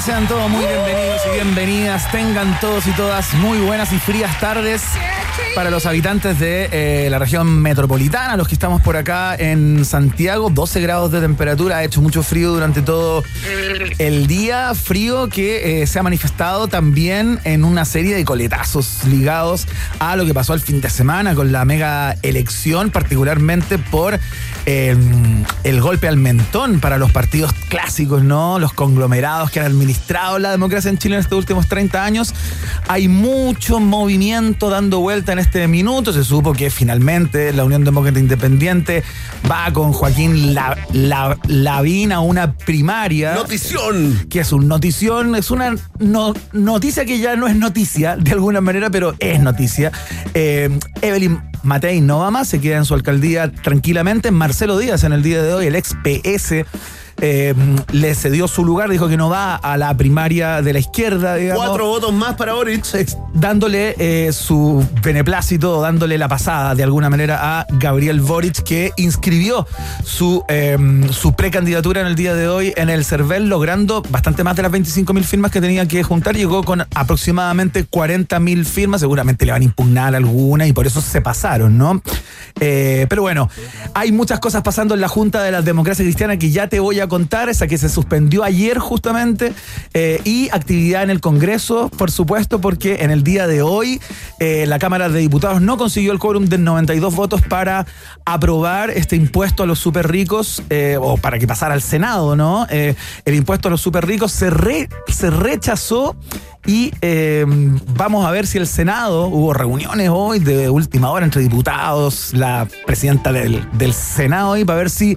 Sean todos muy bienvenidos y bienvenidas. Tengan todos y todas muy buenas y frías tardes para los habitantes de eh, la región metropolitana, los que estamos por acá en Santiago. 12 grados de temperatura, ha hecho mucho frío durante todo el día. Frío que eh, se ha manifestado también en una serie de coletazos ligados a lo que pasó el fin de semana con la mega elección, particularmente por eh, el golpe al mentón para los partidos clásicos, ¿no? Los conglomerados que han administrado la democracia en Chile en estos últimos 30 años. Hay mucho movimiento dando vuelta en este minuto. Se supo que finalmente la Unión Demócrata Independiente va con Joaquín la, la, Lavín a una primaria. ¡Notición! Que es un notición, es una no- noticia que ya no es noticia de alguna manera, pero es noticia. Eh, Evelyn Matei no se queda en su alcaldía tranquilamente. Marcelo Díaz en el día de hoy, el ex PS. Eh, le cedió su lugar, dijo que no va a la primaria de la izquierda, digamos Cuatro votos más para Boric. ex- dándole eh, su beneplácito, dándole la pasada de alguna manera a Gabriel Boric, que inscribió su, eh, su precandidatura en el día de hoy en el CERVEL, logrando bastante más de las 25 mil firmas que tenía que juntar. Llegó con aproximadamente 40 mil firmas, seguramente le van a impugnar alguna y por eso se pasaron, ¿no? Eh, pero bueno, hay muchas cosas pasando en la Junta de la Democracia Cristiana que ya te voy a contar, esa que se suspendió ayer justamente, eh, y actividad en el Congreso, por supuesto, porque en el día de hoy eh, la Cámara de Diputados no consiguió el quórum de 92 votos para aprobar este impuesto a los super ricos, eh, o para que pasara al Senado, ¿no? El impuesto a los super ricos se, re- se rechazó y eh, vamos a ver si el Senado, hubo reuniones hoy de última hora entre diputados, la presidenta del, del Senado hoy, para ver si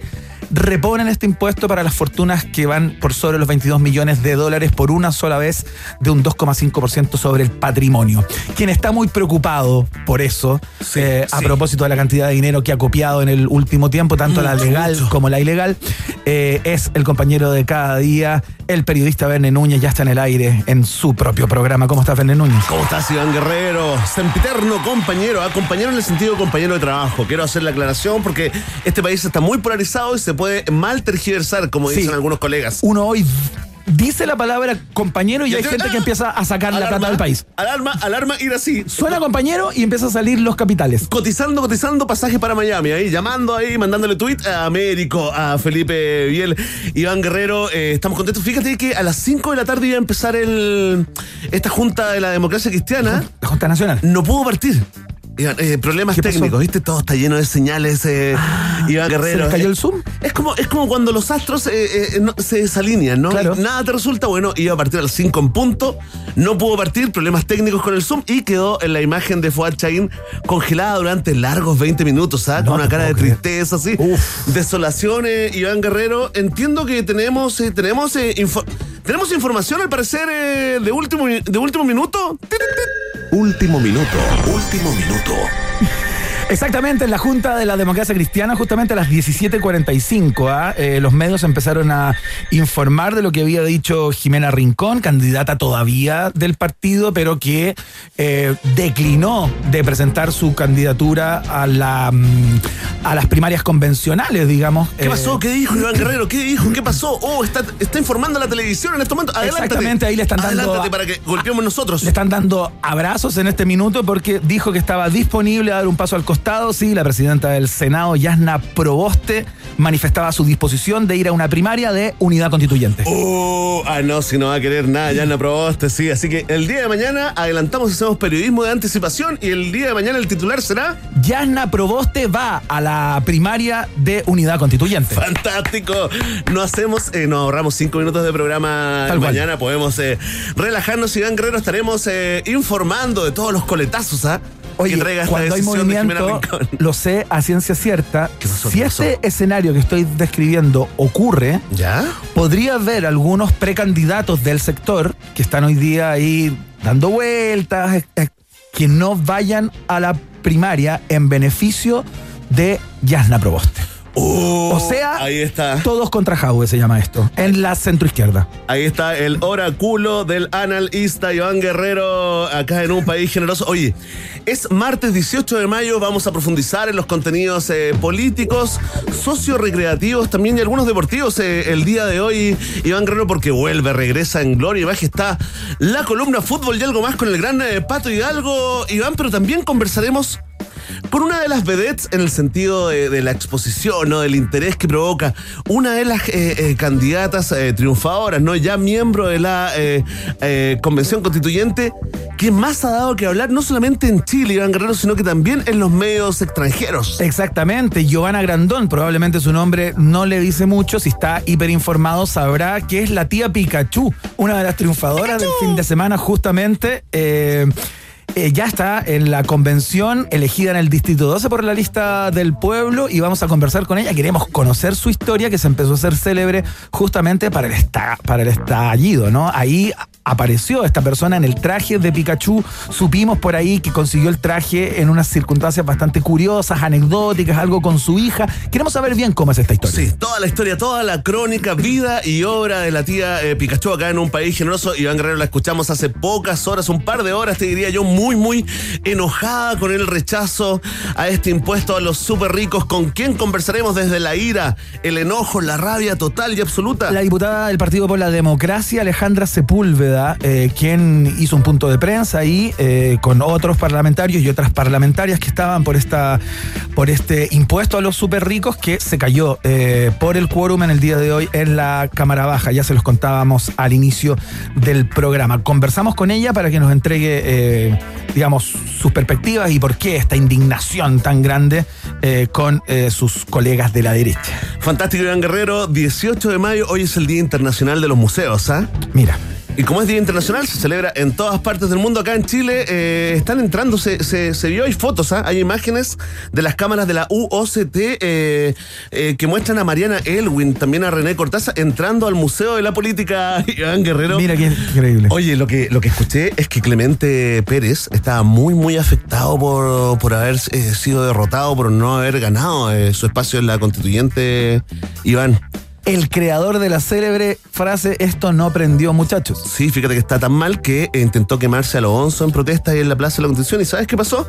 reponen este impuesto para las fortunas que van por sobre los 22 millones de dólares por una sola vez de un 2,5% sobre el patrimonio. Quien está muy preocupado por eso, eh, a propósito de la cantidad de dinero que ha copiado en el último tiempo, tanto la legal mucho. como la ilegal, eh, es el compañero de cada día, el periodista Verne Núñez, ya está en el aire en su propio programa. ¿Cómo estás, Verne Núñez? ¿Cómo estás, Iván Guerrero? Sempiterno compañero, ah, compañero en el sentido de compañero de trabajo. Quiero hacer la aclaración porque este país está muy polarizado y se puede mal tergiversar, como Sí. dicen algunos colegas. Uno hoy dice la palabra compañero y hay gente que empieza a sacar la plata del país. Alarma, alarma, ir así. Suena compañero y empieza a salir los capitales. Cotizando, cotizando pasaje para Miami, ahí llamando ahí, mandándole tweet a Américo, a Felipe Biel, Iván Guerrero, eh, estamos contentos. Fíjate que a las 5 de la tarde iba a empezar el esta Junta de la Democracia Cristiana, La Junta Nacional. no pudo partir. Iván, eh, problemas técnicos, ¿viste? Todo está lleno de señales, eh, Iván Guerrero. ¿se cayó Eh, el Zoom? Es como, es como cuando los astros eh, no- se desalinean, ¿no? Claro. Nada te resulta bueno, iba a partir a las 5 en punto, no pudo partir, problemas técnicos con el Zoom y quedó en la imagen de Fuad Chaín congelada durante largos 20 minutos, ¿sabes? No Con una cara de creer. tristeza, así. Uf. Eh, Iván Guerrero. Entiendo que tenemos, tenemos, eh, info- tenemos información al parecer eh, de, último, de último minuto. Último minuto. Último minuto. Exactamente, en la Junta de la Democracia Cristiana, justamente a las 17.45, ¿ah? Eh, los medios empezaron a informar de lo que había dicho Jimena Rincón, candidata todavía del partido, pero que eh, declinó de presentar su candidatura a, la, mm, a las primarias convencionales, digamos. ¿Qué Eh, pasó? ¿Qué dijo Iván Guerrero? ¿Qué dijo? ¿Qué pasó? Oh, está, está informando la televisión en este momento. Adelántate. Exactamente, ahí le están dando- Adelántate para que golpeemos nosotros. Le están dando abrazos en este minuto porque dijo que estaba disponible a dar un paso al costado costado, sí, la presidenta del Senado, Yasna Proboste, manifestaba su disposición de ir a una primaria de unidad constituyente. Uh, ah, no, si no va a querer nada, Yasna Proboste, sí. Así que el día de mañana adelantamos, hacemos periodismo de anticipación y el día de mañana el titular será. Yasna Proboste va a la primaria de unidad constituyente. Fantástico. No hacemos, eh, nos ahorramos cinco minutos de programa. Tal cual. mañana podemos eh, relajarnos. Iván Guerrero estaremos eh, informando de todos los coletazos, ¿ah? Oye, que traiga cuando hay movimiento, lo sé a ciencia cierta. Si este escenario que estoy describiendo ocurre, ¿Ya? podría haber algunos precandidatos del sector que están hoy día ahí dando vueltas, que no vayan a la primaria en beneficio de Yasna Proboste. Uh, O sea, ahí está. Todos contra Jaue se llama esto, en la centroizquierda. Ahí está el oráculo del analista Iván Guerrero acá en un país generoso. Oye, es martes 18 de mayo, vamos a profundizar en los contenidos eh, políticos, socio-recreativos también y algunos deportivos eh, el día de hoy, Iván Guerrero, porque vuelve, regresa en gloria y majestad la columna fútbol y algo más con el gran eh, Pato Hidalgo, Iván, pero también conversaremos con una de las vedettes en el sentido de, de la exposición, ¿no? del interés que provoca, una de las eh, eh, candidatas eh, triunfadoras, ¿no? ya miembro de la Convención Constituyente, que más ha dado que hablar no solamente en Chile, Iván Guerrero, sino que también en los medios extranjeros. Exactamente, Giovanna Grandón, probablemente su nombre no le dice mucho, si está hiperinformado sabrá que es la tía Pikachu, una de las triunfadoras del fin de semana justamente. Eh, ya está en la convención elegida en el Distrito 12 por la lista del pueblo y vamos a conversar con ella. Queremos conocer su historia que se empezó a hacer célebre justamente para el, esta- para el estallido, ¿no? Ahí apareció esta persona en el traje de Pikachu. Supimos por ahí que consiguió el traje en unas circunstancias bastante curiosas, anecdóticas, algo con su hija. Queremos saber bien cómo es esta historia. Sí, toda la historia, toda la crónica, vida y obra de la tía eh, Pikachu acá en un país generoso. Iván Guerrero la escuchamos hace pocas horas, un par de horas, te diría yo, muy, muy enojada con el rechazo a este impuesto a los súper ricos. ¿Con quién conversaremos desde la ira, el enojo, la rabia total y absoluta? La diputada del Partido por la Democracia, Alejandra Sepúlveda, eh, quien hizo un punto de prensa ahí eh, con otros parlamentarios y otras parlamentarias que estaban por esta por este impuesto a los super ricos que se cayó eh, por el quórum en el día de hoy en la Cámara Baja. Ya se los contábamos al inicio del programa. Conversamos con ella para que nos entregue, digamos, sus perspectivas y por qué esta indignación tan grande eh, con eh, sus colegas de la derecha. Fantástico, Iván Guerrero. 18 de mayo, hoy es el Día Internacional de los Museos, ¿ah? Mira. Y como es Día Internacional, se celebra en todas partes del mundo. Acá en Chile eh, están entrando, se, se, se vio, hay fotos, ¿ah? hay imágenes de las cámaras de la UOCT eh, eh, que muestran a Mariana Elwin, también a René Cortázar, entrando al Museo de la Política, Iván Guerrero. Mira qué increíble. Oye, lo que, lo que escuché es que Clemente Pérez estaba muy, muy afectado por, por haber sido derrotado, por no haber ganado su espacio en la constituyente, Iván. El creador de la célebre frase esto no prendió muchachos. Sí, fíjate que está tan mal que intentó quemarse a los 11 en protesta y en la Plaza de la Constitución. ¿Y sabes qué pasó?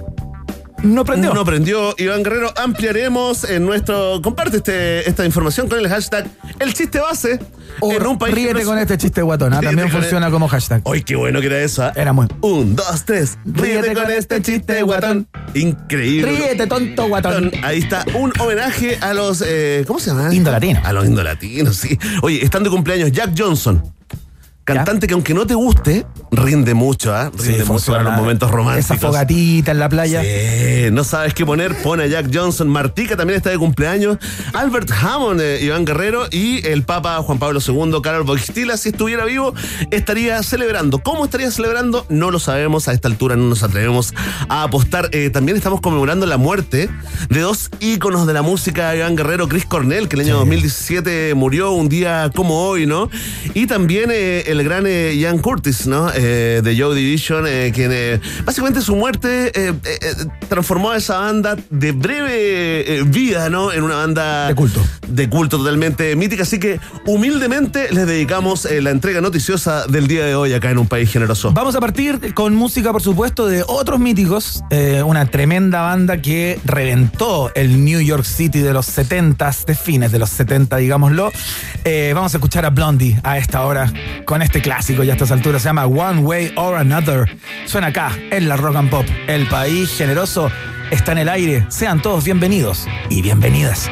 No prendió. No prendió. Iván Guerrero, ampliaremos en nuestro. Comparte este, esta información con el hashtag El Chiste Base. O en un país ríete con este chiste guatón. ¿ah? Ríete También funciona el- como hashtag. ¡Ay, qué bueno que era eso! ¿ah? Era muy. Un, dos, tres. Ríete con este chiste, guatón. Increíble. Ríete, tonto guatón. Ahí está un homenaje a los. eh, ¿Cómo se llama? Indolatinos. A los indolatinos, sí. Oye, están de cumpleaños Jack Johnson. Cantante que aunque no te guste, rinde mucho, ¿ah? Rinde mucho funciona. para los momentos románticos. Esa fogatita en la playa. Sí, no sabes qué poner, pone a Jack Johnson. Martica también está de cumpleaños. Albert Hammond, eh, Iván Guerrero y el Papa Juan Pablo II, Carol Boixtila, si estuviera vivo, estaría celebrando. ¿Cómo estaría celebrando? No lo sabemos. A esta altura no nos atrevemos a apostar. Eh, también estamos conmemorando la muerte de dos íconos de la música, Iván Guerrero, Chris Cornell, que el año 2017 murió un día como hoy, ¿no? Y también eh, el gran eh, Ian Curtis, ¿no? Eh, de Joe Division, eh, quien eh, básicamente su muerte eh, transformó a esa banda de breve vida, ¿no? En una banda De culto. De culto totalmente mítica. Así que humildemente les dedicamos la entrega noticiosa del día de hoy acá en un país generoso. Vamos a partir con música, por supuesto, de otros míticos. una tremenda banda que reventó el New York City de los 70s, de fines de los 70, digámoslo. Vamos a escuchar a Blondie a esta hora con este clásico y a estas alturas. Se llama One Way or Another. Suena acá, en la Rock and Pop. El país generoso está en el aire. Sean todos bienvenidos y bienvenidas.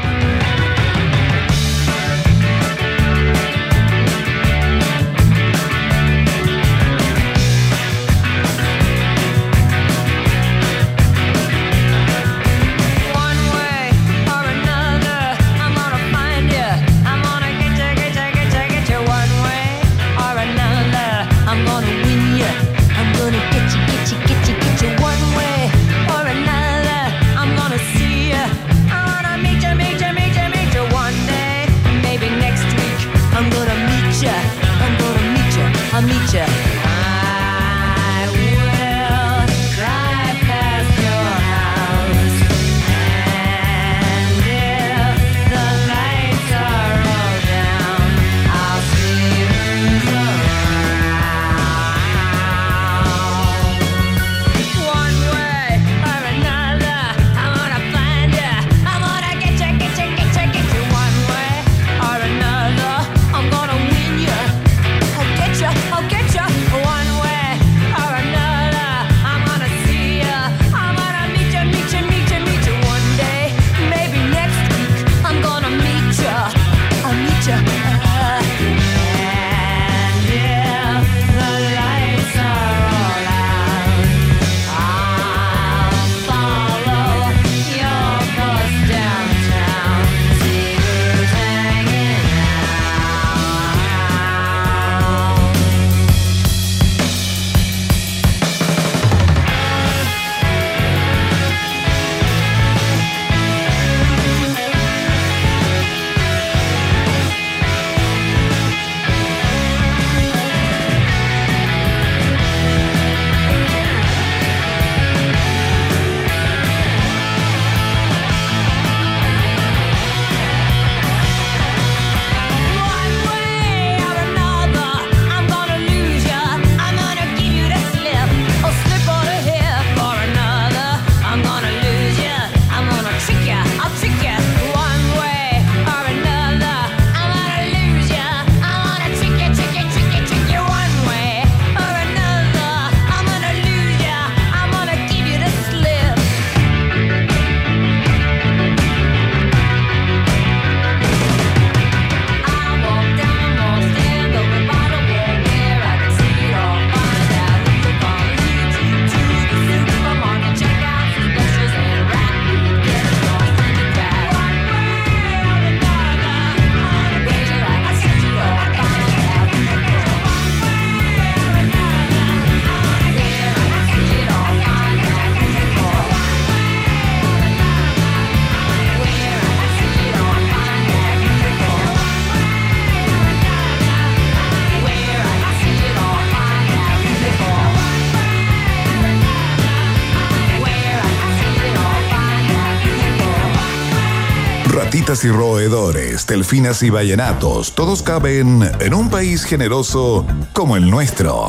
Y roedores, delfinas y vallenatos, todos caben en un país generoso como el nuestro.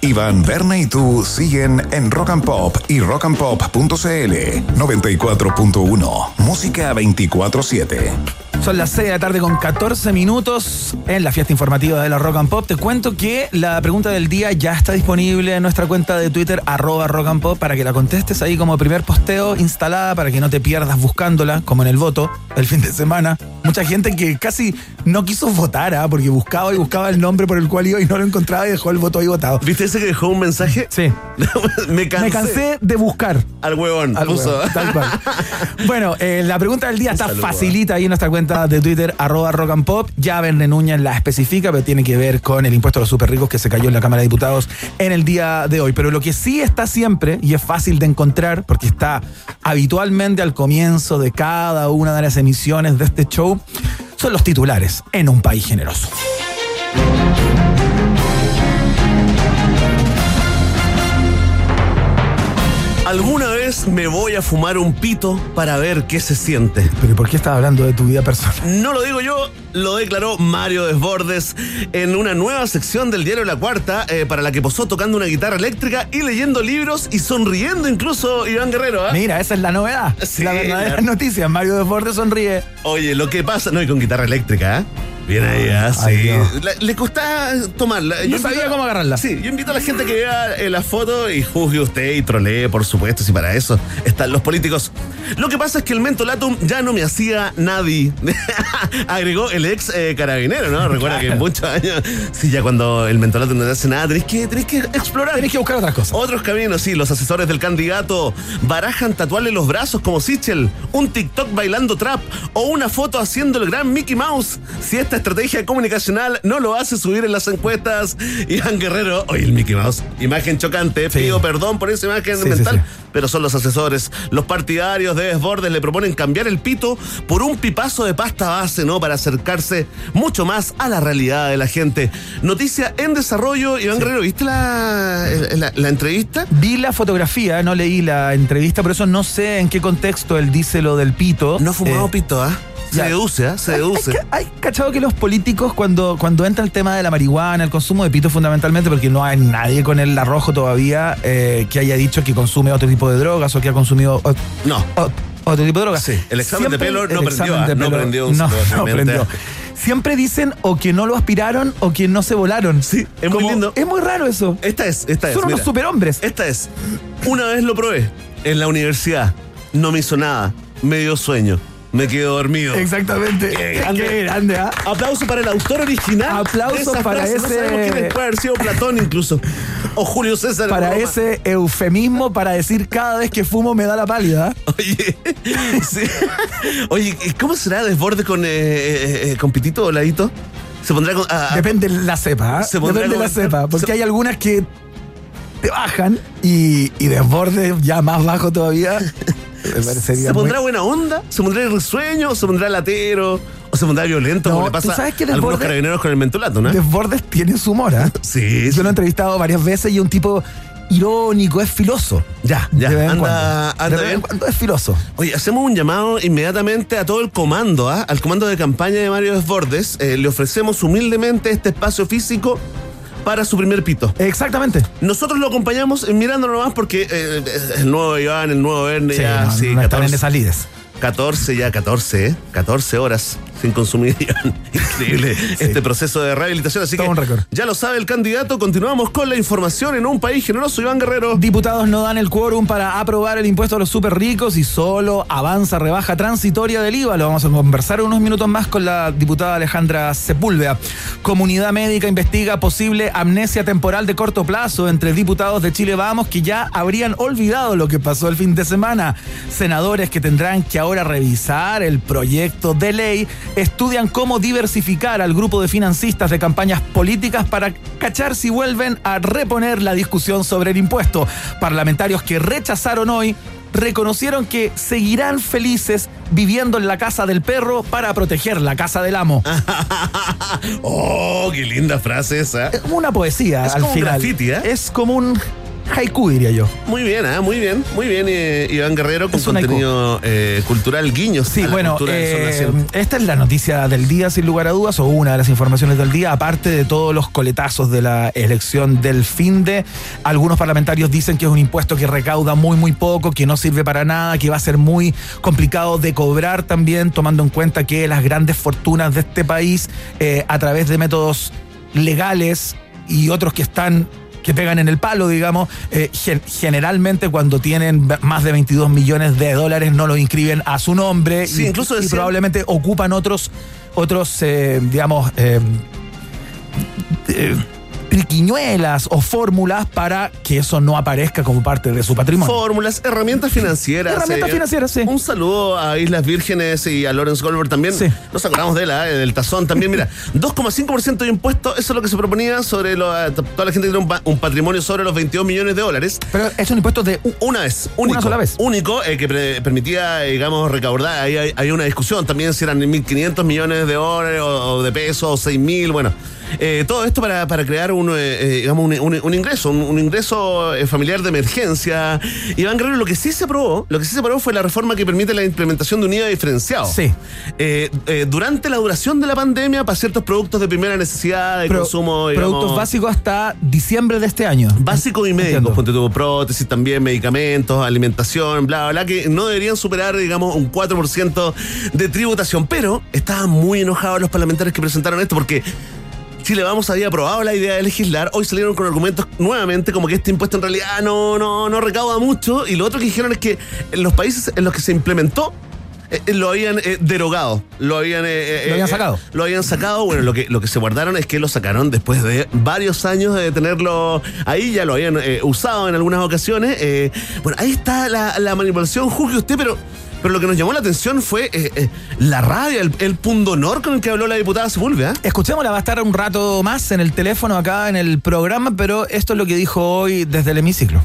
Iván, Berna y tú siguen en Rock and Pop y rockandpop.cl 94.1. Música 24-7. Son las 6 de la tarde con 14 minutos en la fiesta informativa de la Rock and Pop. Te cuento que la pregunta del día ya está disponible en nuestra cuenta de Twitter, arroba Rock and Pop, para que la contestes ahí como primer posteo instalada, para que no te pierdas buscándola, como en el voto el fin de semana. Mucha gente que casi no quiso votar, ¿ah? porque buscaba y buscaba el nombre por el cual iba y no lo encontraba y dejó el voto ahí votado. ¿Viste ese que dejó un mensaje? Sí. Me cansé. Me cansé de buscar. Al huevón. Al puso. huevo, tal cual. Bueno, eh, la pregunta del día está facilita ahí en nuestra cuenta de Twitter, arroba rock and pop. Ya Verne Núñez la especifica, pero tiene que ver con el impuesto a los super ricos que se cayó en la Cámara de Diputados en el día de hoy. Pero lo que sí está siempre, y es fácil de encontrar, porque está habitualmente al comienzo de cada una de las emisiones de este show, son los titulares en un país generoso. Alguna vez me voy a fumar un pito para ver qué se siente. Pero ¿por qué estás hablando de tu vida personal? No lo digo yo, lo declaró Mario Desbordes en una nueva sección del diario La Cuarta, eh, para la que posó tocando una guitarra eléctrica y leyendo libros y sonriendo incluso Iván Guerrero. ¿ah? Mira, esa es la novedad. Sí, la verdadera noticia. Mario Desbordes sonríe. Oye, lo que pasa, no, y con guitarra eléctrica, ¿eh? Bien ahí, ah, sí. no. La- le costaba tomarla. No Yo sabía invito a- cómo agarrarla. Sí, yo invito a la gente que vea eh, la foto y juzgue usted y trolee, por supuesto, si para eso están los políticos. Lo que pasa es que el mentolatum ya no me hacía nadie. Agregó el ex eh, carabinero, ¿no? Recuerda que en muchos años, sí, ya cuando el mentolatum no te hace nada, tenés que, tenés que explorar. Tenés que buscar otras cosas. Otros caminos, sí, los asesores del candidato barajan tatuarle los brazos como Sichel, un TikTok bailando trap o una foto haciendo el gran Mickey Mouse. Si esta estrategia comunicacional no lo hace subir en las encuestas, Iván Guerrero, oye, el Mickey Mouse, imagen chocante, Sí. pido perdón por esa imagen Sí, mental, sí. pero son los asesores. Los partidarios de Desbordes le proponen cambiar el pito por un pipazo de pasta base, ¿no? Para acercarse mucho más a la realidad de la gente. Noticia en desarrollo, Iván Guerrero, ¿viste la, la- la entrevista? Vi la fotografía, no leí la entrevista, por eso no sé en qué contexto él dice lo del pito. No ha fumado Eh, pito, ¿ah? Se deduce, ¿ah? Se deduce. Hay, hay cachado que los políticos, cuando, cuando entra el tema de la marihuana, el consumo de pito fundamentalmente, porque no hay nadie con el arrojo todavía eh, que haya dicho que consume otro tipo de drogas o que ha consumido ot- No. ot- otro tipo de drogas. Sí, el examen de pelo no prendió, ah, no prendió no, no prendió. Siempre dicen o que no lo aspiraron o que no se volaron. Sí, es muy Como- lindo. Es muy raro eso. Esta es, esta es. Son unos mira. superhombres. Esta es. Una vez lo probé en la universidad. No me hizo nada. Me dio sueño. Me quedo dormido. Exactamente. Qué grande. Qué grande, ¿ah? Aplauso para el autor original. Aplauso para frase. No ese- sabemos quién es. Puede haber sido Platón incluso. O Julio César. Para ese eufemismo para decir cada vez que fumo me da la pálida. Oye, sí. Oye, ¿y ¿cómo será desborde con, eh, eh, eh, con pitito o ladito? Se pondrá con. ah, ah, Depende de la cepa, ¿ah? Se Depende de la cepa. Porque se- hay algunas que te bajan y, y desborde ya más bajo todavía. Me parecería ¿Se muy- pondrá buena onda? ¿Se pondrá risueño? ¿O se pondrá latero? ¿O se pondrá violento? No, como le pasa sabes que a algunos carabineros con el mentolato, ¿no? Desbordes tiene su humor, ¿ah? Sí, Yo lo he entrevistado varias veces y es un tipo irónico, es filoso. Ya, ya, De vez en anda, cuando. anda De vez en bien. cuando es filoso. Oye, hacemos un llamado inmediatamente a todo el comando, ¿ah? al comando de campaña de Mario Desbordes. Eh, le ofrecemos humildemente este espacio físico para su primer pito. Exactamente. Nosotros lo acompañamos eh, mirándolo nomás porque eh, el nuevo Iván, el nuevo Verne, Sí, ya, no, sí, no están 14, en esas lides. 14, ya 14, ¿eh? 14 horas sin consumir. Iván. Increíble este proceso de rehabilitación. Así Todo que un récord. ya lo sabe el candidato. Continuamos con la información en un país generoso, Iván Guerrero. Diputados no dan el quórum para aprobar el impuesto a los super ricos y solo avanza rebaja transitoria del IVA. Lo vamos a conversar unos minutos más con la diputada Alejandra Sepúlveda. Comunidad médica investiga posible amnesia temporal de corto plazo entre diputados de Chile Vamos que ya habrían olvidado lo que pasó el fin de semana. Senadores que tendrán que ahora revisar el proyecto de ley estudian cómo diversificar al grupo de financistas de campañas políticas para cachar si vuelven a reponer la discusión sobre el impuesto. Parlamentarios que rechazaron hoy reconocieron que seguirán felices viviendo en la casa del perro para proteger la casa del amo. oh, qué linda frase esa. Es como una poesía Es al como un final. graffiti, ¿eh? Es como un haiku, diría yo. Muy bien, ah, muy bien, muy bien, eh, Iván Guerrero, con Es un contenido eh, cultural guiños. Sí, bueno, eh, esta es la noticia del día, sin lugar a dudas, o una de las informaciones del día, aparte de todos los coletazos de la elección del fin de. Algunos parlamentarios dicen que es un impuesto que recauda muy, muy poco, que no sirve para nada, que va a ser muy complicado de cobrar también, tomando en cuenta que las grandes fortunas de este país, eh, a través de métodos legales y otros que están que pegan en el palo, digamos, eh, gen- generalmente cuando tienen más de 22 millones de dólares no lo inscriben a su nombre Sí, y, incluso y decían- probablemente ocupan otros, otros eh, digamos, eh, triquiñuelas o fórmulas para que eso no aparezca como parte de su patrimonio. Fórmulas, herramientas financieras. Herramientas eh, financieras, sí. Un saludo a Islas Vírgenes y a Lawrence Goldberg también. Sí. Nos acordamos de la, eh, del tazón también. Mira, 2,5% de impuesto, eso es lo que se proponía sobre lo- eh, toda la gente que tiene un, pa- un patrimonio sobre los 22 millones de dólares. Pero es un impuesto de Una vez, único. sola vez. Único, eh, que pre- permitía, digamos, recaudar. Ahí hay, hay una discusión también si eran 1.500 millones de dólares o, o de pesos o 6.000, bueno. Eh, todo esto para, para crear un, un, eh, eh, digamos, un, un- un ingreso, un, ingreso eh, familiar de emergencia. Iván Guerrero, lo que sí se aprobó, lo que sí se aprobó fue la reforma que permite la implementación de un IVA diferenciado. Sí. Eh, eh, durante la duración de la pandemia para ciertos productos de primera necesidad, de Pro- consumo, digamos, productos básicos hasta diciembre de este año. Básicos y médicos, ponte tu prótesis también, medicamentos, alimentación, bla, bla, bla, que no deberían superar, digamos, un 4% de tributación. Pero estaban muy enojados los parlamentarios que presentaron esto porque Chile Vamos había aprobado la idea de legislar, hoy salieron con argumentos nuevamente como que este impuesto en realidad no, no, no recauda mucho. Y lo otro que dijeron es que en los países en los que se implementó, eh, eh, lo habían eh, derogado, lo habían, eh, Lo habían sacado. lo habían sacado. Bueno, lo que, lo que se guardaron es que lo sacaron después de varios años de tenerlo ahí, ya lo habían usado en algunas ocasiones. bueno, ahí está la, la manipulación, juzgue usted, pero. Pero lo que nos llamó la atención fue eh, eh, la rabia, el, el pundonor con el que habló la diputada Sepúlveda. Escuchémosla, va a estar un rato más en el teléfono acá en el programa, pero esto es lo que dijo hoy desde el hemiciclo.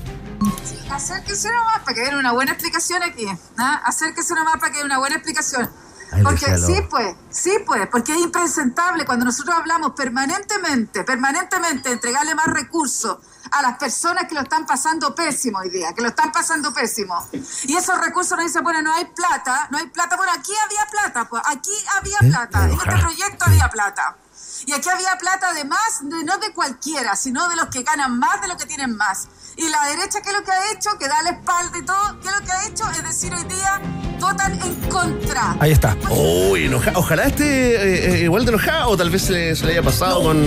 Acérquese nomás para que den una buena explicación aquí. ¿ah? Acérquese nomás para que den una buena explicación. Ay, Porque sí, pues, sí, pues, porque es impresentable cuando nosotros hablamos permanentemente, permanentemente, entregarle más recursos a las personas que lo están pasando pésimo hoy día, que lo están pasando pésimo. Y esos recursos nos dicen, bueno, no hay plata, no hay plata. Bueno, aquí había plata, pues, aquí había plata, en este proyecto había plata. Y aquí había plata además, de, no de cualquiera, sino de los que ganan más, de los que tienen más. Y la derecha, ¿qué es lo que ha hecho? Que da la espalda y todo, ¿qué es lo que ha hecho? Es decir, hoy día votan en contra. Ahí está. Uy, enoja- ojalá esté eh, eh, igual de enojado o tal vez se le, se le haya pasado con,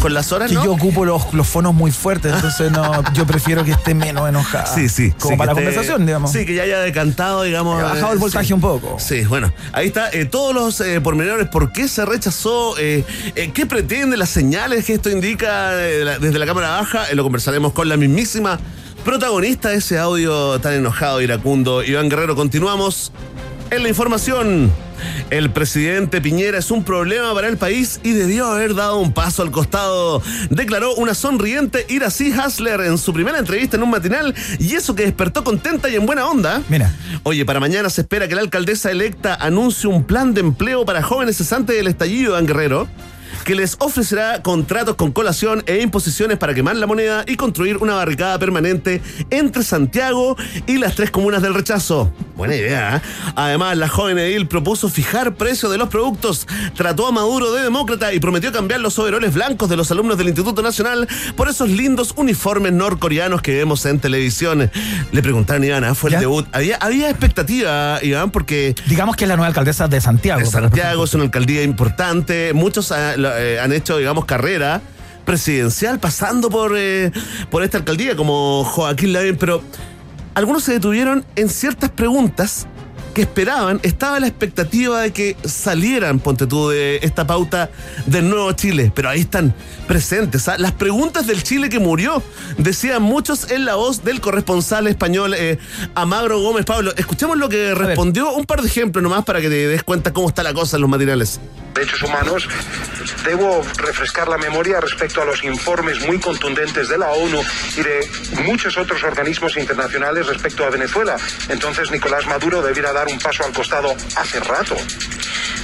con las horas, Que ¿no? yo ocupo los, los fonos muy fuertes, entonces no, yo prefiero que esté menos enojada. Sí, sí. Como sí, para la que esté- conversación, digamos. Sí, que ya haya decantado, digamos. Ha bajado el eh, voltaje sí. un poco. Sí, bueno, ahí está. eh, todos los eh, pormenores, por qué se rechazó, eh, eh, qué pretende, las señales que esto indica eh, la- desde la Cámara Baja, eh, lo conversaremos con la mismísima protagonista de ese audio tan enojado, iracundo. Iván Guerrero, continuamos en la información. El presidente Piñera es un problema para el país y debió haber dado un paso al costado, declaró una sonriente Iracy Hasler en su primera entrevista en un matinal y eso que despertó contenta y en buena onda. Mira. Oye, para mañana se espera que la alcaldesa electa anuncie un plan de empleo para jóvenes cesantes del estallido en Guerrero que les ofrecerá contratos con colación e imposiciones para quemar la moneda y construir una barricada permanente entre Santiago y las tres comunas del rechazo. Buena idea. ¿eh? Además, la joven edil propuso fijar precio de los productos, trató a Maduro de demócrata y prometió cambiar los overoles blancos de los alumnos del Instituto Nacional por esos lindos uniformes norcoreanos que vemos en televisión. Le preguntaron a Iván, ¿ah? fue el ¿Ya? debut. Había, había expectativa, Iván, porque Digamos que es la nueva alcaldesa de Santiago. de Santiago es una alcaldía importante. Muchos ah, eh, han hecho, digamos, carrera presidencial pasando por, eh, por esta alcaldía, como Joaquín Lavín, pero algunos se detuvieron en ciertas preguntas que esperaban, estaba la expectativa de que salieran, ponte tú, de esta pauta del nuevo Chile, pero ahí están presentes. ¿ah? Las preguntas del Chile que murió, decían muchos en la voz del corresponsal español eh, Amagro Gómez Pablo. Escuchemos lo que respondió, un par de ejemplos nomás para que te des cuenta cómo está la cosa en los materiales. derechos humanos, debo refrescar la memoria respecto a los informes muy contundentes de la ONU y de muchos otros organismos internacionales respecto a Venezuela. Entonces Nicolás Maduro debiera dar un paso al costado hace rato.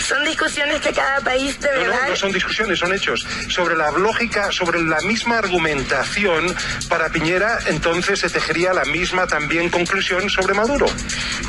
Son discusiones que cada país debe No, no, dar. no son discusiones, son hechos. Sobre la lógica, sobre la misma argumentación para Piñera, entonces se tejería la misma también conclusión sobre Maduro.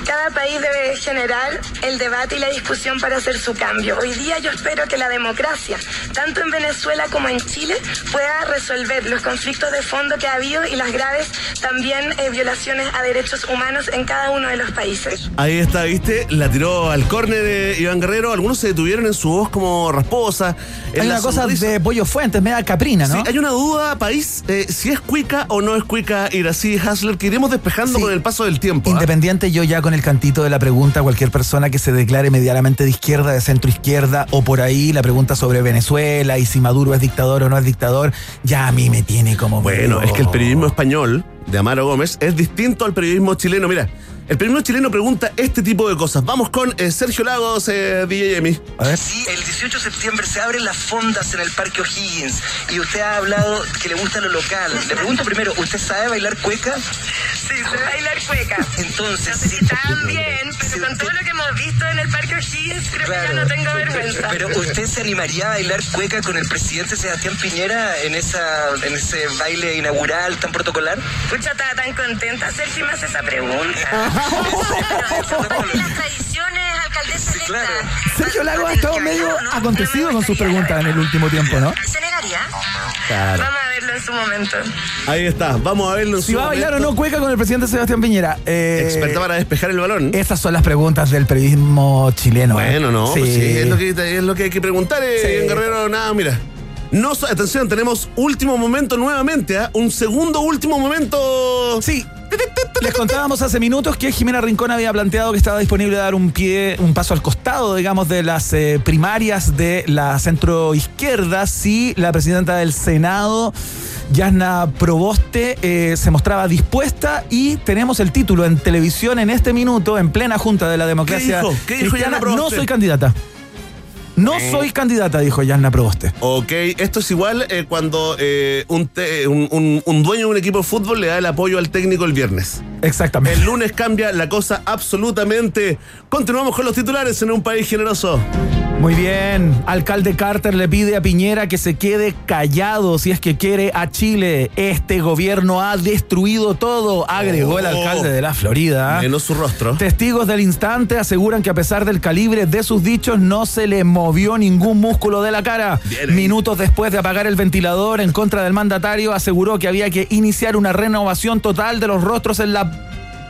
Cada país debe generar el debate y la discusión para hacer su cambio. Hoy día yo espero que la democracia, tanto en Venezuela como en Chile, pueda resolver los conflictos de fondo que ha habido y las graves también eh, violaciones a derechos humanos en cada uno de los países. Ahí está, ¿viste? La tiró al córner de Iván Guerrero. Algunos se detuvieron en su voz como rasposa. Hay una cosa sonrisa. de Pollo Fuentes, media caprina, ¿no? Sí, hay una duda, país, eh, si es cuica o no es cuica Iracy Hasler, que iremos despejando Sí. con el paso del tiempo. ¿ah? Independiente, yo ya con el cantito de la pregunta, cualquier persona que se declare medianamente de izquierda, de centro izquierda o por ahí, la pregunta sobre Venezuela y si Maduro es dictador o no es dictador, ya a mí me tiene como. Bueno, es que el periodismo español de Amaro Gómez es distinto al periodismo chileno. Mira, el periodismo chileno pregunta este tipo de cosas. Vamos con eh, Sergio Lagos, eh, DJ Emi. A ver. Sí, el 18 de septiembre se abren las fondas en el Parque O'Higgins y usted ha hablado que le gusta lo local. Le pregunto primero, ¿usted sabe bailar cueca? Sí, sé bailar cueca. Entonces, No sé si tan bien, pero con todo lo que hemos visto en el Parque O'Higgins, creo que ya no tengo vergüenza. Pero usted se animaría a bailar cueca con el presidente Sebastián Piñera en esa en ese baile inaugural tan protocolar? Pucha, estaba tan contenta. Sergio me hace esa pregunta. Las tradiciones, alcaldesa electa. claro. Sergio Lago ha estado medio acontecido con sus preguntas en el último tiempo, ¿no? ¿Se negaría? Claro. Vamos a verlo en su momento. Ahí está, vamos a verlo en Si su va a bailar o momento. no cueca con el presidente Sebastián Piñera. Eh, Experta para despejar el balón. Esas son las preguntas del periodismo chileno. ¿eh? Bueno, no, Sí. pues sí, es, lo que, es lo que hay que preguntar, eh, Sí. Guerrero. Nada, mira. No, atención, tenemos último momento nuevamente, ¿ah? Un segundo último momento. Sí. Les contábamos hace minutos que Jimena Rincón había planteado que estaba disponible a dar un pie, un paso al costado, digamos, de las eh, primarias de la centro izquierda si la presidenta del Senado, Yasna Proboste, eh, se mostraba dispuesta y tenemos el título en televisión en este minuto, en plena Junta de la Democracia dijo? ¿Qué dijo Cristiana. Yasna Proboste? No soy candidata. No soy candidata, dijo Yasna Proboste. Ok, esto es igual eh, cuando eh, un, te- un- un- un dueño de un equipo de fútbol le da el apoyo al técnico el viernes. Exactamente. El lunes cambia la cosa absolutamente. Continuamos con los titulares en un país generoso. Muy bien, alcalde Carter le pide a Piñera que se quede callado si es que quiere a Chile. Este gobierno ha destruido todo, agregó el Oh. alcalde de la Florida. Menos su rostro. Testigos del instante aseguran que a pesar del calibre de sus dichos no se le movió ningún músculo de la cara. Bien. Minutos después de apagar el ventilador en contra del mandatario aseguró que había que iniciar una renovación total de los rostros en la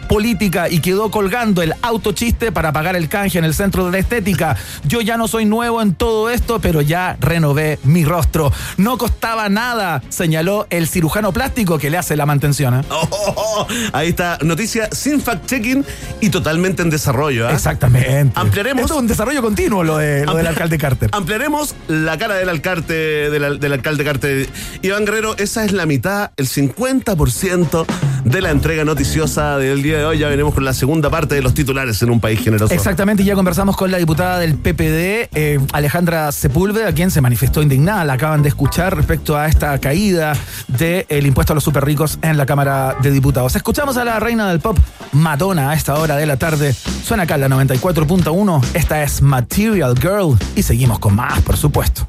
política y quedó colgando el autochiste para pagar el canje en el centro de la estética. Yo ya no soy nuevo en todo esto, pero ya renové mi rostro. No costaba nada, señaló el cirujano plástico que le hace la mantención. ¿eh? Oh, oh, oh. Ahí está, noticia sin fact-checking y totalmente en desarrollo. ¿ah? Exactamente. Ampliaremos- Esto es un desarrollo continuo lo, de, lo del alcalde Carter. Ampliaremos la cara del alcalde, del, del alcalde Carter. Iván Guerrero, esa es la mitad, el 50% de la entrega noticiosa del día de hoy. Ya venimos con la segunda parte de los titulares en un país generoso. Exactamente, y ya conversamos con la diputada del PPD, eh, Alejandra Sepúlveda, quien se manifestó indignada, la acaban de escuchar respecto a esta caída del impuesto a los super ricos en la Cámara de Diputados. Escuchamos a la reina del pop, Madonna, a esta hora de la tarde. Suena acá la 94.1, esta es Material Girl, y seguimos con más, por supuesto.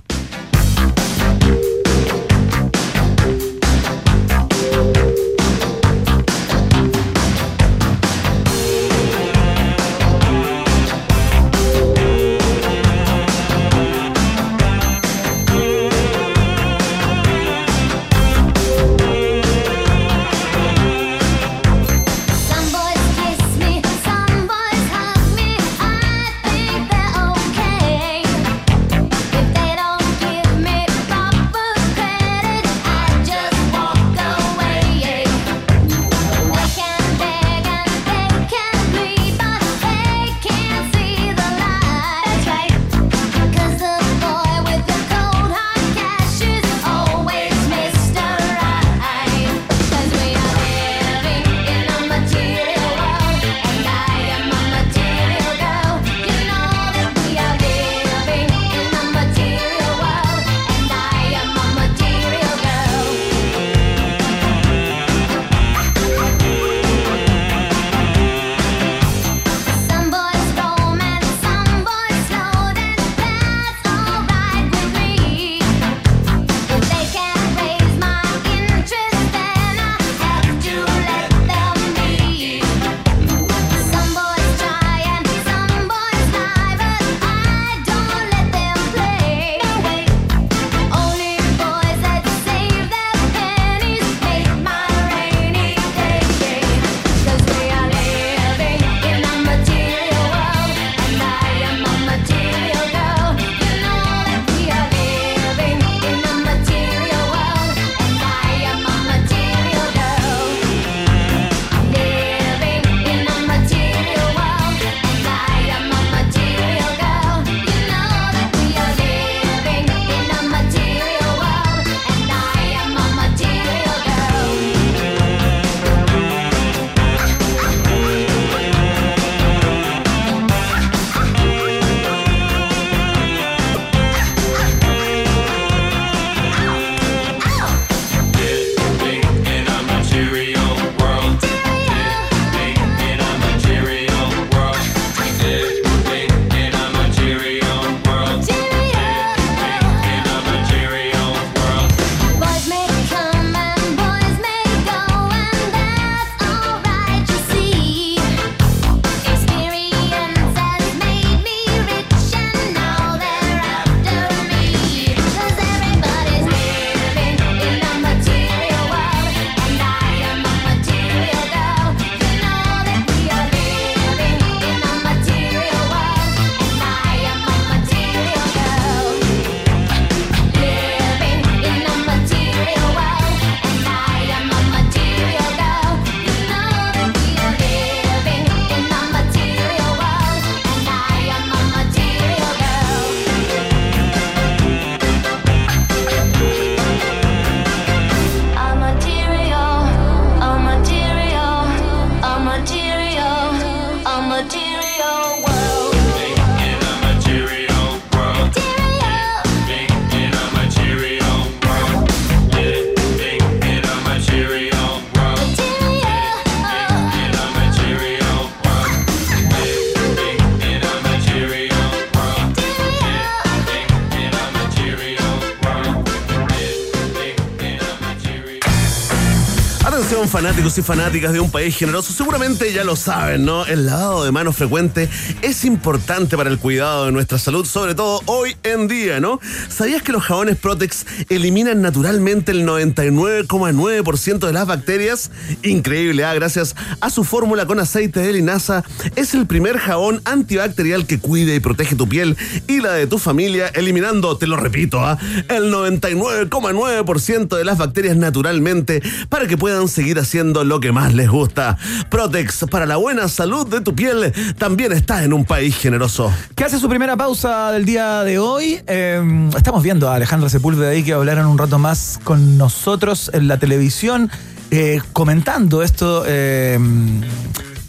Fanáticos y fanáticas de un país generoso, seguramente ya lo saben, ¿no? El lavado de manos frecuente es importante para el cuidado de nuestra salud, sobre todo hoy en día, ¿no? ¿Sabías que los jabones Protex eliminan naturalmente el 99,9% de las bacterias? Increíble, ¿ah? Gracias a su fórmula con aceite de linaza, es el primer jabón antibacterial que cuida y protege tu piel y la de tu familia, eliminando, te lo repito, ¿ah? el 99,9% de las bacterias naturalmente para que puedan seguir haciendo lo que más les gusta. Protex para la buena salud de tu piel también está en un país generoso. que hace su primera pausa del día de hoy. Eh, estamos viendo a Alejandra Sepúlveda ahí que hablaron un rato más con nosotros en la televisión, eh, comentando esto. eh,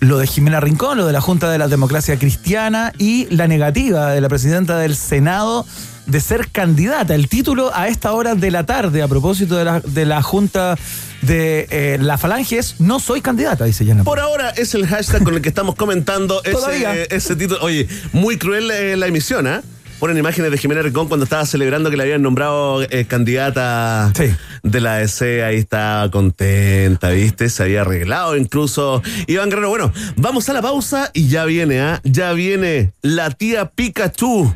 lo de Jimena Rincón, lo de la Junta de la Democracia Cristiana y la negativa de la presidenta del Senado de ser candidata. El título a esta hora de la tarde, a propósito de la, de la Junta de eh, la Falange, es No soy candidata, dice Yana. Por ahora es el hashtag con el que estamos comentando ese, ese título. Oye, muy cruel eh, la emisión, ¿ah? Ponen imágenes de Jimena Rincón cuando estaba celebrando que la habían nombrado eh, candidata Sí. de la EC. Ahí estaba contenta, ¿viste? Se había arreglado incluso. Iván Guerrero, bueno, vamos a la pausa y ya viene, ¿ah? Ya viene la tía Pikachu.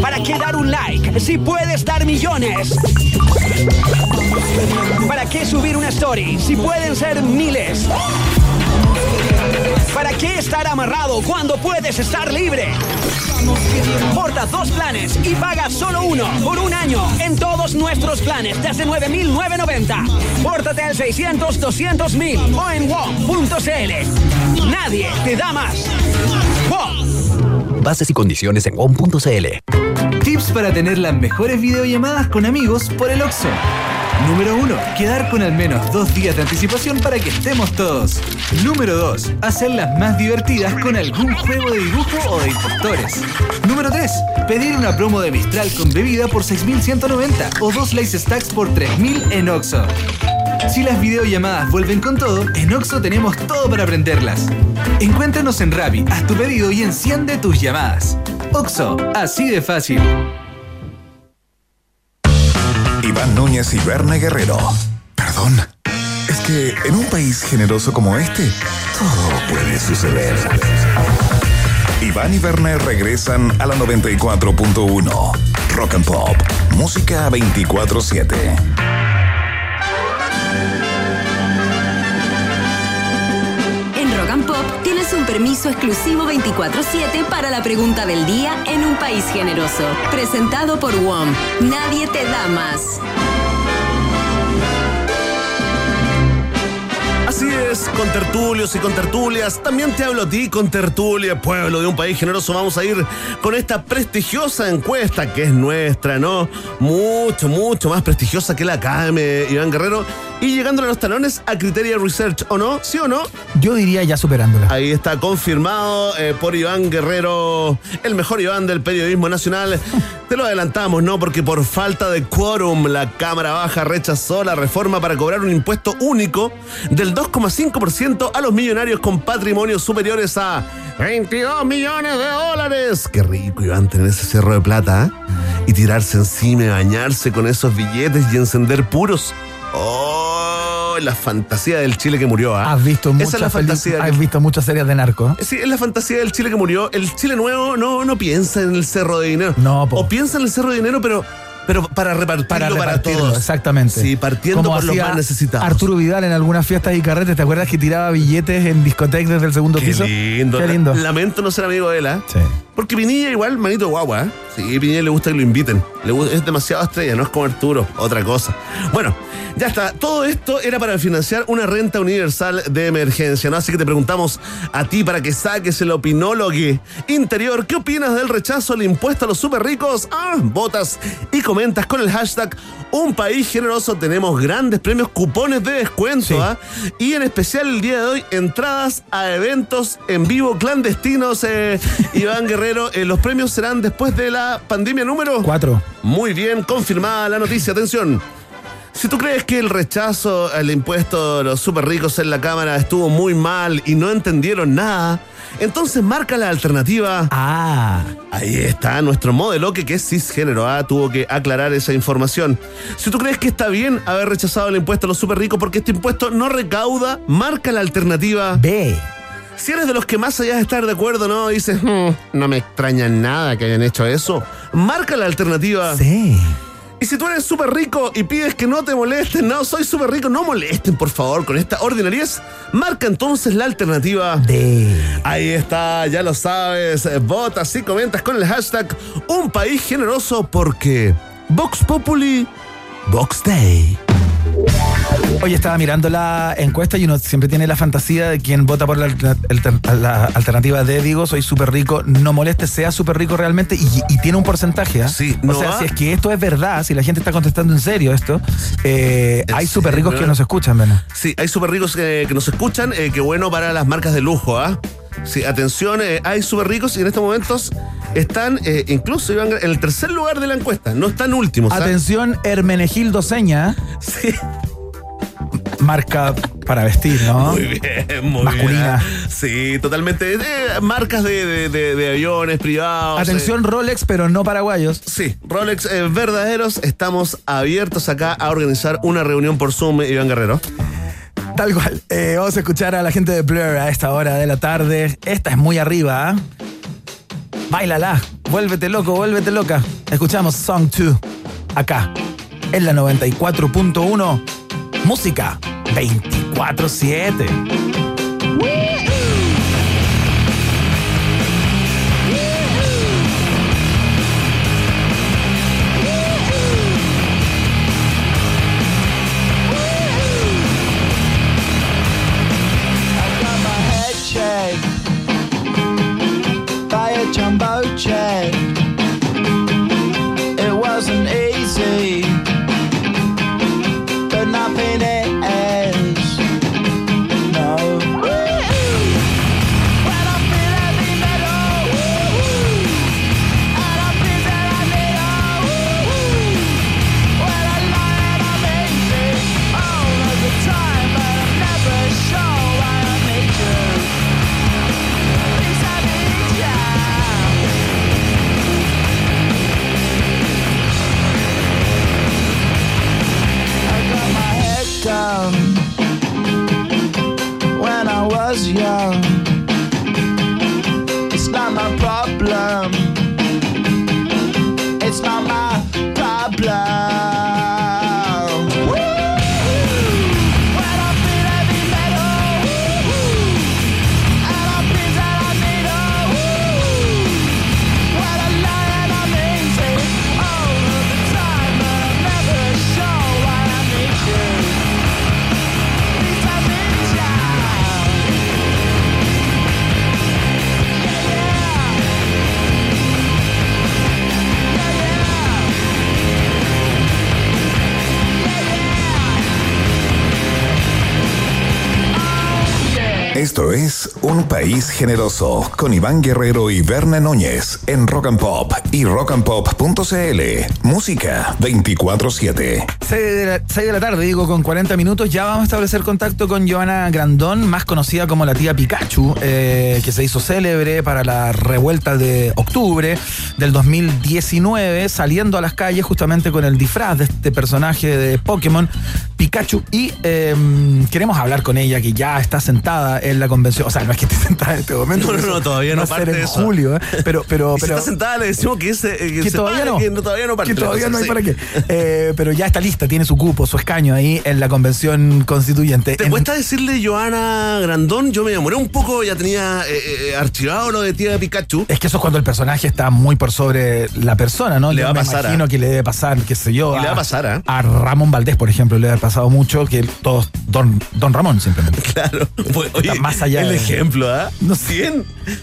¿Para qué dar un like si puedes dar millones? ¿Para qué subir una story si pueden ser miles? ¿Para qué estar amarrado cuando puedes estar libre? Porta dos planes y paga solo uno por un año en todos nuestros planes desde 9.990. Pórtate al 600 200 mil o en WOM.cl. Nadie te da más. WOM. Bases y condiciones en WOM.cl. Tips para tener las mejores videollamadas con amigos por el Oxxo. Número 1. Quedar con al menos dos días de anticipación para que estemos todos. Número 2. Hacerlas más divertidas con algún juego de dibujo o de impostores. Número 3. Pedir una promo de Mistral con bebida por 6.190 o dos Lace Stacks por 3.000 en Oxxo. Si las videollamadas vuelven con todo, en Oxxo tenemos todo para aprenderlas. Encuéntranos en Rappi, haz tu pedido y enciende tus llamadas. Oxxo, así de fácil. Iván Núñez y Berna Guerrero. Perdón. Es que en un país generoso como este, todo puede suceder. Iván y Berna regresan a la 94.1. Rock and Pop. Música 24-7. Permiso exclusivo 24-7 para la pregunta del día en un país generoso. Presentado por WOM. Nadie te da más. Así es, con tertulios y con tertulias. También te hablo a ti, con tertulia, pueblo de un país generoso. Vamos a ir con esta prestigiosa encuesta que es nuestra, ¿no? Mucho, mucho más prestigiosa que la KM, Iván Guerrero. Y llegándole a los talones a Criteria Research, ¿o no? ¿Sí o no? Yo diría ya superándola. Ahí está confirmado eh, por Iván Guerrero, el mejor Iván del periodismo nacional. Te lo adelantamos, ¿no? Porque por falta de quórum, la Cámara Baja rechazó la reforma para cobrar un impuesto único del 2,5% a los millonarios con patrimonios superiores a 22 millones de dólares. Qué rico, Iván, tener ese cerro de plata, ¿eh? Y tirarse encima, bañarse con esos billetes y encender puros. ¡Oh! La fantasía del Chile que murió, ¿ah? Has visto Esa muchas es la fantasía. Has visto muchas series de narco. Sí, es la fantasía del Chile que murió. El Chile nuevo no, no piensa en el cerro de dinero. No, po. O piensa en el cerro de dinero, pero Pero para repartirlo para para, repartirlo, todos. exactamente. Sí, partiendo Como por los más necesitados. Arturo Vidal en algunas fiestas y carretes, ¿te acuerdas que tiraba billetes en discotecas desde el segundo Qué piso? lindo. Qué lindo. Lamento no ser amigo de él, ¿ah? Sí. Porque Pinilla igual, manito guagua, ¿eh? Sí, Pinilla le gusta que lo inviten. Le gu- es demasiado estrella, no es como Arturo, otra cosa. Bueno, ya está. Todo esto era para financiar una renta universal de emergencia, ¿no? Así que te preguntamos a ti para que saques el opinólogo interior. ¿Qué opinas del rechazo al impuesto a los super ricos? Ah, votas y comentas con el hashtag Un País Generoso. Tenemos grandes premios, cupones de descuento, Sí. ¿ah? Y en especial el día de hoy, entradas a eventos en vivo clandestinos. eh, Iván Guerrero, eh, los premios serán después de la pandemia número. Cuatro. Muy bien, confirmada la noticia. Atención. Si tú crees que el rechazo al impuesto de los super ricos en la Cámara estuvo muy mal y no entendieron nada, entonces marca la alternativa. Ah. Ahí está nuestro modelo que, que es cisgénero. Ah, tuvo que aclarar esa información. Si tú crees que está bien haber rechazado el impuesto a los super ricos porque este impuesto no recauda, marca la alternativa. B. Si eres de los que más allá de estar de acuerdo, ¿no? Dices, "Hmm, no me extraña nada que hayan hecho eso. Marca la alternativa. C. Y si tú eres súper rico y pides que no te molesten, no, soy súper rico, no molesten, por favor, con esta ordinariez, marca entonces la alternativa. D. Ahí está, ya lo sabes. Votas y comentas con el hashtag Un País Generoso porque Vox Populi, Vox Day. Oye, estaba mirando la encuesta y uno siempre tiene la fantasía de quien vota por la, alter- alter- la alternativa D, digo, soy súper rico, no moleste, sea súper rico realmente y, y tiene un porcentaje. ¿ah? Sí, o no sea, si es que esto es verdad, si la gente está contestando en serio esto, eh, ¿En hay súper ricos que nos escuchan, Beno. Sí, hay súper ricos que, que nos escuchan, eh, qué bueno para las marcas de lujo, ¿ah? Sí, atención, eh, hay súper ricos y en estos momentos están eh, incluso Iván, en el tercer lugar de la encuesta, no están últimos. ¿ah? Atención, Hermenegildo Seña, Sí. marca para vestir, ¿no? Muy bien, muy Masculina. bien. Sí, totalmente. Eh, marcas de, de- de- de aviones privados. Atención, Rolex, pero no paraguayos. Sí, Rolex eh, verdaderos, estamos abiertos acá a organizar una reunión por Zoom, Iván Guerrero. Tal cual. Eh, vamos a escuchar a la gente de Blur a esta hora de la tarde. Esta es muy arriba, ¿ah? Báilala. Vuélvete loco, vuélvete loca. Escuchamos Song 2 acá, en la 94.1. Música 24-7. Jumbo jet. País Generoso con Iván Guerrero y Berna Núñez en Rock and Pop y rockandpop.cl. Música 24-7. 6 de, la, seis de la tarde, digo, con 40 minutos, ya vamos a establecer contacto con Joana Grandón, más conocida como la tía Pikachu, eh, que se hizo célebre para la revuelta de octubre del 2019, saliendo a las calles justamente con el disfraz de este personaje de Pokémon, Pikachu y eh, queremos hablar con ella que ya está sentada en la convención. O sea, no es que esté sentada en este momento. No, no, no, todavía no va a ser en eso. julio, ¿eh? pero, pero, si está sentada, le decimos que, ese, eh, que se todavía no. Que todavía no parte Que todavía no hay sí. para qué. Eh, pero ya está lista, tiene su cupo, su escaño ahí en la convención constituyente. ¿Te En- cuesta decirle Joana Grandón? Yo me demoré un poco, ya tenía archivado lo de tía Pikachu. Es que eso es cuando el personaje está muy por sobre la persona, ¿no? Le Yo va a me pasar, imagino ¿ah? que le debe pasar, qué sé yo. Y le va a pasar. A Ramón Valdés, por ejemplo, le ha pasado mucho que todos, Don, don Ramón simplemente. Claro. Oye, más allá el de- ejemplo, ¿ah? No sé.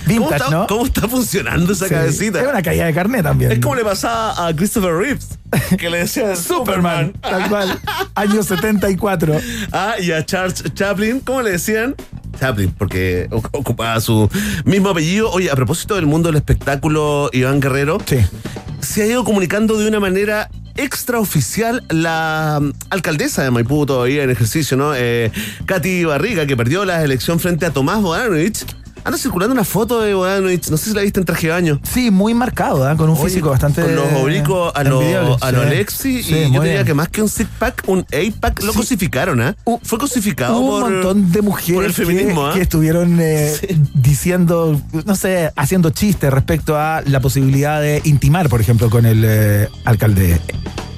¿Cómo está, ¿no? ¿Cómo está funcionando esa Sí. cabecita? Es una caída de carnet también. Es como le pasaba a Christopher Reeves, que le decía Superman, tal cual. Año 74. Ah, y a Charles Chaplin, ¿cómo le decían? Chaplin, porque ocupaba su mismo apellido. Oye, a propósito del mundo del espectáculo, Iván Guerrero, Sí. se ha ido comunicando de una manera extraoficial la mm, alcaldesa de Maipú todavía en ejercicio, ¿no? Eh, Katy Barriga, que perdió la elección frente a Tomás Bodanovich. Anda circulando una foto de Bodanovich, no sé si la viste en traje de baño. Sí, muy marcado, ¿ah? con un Oye, físico bastante. Con los oblicuos a lo, a lo Sí. Alexi. Sí, y yo diría bien. que más que un six pack, un eight pack, lo cosificaron, ¿ah? Hu- Fue cosificado Hubo por. un montón de mujeres por el feminismo, que, ¿ah? que estuvieron eh, diciendo, no sé, haciendo chistes respecto a la posibilidad de intimar, por ejemplo, con el eh, alcalde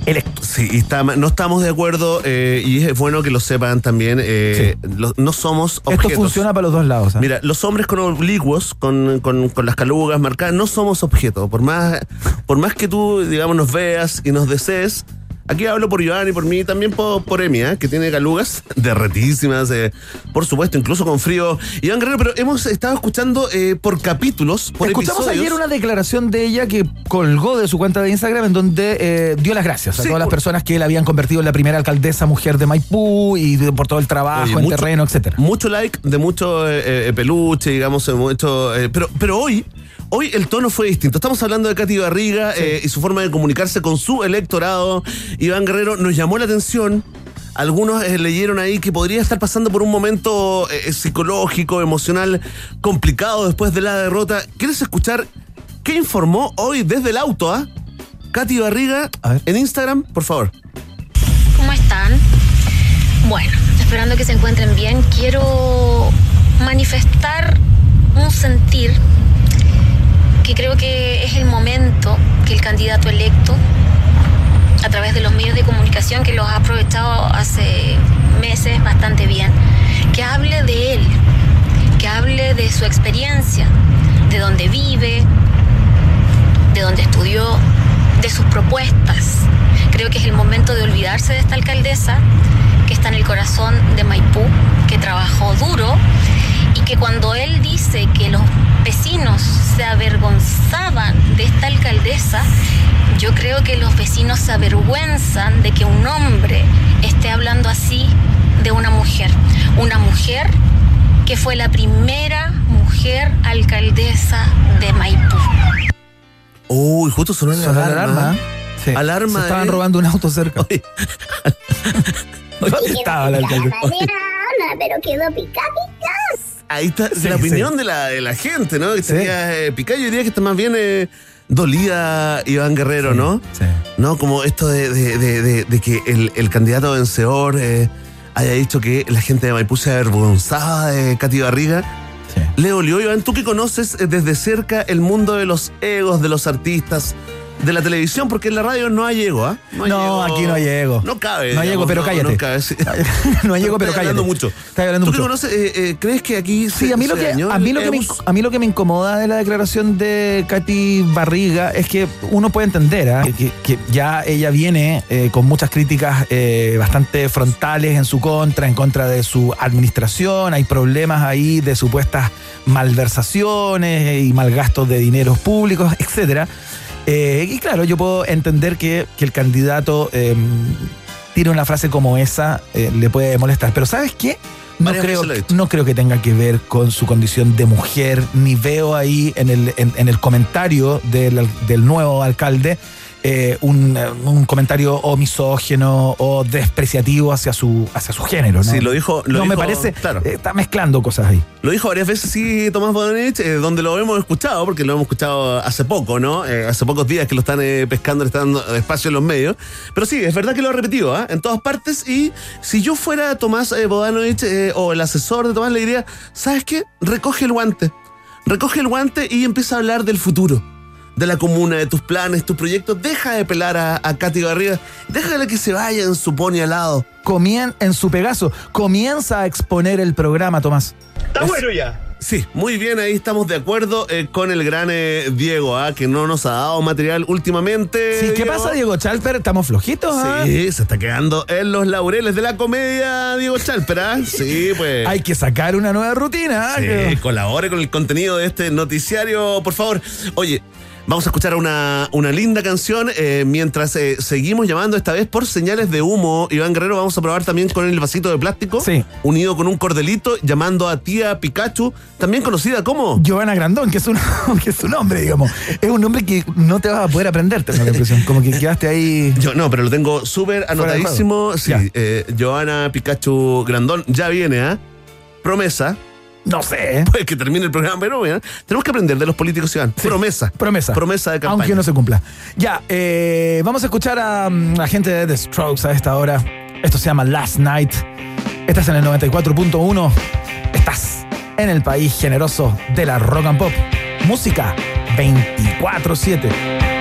electo. Sí, está, no estamos de acuerdo eh, y es bueno que lo sepan también. eh, lo- no somos objetos. Esto funciona para los dos lados. ¿ah? Mira, los hombres con oblicuos, con, con- con las calugas marcadas, no somos objetos. Por más, por más que tú, digamos, nos veas y nos desees, aquí hablo por Joan y por mí, también por, por Emi, ¿eh? que tiene calugas derretísimas, eh, por supuesto, incluso con frío. Iván Guerrero, pero hemos estado escuchando eh, por capítulos, por Escuchamos episodios. ayer una declaración de ella que colgó de su cuenta de Instagram en donde eh, dio las gracias a Sí, todas las personas que la habían convertido en la primera alcaldesa mujer de Maipú y de- por todo el trabajo Oye, en mucho- terreno, etcétera. Mucho like de mucho peluche, digamos, eh, mucho. pero, pero hoy. Hoy el tono fue distinto. Estamos hablando de Katy Barriga eh, y su forma de comunicarse con su electorado. Iván Guerrero nos llamó la atención. Algunos eh, leyeron ahí que podría estar pasando por un momento eh, psicológico, emocional complicado después de la derrota. ¿Quieres escuchar qué informó hoy desde el auto, ah? Katy Barriga A ver. en Instagram, por favor. ¿Cómo están? Bueno, esperando que se encuentren bien, quiero manifestar un sentir que creo que es el momento que el candidato electo, a través de los medios de comunicación que los ha aprovechado hace meses bastante bien, que hable de él, que hable de su experiencia, de dónde vive, de dónde estudió, de sus propuestas. Creo que es el momento de olvidarse de esta alcaldesa que está en el corazón de Maipú, que trabajó duro y que cuando él dice que los vecinos se avergonzaban de esta alcaldesa, yo creo que los vecinos se avergüenzan de que un hombre esté hablando así de una mujer. Una mujer que fue la primera mujer alcaldesa de Maipú. Uy, justo sonó la Sonó la alarma. alarma. Sí. Alarma Se estaban de- robando un auto cerca. Oye. ¿Dónde estaba el alcalde? pero quedó picaditas. Ahí está Sí, la sí. opinión de, la, de la gente, ¿no? Estaría eh, picada. Yo diría que está más bien eh, dolida Iván Guerrero, ¿no? Sí. ¿No? Como esto de, de- de- que el, el candidato vencedor eh, haya dicho que la gente de Maipú se avergonzaba de Katy Barriga. Sí. Le dolió, Iván, tú que conoces eh, desde cerca el mundo de los egos, de los artistas, de la televisión, porque en la radio no hay ego, ¿ah? No, aquí no hay ego. No cabe. No digamos, pero cállate. No, cabe, sí. no hay ego, pero cállate. hablando mucho. Estás hablando ¿Tú que mucho. conoces, eh, eh, crees que aquí Sí, se- a mí, lo que, a, mí lo que me, a mí lo que me incomoda de la declaración de Katy Barriga es que uno puede entender ¿ah? que, que ya ella viene eh, con muchas críticas bastante frontales en su contra, en contra de su administración, hay problemas ahí de supuestas malversaciones y malgastos de dineros públicos, etcétera. Eh, y claro, yo puedo entender que, que el candidato eh, tire una frase como esa, eh, le puede molestar. Pero ¿sabes qué? No creo, no creo que tenga que ver con su condición de mujer, ni veo ahí en el, en, en el comentario del, del nuevo alcalde eh, un, un comentario o misógeno o despreciativo hacia su, hacia su género. ¿no? Sí, lo dijo- lo no me parece. claro. eh, está mezclando cosas ahí. Lo dijo varias veces, sí, Tomás Bodanich, eh, donde lo hemos escuchado, porque lo hemos escuchado hace poco, ¿no? Hace pocos días que lo están pescando, le están dando espacio en los medios. Pero sí, es verdad que lo ha repetido, ¿ah? En todas partes. Y si yo fuera Tomás Bodanovich o el asesor de Tomás, le diría, ¿sabes qué? Recoge el guante. Recoge el guante y empieza a hablar del futuro. De la comuna, de tus planes, tus proyectos. Deja de pelar a, a Katy Garriga. Déjale que se vaya en su pony alado. Comien en su Pegaso. Comienza a exponer el programa, Tomás. Está bueno ya. Sí, muy bien, ahí estamos de acuerdo eh, con el gran eh, Diego, ah, que no nos ha dado material últimamente. Sí, ¿qué pasa, Diego Chalper? ¿Estamos flojitos? ah? Sí, se está quedando en los laureles de la comedia, Diego Chalper, ¿ah? Sí, pues. Hay que sacar una nueva rutina. ah, Sí, que- colabore con el contenido de este noticiario, por favor. Oye, vamos a escuchar una, una linda canción eh, mientras eh, seguimos llamando esta vez por señales de humo. Iván Guerrero, vamos a probar también con el vasito de plástico. Unido con un cordelito, llamando a tía Pikachu, también conocida como. Giovanna Grandón, que es, un, que es su nombre, digamos. Es un nombre que no te vas a poder aprender, tengo la impresión. Como que quedaste ahí. Yo no, pero lo tengo súper anotadísimo. Sí, eh, Joana Pikachu Grandón ya viene, ¿ah? Promesa. No sé. Pues que termine el programa, pero bueno, tenemos que aprender de los políticos, Iván. Promesa. Promesa. Promesa de campaña. Aunque no se cumpla. Ya, eh, vamos a escuchar a mm, la gente de The Strokes a esta hora. Esto se llama Last Night. Estás en el 94.1. Estás en el país generoso de la rock and pop. Música 24-7.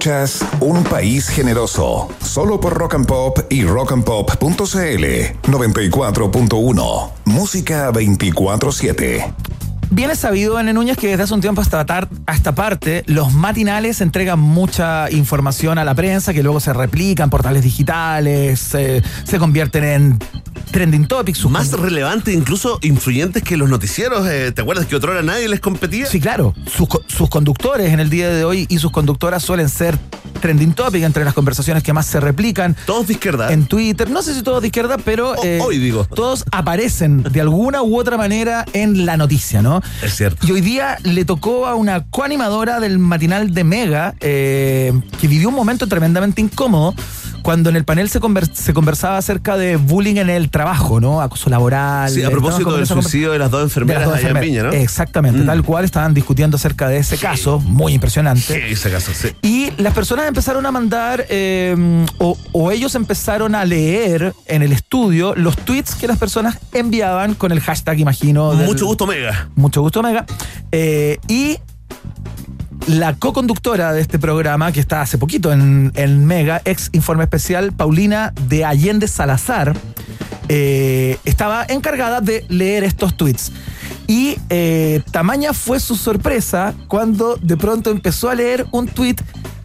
Escuchas Un País Generoso, solo por Rock and Pop y rockandpop.cl 94.1, música 24-7. Bien es sabido, N. Núñez, que desde hace un tiempo hasta, tar- a esta parte, los matinales entregan mucha información a la prensa que luego se replica en portales digitales, se convierten en trending topics. sus Más relevantes, incluso influyentes que los noticieros. eh, ¿Te acuerdas que otra hora nadie les competía? Sí, claro. Sus conductores en el día de hoy y sus conductoras suelen ser trending topic entre las conversaciones que más se replican. Todos de izquierda. En Twitter. No sé si todos de izquierda, pero. eh, hoy digo. Todos aparecen de alguna u otra manera en la noticia, ¿no? Es cierto. Y hoy día le tocó a una coanimadora del matinal de Mega eh, que vivió un momento tremendamente incómodo cuando en el panel se, conver- se conversaba acerca de bullying en el trabajo, ¿no? Acoso laboral. Sí, a eh, propósito del suicidio de las dos de enfermeras las dos. Viña, ¿no? Exactamente, Mm. tal cual estaban discutiendo acerca de ese caso, muy impresionante. Sí, ese caso, sí. Y las personas empezaron a mandar, eh, o, o ellos empezaron a leer en el estudio los tweets que las personas enviaban con el hashtag, imagino. del- Mucho gusto, Mega. Mucho gusto, Mega. Eh, y la co-conductora de este programa, que está hace poquito en, en Mega, ex informe especial, Paulina de Allende Salazar, eh, estaba encargada de leer estos tweets. Y eh, tamaña fue su sorpresa cuando de pronto empezó a leer un tweet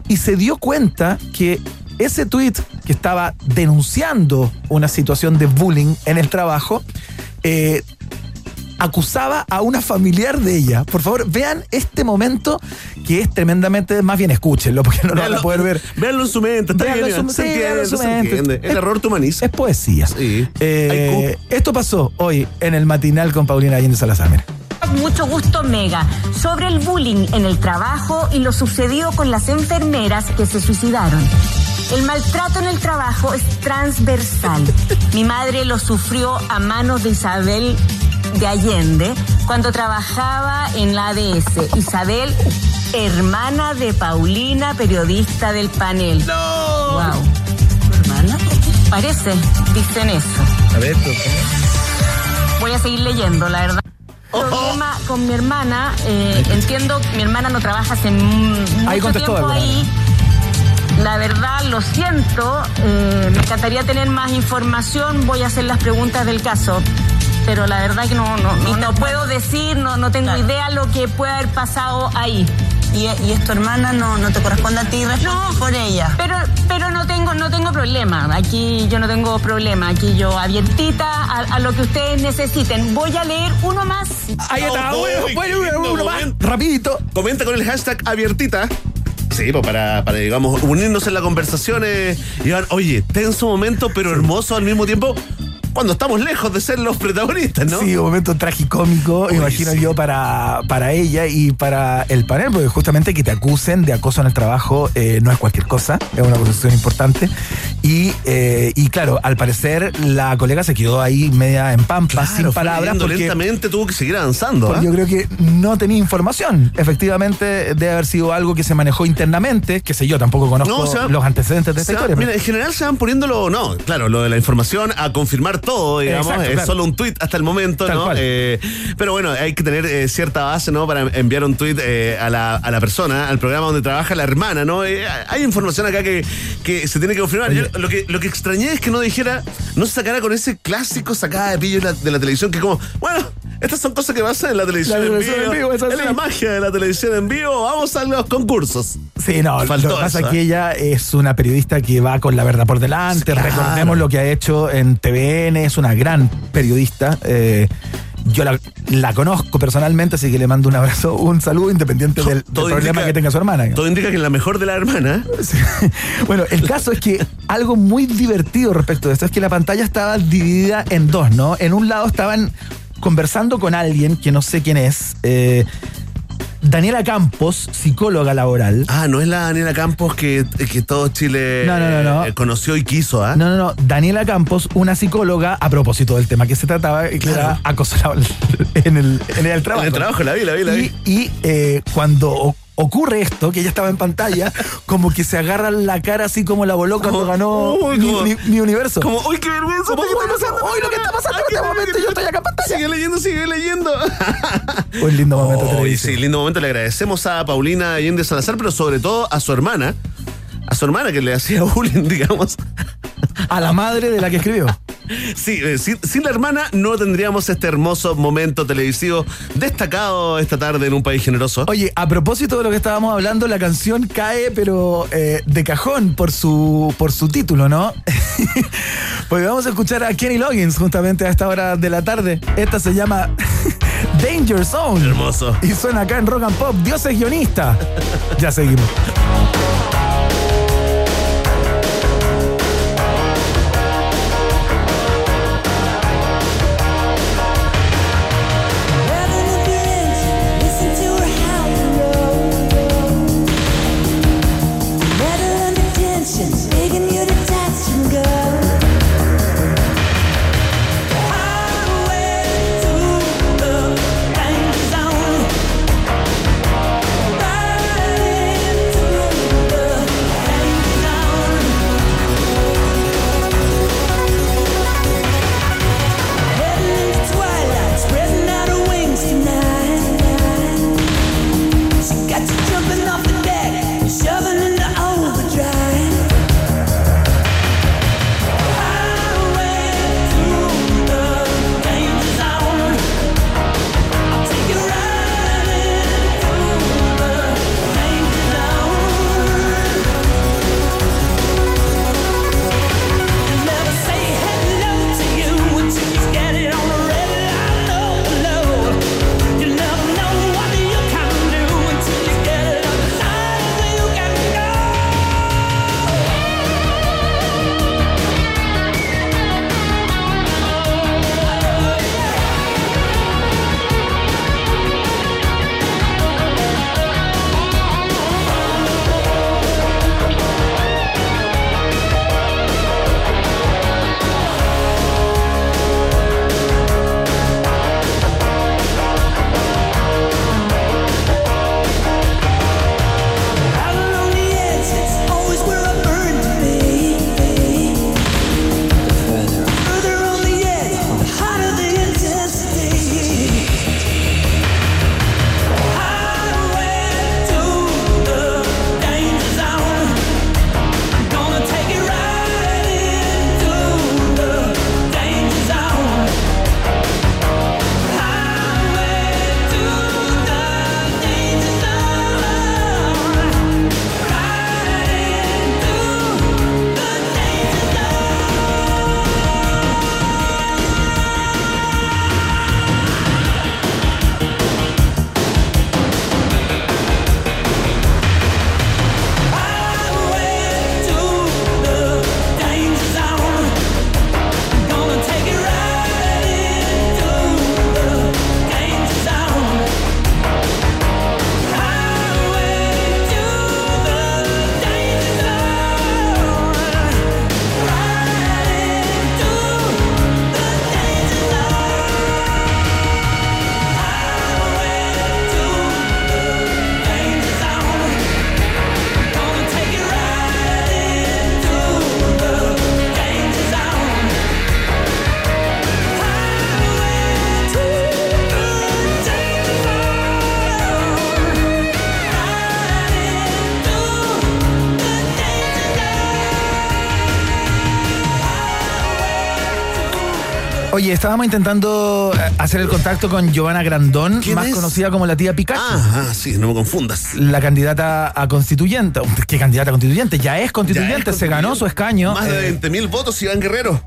y se dio cuenta que ese tweet que estaba denunciando una situación de bullying en el trabajo, eh, acusaba a una familiar de ella. Por favor, vean este momento que es tremendamente, más bien escúchenlo porque no lo van a poder ver. Véanlo en su mente, está Véanlo bien, en su- se sí, entiende, véanlo en su se mente. entiende. El Es- error te humaniza. Es poesía. Sí. Eh, esto pasó hoy en el matinal con Paulina Allende Salazar. Mira. Mucho gusto, Mega. Sobre el bullying en el trabajo y lo sucedido con las enfermeras que se suicidaron. El maltrato en el trabajo es transversal. Mi madre lo sufrió a manos de Isabel de Allende cuando trabajaba en la ADS. Isabel, hermana de Paulina, periodista del panel. ¡No! Wow. ¿Hermana? Parece, dicen eso. A ver, Voy a seguir leyendo, la verdad. Problema con mi hermana, eh, entiendo que mi hermana no trabaja hace Ahí mucho tiempo ahí. La verdad, lo siento, eh, me encantaría tener más información, voy a hacer las preguntas del caso. Pero la verdad que no, no, no, no puedo decir, no, no tengo idea lo que puede haber pasado ahí. ¿Y, y es tu hermana? No, no te corresponde a ti no, por ella. Pero, pero no tengo, no tengo problema. Aquí yo no tengo problema. Aquí yo abiertita a, a lo que ustedes necesiten. Voy a leer uno más. Ahí está, bueno, uy, bueno, lindo uno más, rapidito. Comenta con el hashtag abiertita. Sí, pues para, para, digamos, unirnos en la conversación. eh, Iván, oye, tenso momento, pero hermoso al mismo tiempo. Cuando estamos lejos de ser los protagonistas, ¿no? Sí, un momento tragicómico, Uy, imagino sí. yo, para, para ella y para el panel, porque justamente que te acusen de acoso en el trabajo eh, no es cualquier cosa, es una acusación importante. Y, eh, y claro, al parecer la colega se quedó ahí media en pampa, Claro, sin palabras, porque, lentamente tuvo que seguir avanzando. porque ¿ah? yo creo que no tenía información. Efectivamente, debe haber sido algo que se manejó internamente, que sé yo, tampoco conozco No, los antecedentes de esta historia. mira, en general se van poniéndolo, no, claro, lo de la información a confirmar todo, digamos, Exacto, es claro. solo un tuit hasta el momento, Tal ¿no? Eh, pero bueno, hay que tener eh, cierta base, ¿no? Para enviar un tuit eh, a, la, a la persona, al programa donde trabaja la hermana, ¿no? Eh, hay información acá que, que se tiene que confirmar. Yo lo, que, lo que extrañé es que no dijera, no se sacara con ese clásico sacada de pillo de la, de la televisión que como, bueno, estas son cosas que pasan en la televisión, La en, televisión vivo. en vivo, es es la magia de la televisión en vivo, vamos a los concursos. Sí, no, Faltó lo que pasa es que ¿eh? ella es una periodista que va con la verdad por delante. Claro. Recordemos lo que ha hecho en TVN, es una gran periodista. eh, yo la, la conozco personalmente, así que le mando un abrazo, un saludo independiente del, del problema indica- que tenga su hermana. Todo indica que la mejor de la hermana Bueno, el caso es que algo muy divertido respecto de esto es que la pantalla estaba dividida en dos, ¿no? En un lado estaban conversando con alguien que no sé quién es. eh, Daniela Campos, psicóloga laboral. Ah, no es la Daniela Campos que, que todo Chile No, no, no, no. eh, conoció y quiso, ¿ah? No, no, no. Daniela Campos, una psicóloga, a propósito del tema que se trataba, que era acoso en el, en el trabajo. En el trabajo, la vi, la vi, la vi. Y, y, eh, cuando ocurre esto, que ella estaba en pantalla, como que se agarra la cara así como la voló cuando ganó uy, mi, como- mi- mi universo. Como, uy, qué vergüenza. Como, ¿qué está uy, pasando? uy, lo que está pasando en este momento, yo estoy acá en pantalla. Sigue leyendo, sigue leyendo. Un lindo momento Oh, televisivo. sí, lindo momento. Le agradecemos a Paulina Allende Salazar, pero sobre todo a su hermana. A su hermana que le hacía bullying, digamos. A la madre de la que escribió. Sí, eh, sin, sin la hermana no tendríamos este hermoso momento televisivo destacado esta tarde en un país generoso. Oye, a propósito de lo que estábamos hablando, la canción cae, pero eh, de cajón por su, por su título, ¿no? Porque vamos a escuchar a Kenny Loggins justamente a esta hora de la tarde. Esta se llama Danger Zone. Hermoso. Y suena acá en Rock and Pop. Dios es guionista. Ya seguimos. Estábamos intentando eh, hacer el contacto con Giovanna Grandón, ¿Quién más es? conocida como la tía Pikachu. Ah, ah, sí, no me confundas. La candidata a constituyente. ¿Qué candidata a constituyente? Ya es constituyente, Ya es se ganó su escaño. Más de Eh, 20.000 votos, Iván Guerrero.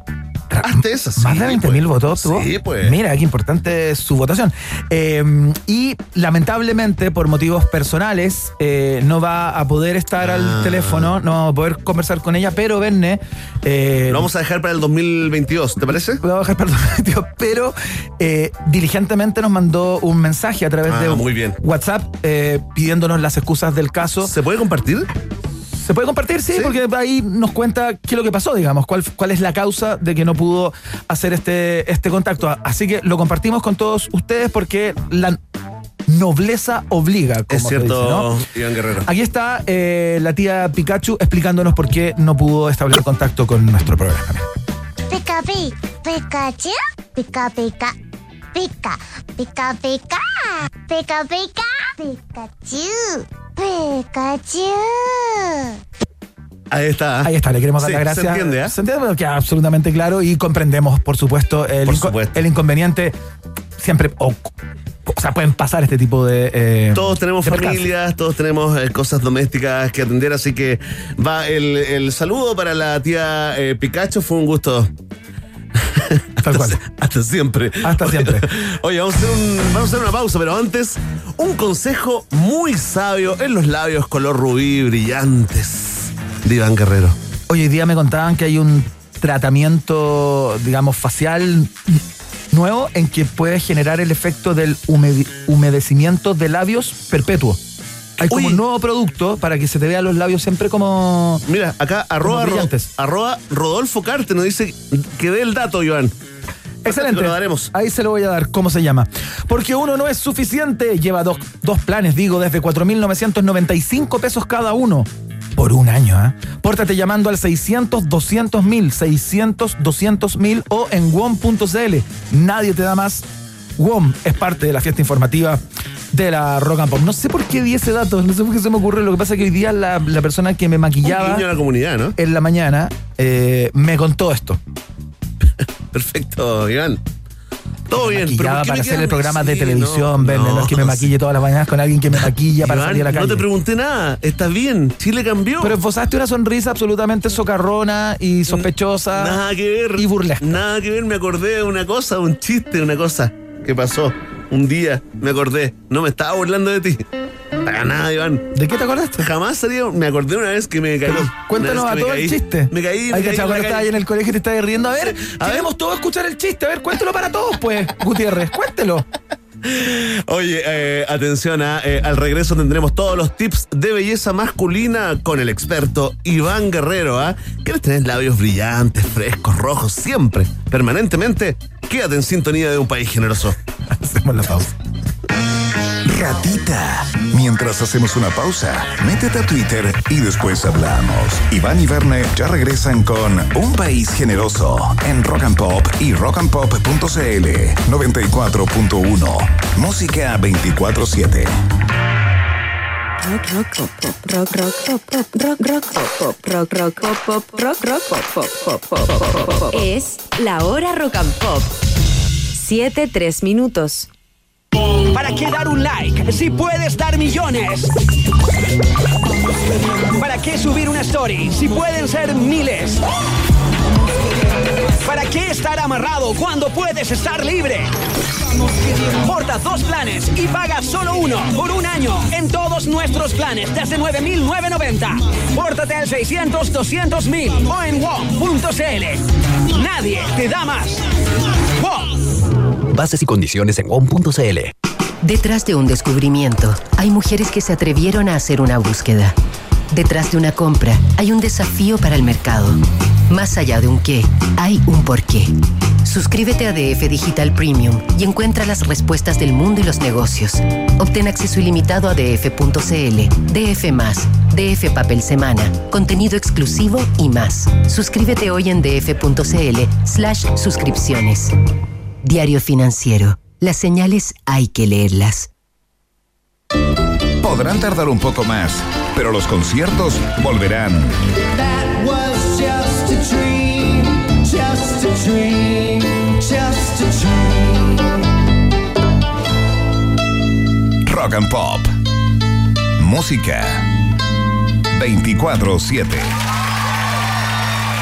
Esas. Más sí, de 20 pues. mil votos tuvo. Sí, pues. Mira, qué importante es su votación. Eh, y lamentablemente, por motivos personales, eh, no va a poder estar Ah. al teléfono, no vamos a poder conversar con ella, pero Verne. Eh, Lo vamos a dejar para el 2022, ¿te parece? lo vamos a dejar para el 2022, pero eh, diligentemente nos mandó un mensaje a través Ah, de muy bien. WhatsApp eh, pidiéndonos las excusas del caso. ¿Se puede compartir? ¿Se puede compartir? Sí, porque ahí nos cuenta qué es lo que pasó, digamos, cuál, cuál es la causa de que no pudo hacer este, este contacto. Así que lo compartimos con todos ustedes porque la nobleza obliga, como Es cierto, dice, ¿no? Iván Guerrero. Aquí está eh, la tía Pikachu explicándonos por qué no pudo establecer contacto con nuestro programa. Pica pi, Pikachu, pica pica, pica, pica pica, pica pica, Pikachu, Pikachu. Ahí está. Ahí está, le queremos dar Sí, las gracias. Se entiende, ¿eh? Se entiende, pero queda absolutamente claro y comprendemos, por supuesto, el, Por inco- supuesto. el inconveniente. Siempre, o, o sea, pueden pasar este tipo de. eh, Todos tenemos de familias, todos tenemos eh, cosas domésticas que atender, así que va el, el saludo para la tía eh, Pikachu, fue un gusto. Tal cual. Hasta siempre. Hasta siempre. Oye, vamos a, hacer un- vamos a hacer una pausa, pero antes, un consejo muy sabio en los labios color rubí brillantes de Iván Guerrero. Hoy en día me contaban que hay un tratamiento, digamos, facial nuevo en que puede generar el efecto del humedecimiento de labios perpetuo. Hay como un nuevo producto para que se te vean los labios siempre como. Mira, acá arroba, como Ro- brillantes. arroba Rodolfo Carte nos dice que dé el dato, Iván. Excelente. Lo daremos. Ahí se lo voy a dar. ¿Cómo se llama? Porque uno no es suficiente. Lleva dos, dos planes, digo, desde 4.995 pesos cada uno. Por un año, ¿eh? Pórtate llamando al 600 200 mil, 600 200 mil o en WOM.cl. Nadie te da más. WOM es parte de la fiesta informativa de la Rock and Pop. No sé por qué di ese dato, no sé por qué se me ocurrió. Lo que pasa es que hoy día la, la persona que me maquillaba la comunidad, ¿no? en la mañana eh, me contó esto. Perfecto, Iván. Todo bien, pero ¿por qué para me hacerle quedan- programas de televisión, no, Verne, no, no, es que me maquille todas las mañanas con alguien que me maquilla para Iván, salir a la calle. no te pregunté nada. ¿Estás bien? Chile cambió. Pero esbozaste una sonrisa absolutamente socarrona y sospechosa. Nada que ver. Y burlesca. Nada que ver, me acordé de una cosa, un chiste, una cosa que pasó. Un día me acordé. No me estaba burlando de ti. Para nada, Iván. ¿De qué te acordaste? Jamás sería. Me acordé una vez que me caí. Cuéntanos a todo el caí. chiste. Me caí. me Hay caí que la cuando estabas ahí en el colegio y te estabas riendo. A ver, A ver. queremos todos escuchar el chiste. A ver, cuéntelo para todos, pues, Gutiérrez. Cuéntelo. Oye, eh, atención, ah, eh, al regreso tendremos todos los tips de belleza masculina con el experto Iván Guerrero. ¿ah? ¿Quieres tener labios brillantes, frescos, rojos, siempre, permanentemente? Quédate en sintonía de un país generoso. Hacemos la pausa. Ratita. Mientras hacemos una pausa, métete a Twitter y después hablamos. Iván y Verne ya regresan con Un País Generoso en Rock and Pop y rockandpop.cl 94.1. Música 24-7. Rock, rock, pop, rock, rock, pop, rock, rock, pop, rock, rock, pop, rock, rock, pop, pop, pop, pop. Es la hora rock and pop. Siete, tres minutos. ¿Para qué dar un like si puedes dar millones? ¿Para qué subir una story si pueden ser miles? ¿Para qué estar amarrado cuando puedes estar libre? Porta dos planes y paga solo uno por un año en todos nuestros planes desde 9.990. Pórtate al 600 200 mil o en WOM.cl. Nadie te da más. Bases y condiciones en WOM.cl. Detrás de un descubrimiento, hay mujeres que se atrevieron a hacer una búsqueda. Detrás de una compra, hay un desafío para el mercado. Más allá de un qué, hay un por qué. Suscríbete a DF Digital Premium y encuentra las respuestas del mundo y los negocios. Obtén acceso ilimitado a df.cl, DF DF Papel Semana, contenido exclusivo y más. Suscríbete hoy en df.cl slash suscripciones. Diario Financiero. Las señales hay que leerlas. Podrán tardar un poco más, pero los conciertos volverán. That was just a dream, just a dream, just a dream. Rock and Pop. Música 24-7.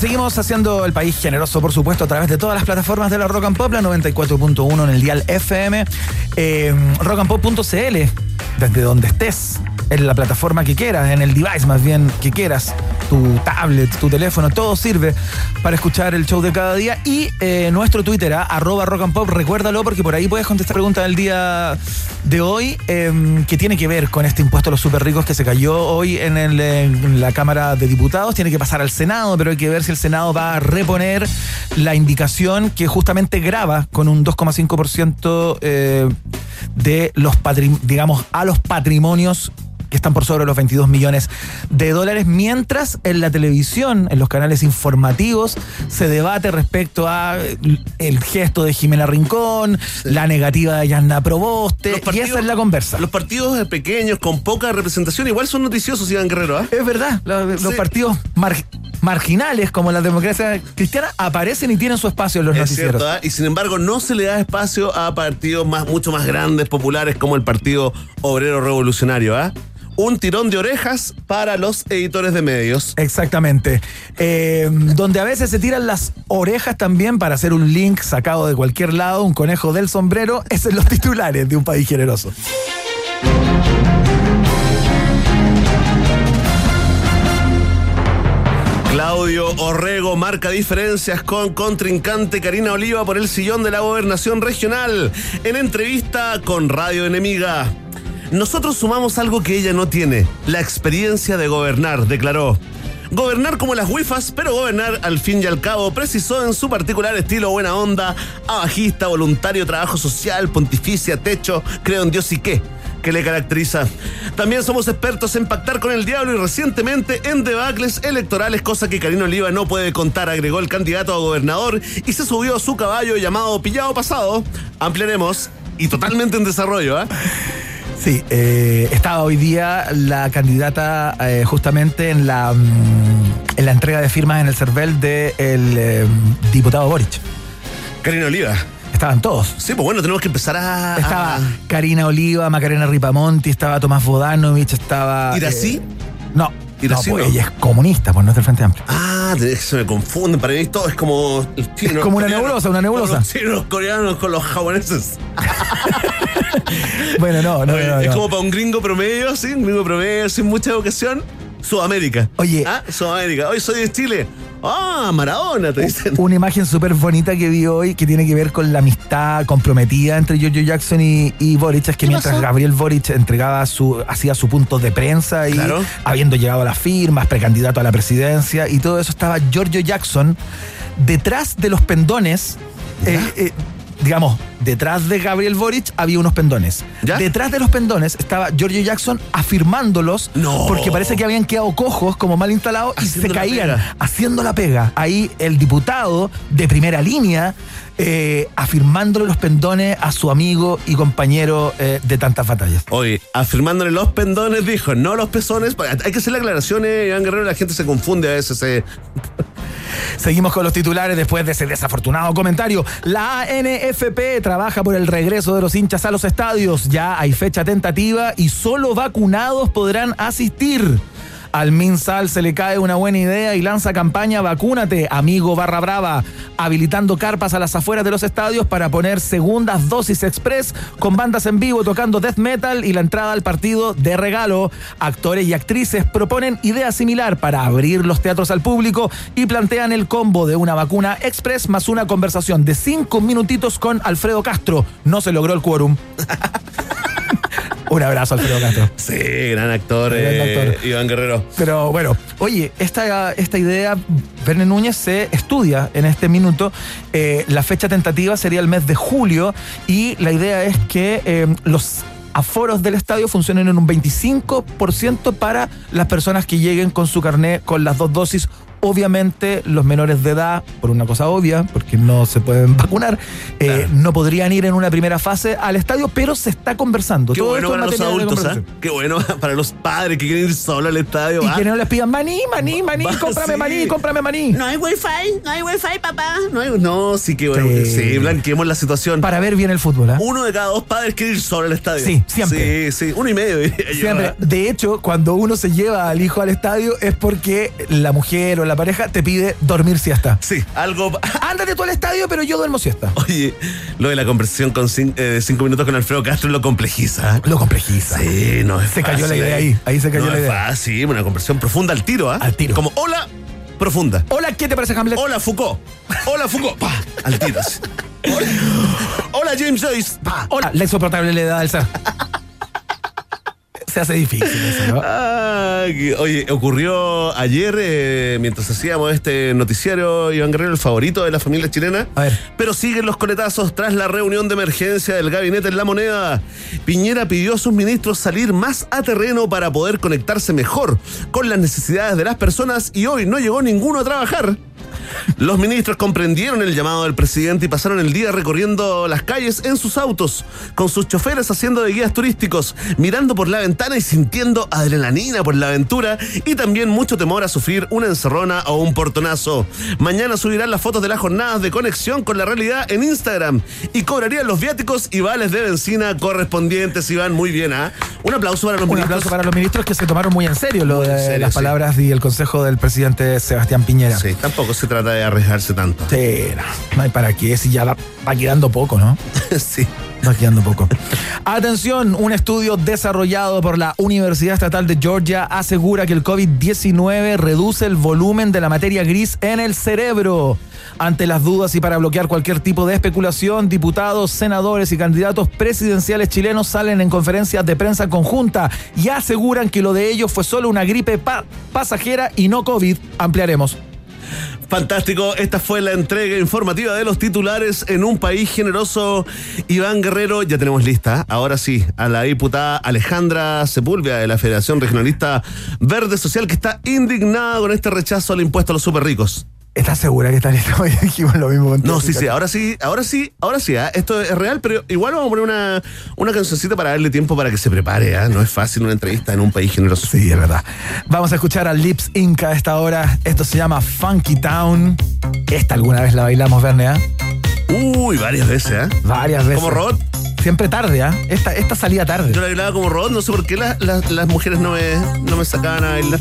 Seguimos haciendo el país generoso, por supuesto, a través de todas las plataformas de la Rock and Pop, la 94.1 en el dial FM, eh, rockandpop.cl, desde donde estés. En la plataforma que quieras, en el device más bien que quieras, tu tablet, tu teléfono, todo sirve para escuchar el show de cada día. Y eh, nuestro Twitter, ¿ah? arroba rock and pop, recuérdalo porque por ahí puedes contestar preguntas del día de hoy eh, que tiene que ver con este impuesto a los super ricos que se cayó hoy en, la Cámara de Diputados. Tiene que pasar al Senado, pero hay que ver si el Senado va a reponer la indicación que justamente graba con un 2,5% eh, de los digamos a los patrimonios que están por sobre los 22 millones de dólares, mientras en la televisión, en los canales informativos, se debate respecto a eh, el gesto de Jimena Rincón, la negativa de Yanna Proboste, y esa es la conversa. Los partidos pequeños, con poca representación, igual son noticiosos, Iván Guerrero, ¿ah? Es verdad, los, partidos mar- marginales como la democracia cristiana aparecen y tienen su espacio en los Es noticieros. cierto, ¿ah? y sin embargo no se le da espacio a partidos más, mucho más grandes, populares como el Partido Obrero Revolucionario. ¿ah? Un tirón de orejas para los editores de medios. Exactamente. Eh, donde a veces se tiran las orejas también para hacer un link sacado de cualquier lado, un conejo del sombrero, es en los titulares de un país generoso. Claudio Orrego marca diferencias con contrincante Karina Oliva por el sillón de la gobernación regional. En entrevista con Radio Enemiga. Nosotros sumamos algo que ella no tiene, la experiencia de gobernar, declaró. Gobernar como las wifas, pero gobernar al fin y al cabo, precisó en su particular estilo buena onda, abajista, voluntario, trabajo social, pontificia, techo, creo en Dios y qué que le caracteriza. También somos expertos en pactar con el diablo y recientemente en debacles electorales, cosa que Karina Oliva no puede contar, agregó el candidato a gobernador y se subió a su caballo llamado Pillado Pasado. Ampliaremos y totalmente en desarrollo, ¿ah? Sí, eh, estaba hoy día la candidata eh, justamente en la, mm, en la entrega de firmas en el CERVEL del diputado Boric. Karina Oliva. Estaban todos. Sí, pues bueno, tenemos que empezar a. Estaba Karina Oliva, Macarena Ripamonti, estaba Tomás Bodanovich, estaba. ¿Irací? eh, no. ¿Irací no, pues ella es comunista, pues no es del Frente Amplio. Ah, se me confunden. Para mí todo es como. Es como una nebulosa, una nebulosa. Los chinos coreanos con los japoneses. Bueno, no, no, Oye, no, es como para un gringo promedio, sí, un gringo promedio, sin mucha vocación. Sudamérica. Oye. Ah, Sudamérica. Hoy soy de Chile. Ah, Maradona, te dicen. Una imagen súper bonita que vi hoy que tiene que ver con la amistad comprometida entre Giorgio Jackson y, y Boric. Es que mientras pasó? Gabriel Boric entregaba su, hacía su punto de prensa y Claro. habiendo llegado a las firmas, precandidato a la presidencia y todo eso, estaba Giorgio Jackson detrás de los pendones. eh, eh, digamos, detrás de Gabriel Boric había unos pendones. Detrás de los pendones estaba Giorgio Jackson afirmándolos No. porque parece que habían quedado cojos, como mal instalados, y Haciendo se caían haciendo la pega. Ahí el diputado de primera línea eh, afirmándole los pendones a su amigo y compañero eh, de tantas batallas. Oye, afirmándole los pendones, dijo, no los pezones. Hay que hacer la aclaración, eh, Iván Guerrero, la gente se confunde a veces. Seguimos con los titulares después de ese desafortunado comentario. La ANFP trabaja por el regreso de los hinchas a los estadios. Ya hay fecha tentativa y solo vacunados podrán asistir. Al Minsal se le cae una buena idea y lanza campaña Vacúnate, amigo barra brava, habilitando carpas a las afueras de los estadios para poner segundas dosis express con bandas en vivo tocando death metal y la entrada al partido de regalo. Actores y actrices proponen idea similar para abrir los teatros al público y plantean el combo de una vacuna express más una conversación de cinco minutitos con Alfredo Castro. No se logró el quórum. Un abrazo, Alfredo Castro. Sí, gran actor, eh, actor. Iván Guerrero. Pero bueno, oye, esta, esta idea, Verne Núñez se estudia en este minuto. Eh, la fecha tentativa sería el mes de julio y la idea es que eh, los aforos del estadio funcionen en un 25% para las personas que lleguen con su carnet con las dos dosis. Obviamente los menores de edad, por una cosa obvia, porque no se pueden vacunar, eh, no podrían ir en una primera fase al estadio, pero se está conversando. Qué Todo bueno para los adultos, ¿ah? Qué bueno para los padres que quieren ir solo al estadio. Y ¿ah? que no les pidan maní, maní, maní, Va, cómprame sí. maní, cómprame maní. No hay wifi, no hay wifi, papá. No, hay- no sí, que bueno. Sí. Sí, blanqueemos la situación. Para ver bien el fútbol, ¿ah? Uno de cada dos padres quiere ir solo al estadio. Sí, siempre. Sí, sí, uno y medio. yo, Siempre. ¿ah? De hecho, cuando uno se lleva al hijo al estadio es porque la mujer o la pareja, te pide dormir siesta. Sí, algo. Ándate tú al estadio, pero yo duermo siesta. Oye, lo de la conversación con cin- eh, de cinco minutos con Alfredo Castro lo complejiza. Lo complejiza. Sí, no es Se cayó la idea ahí, ahí se cayó no la es idea. fácil, una conversación profunda al tiro, ¿ah? Al tiro. Como, hola, profunda. Hola, ¿qué te parece, Hamlet? Hola, Foucault. Hola, Foucault. Pa, al tiro. Hola, Hola, James Joyce. Pa. Hola, la insoportable le da al ser. Se hace difícil eso, ¿no? Ah, oye, ocurrió ayer eh, mientras hacíamos este noticiario Iván Guerrero, el favorito de la familia chilena. A ver. Pero siguen los coletazos tras la reunión de emergencia del gabinete en la moneda. Piñera pidió a sus ministros salir más a terreno para poder conectarse mejor con las necesidades de las personas y hoy no llegó ninguno a trabajar. Los ministros comprendieron el llamado del presidente y pasaron el día recorriendo las calles en sus autos, con sus choferes haciendo de guías turísticos, mirando por la ventana y sintiendo adrenalina por la aventura y también mucho temor a sufrir una encerrona o un portonazo. Mañana subirán las fotos de las jornadas de conexión con la realidad en Instagram y cobrarían los viáticos y vales de benzina correspondientes. Iván, muy bien, ¿ah? Un aplauso para los Un ministros. aplauso para los ministros que se tomaron muy en serio lo de en serio, las sí. palabras y el consejo del presidente Sebastián Piñera. Sí, tampoco se trata de arriesgarse tanto. Sí, no, no hay para qué, si ya va, va quedando poco, ¿no? sí. Va quedando poco. Atención, un estudio desarrollado por la Universidad Estatal de Georgia asegura que el COVID-19 reduce el volumen de la materia gris en el cerebro. Ante las dudas y para bloquear cualquier tipo de especulación, diputados, senadores y candidatos presidenciales chilenos salen en conferencias de prensa conjunta y aseguran que lo de ellos fue solo una gripe pa- pasajera y no COVID. Ampliaremos. Fantástico, esta fue la entrega informativa de los titulares en un país generoso. Iván Guerrero, ya tenemos lista, ahora sí, a la diputada Alejandra Sepúlveda de la Federación Regionalista Verde Social que está indignada con este rechazo al impuesto a los super ricos. ¿Estás segura que está lista? Hoy dijimos lo mismo. contigo, No, sí, sí, ahora sí, ahora sí, ahora sí, ¿ah? esto es real, pero igual vamos a poner una, una cancioncita para darle tiempo para que se prepare, ¿ah? no es fácil una entrevista en un país generoso. Sí, es verdad. Vamos a escuchar a Lips Inca a esta hora. Esto se llama Funky Town. Esta alguna vez la bailamos, Verne, ¿ah? Uy, varias veces, ¿ah? Varias veces. Como robot. Siempre tarde, ¿ah? Esta, esta salía tarde. Yo la bailaba como robot, no sé por qué la- la- las mujeres no me, no me sacaban a bailar.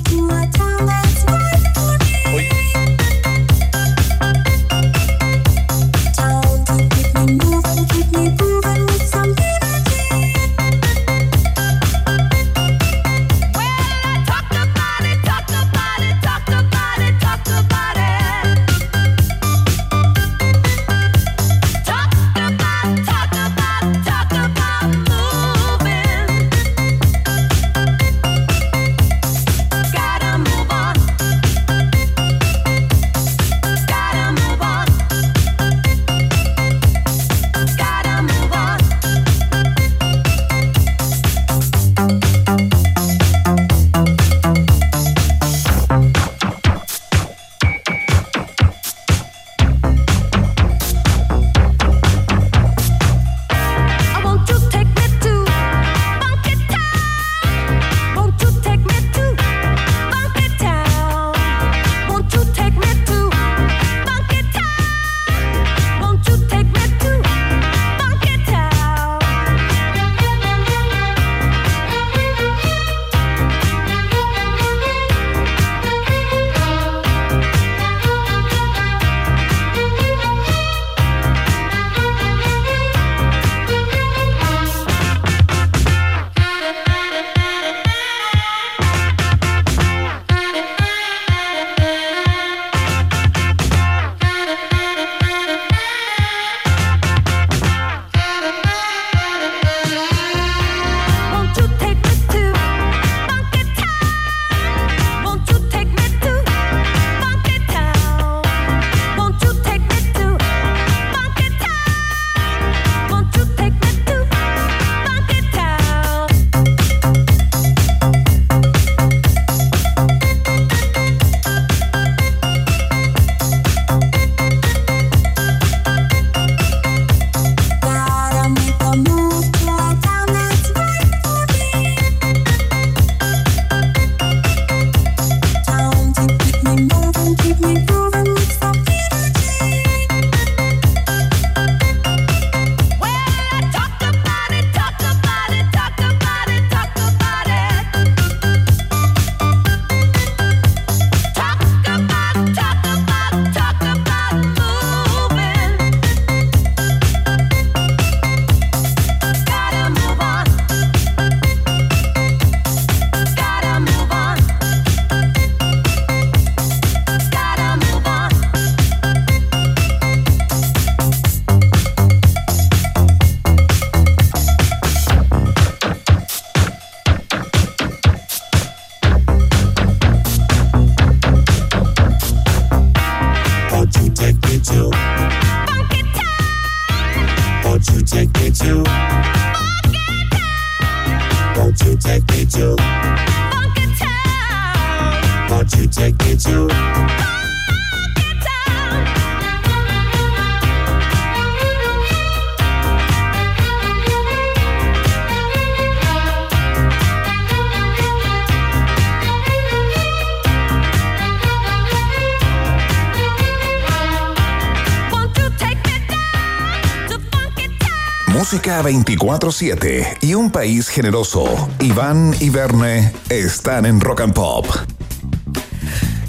Música 24-7 y un país generoso. Iván y Verne están en Rock and Pop.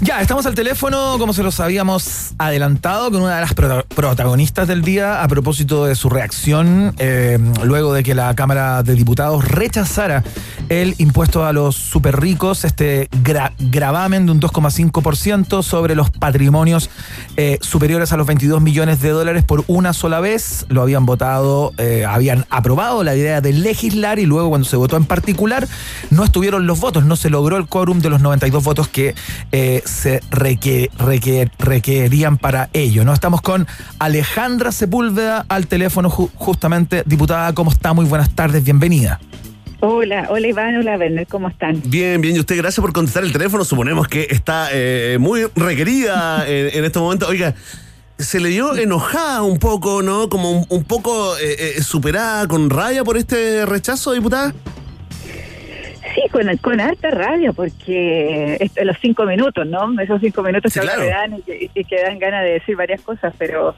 Ya, estamos al teléfono, como se los habíamos adelantado, con una de las prota- protagonistas del día a propósito de su reacción eh, luego de que la Cámara de Diputados rechazara el impuesto a los super ricos, este gra- gravamen de un 2,5% sobre los patrimonios eh, superiores a los 22 millones de dólares por una sola vez. Lo habían votado, eh, habían aprobado la idea de legislar y luego cuando se votó en particular no estuvieron los votos, no se logró el quórum de los 92 votos que eh, se reque- reque- requerían para ello. ¿no? Estamos con Alejandra Sepúlveda al teléfono ju- justamente. Diputada, ¿cómo está? Muy buenas tardes, bienvenida. Hola, hola Iván, hola Werner, ¿cómo están? Bien, bien, y usted gracias por contestar el teléfono. Suponemos que está eh, muy requerida en, en este momento. Oiga, se le dio enojada un poco, ¿no? Como un, un poco eh, eh, superada, con raya por este rechazo, diputada. Sí, con, con harta rabia, porque esto, los cinco minutos, ¿no? Esos cinco minutos Sí, que claro. dan y y que dan ganas de decir varias cosas, pero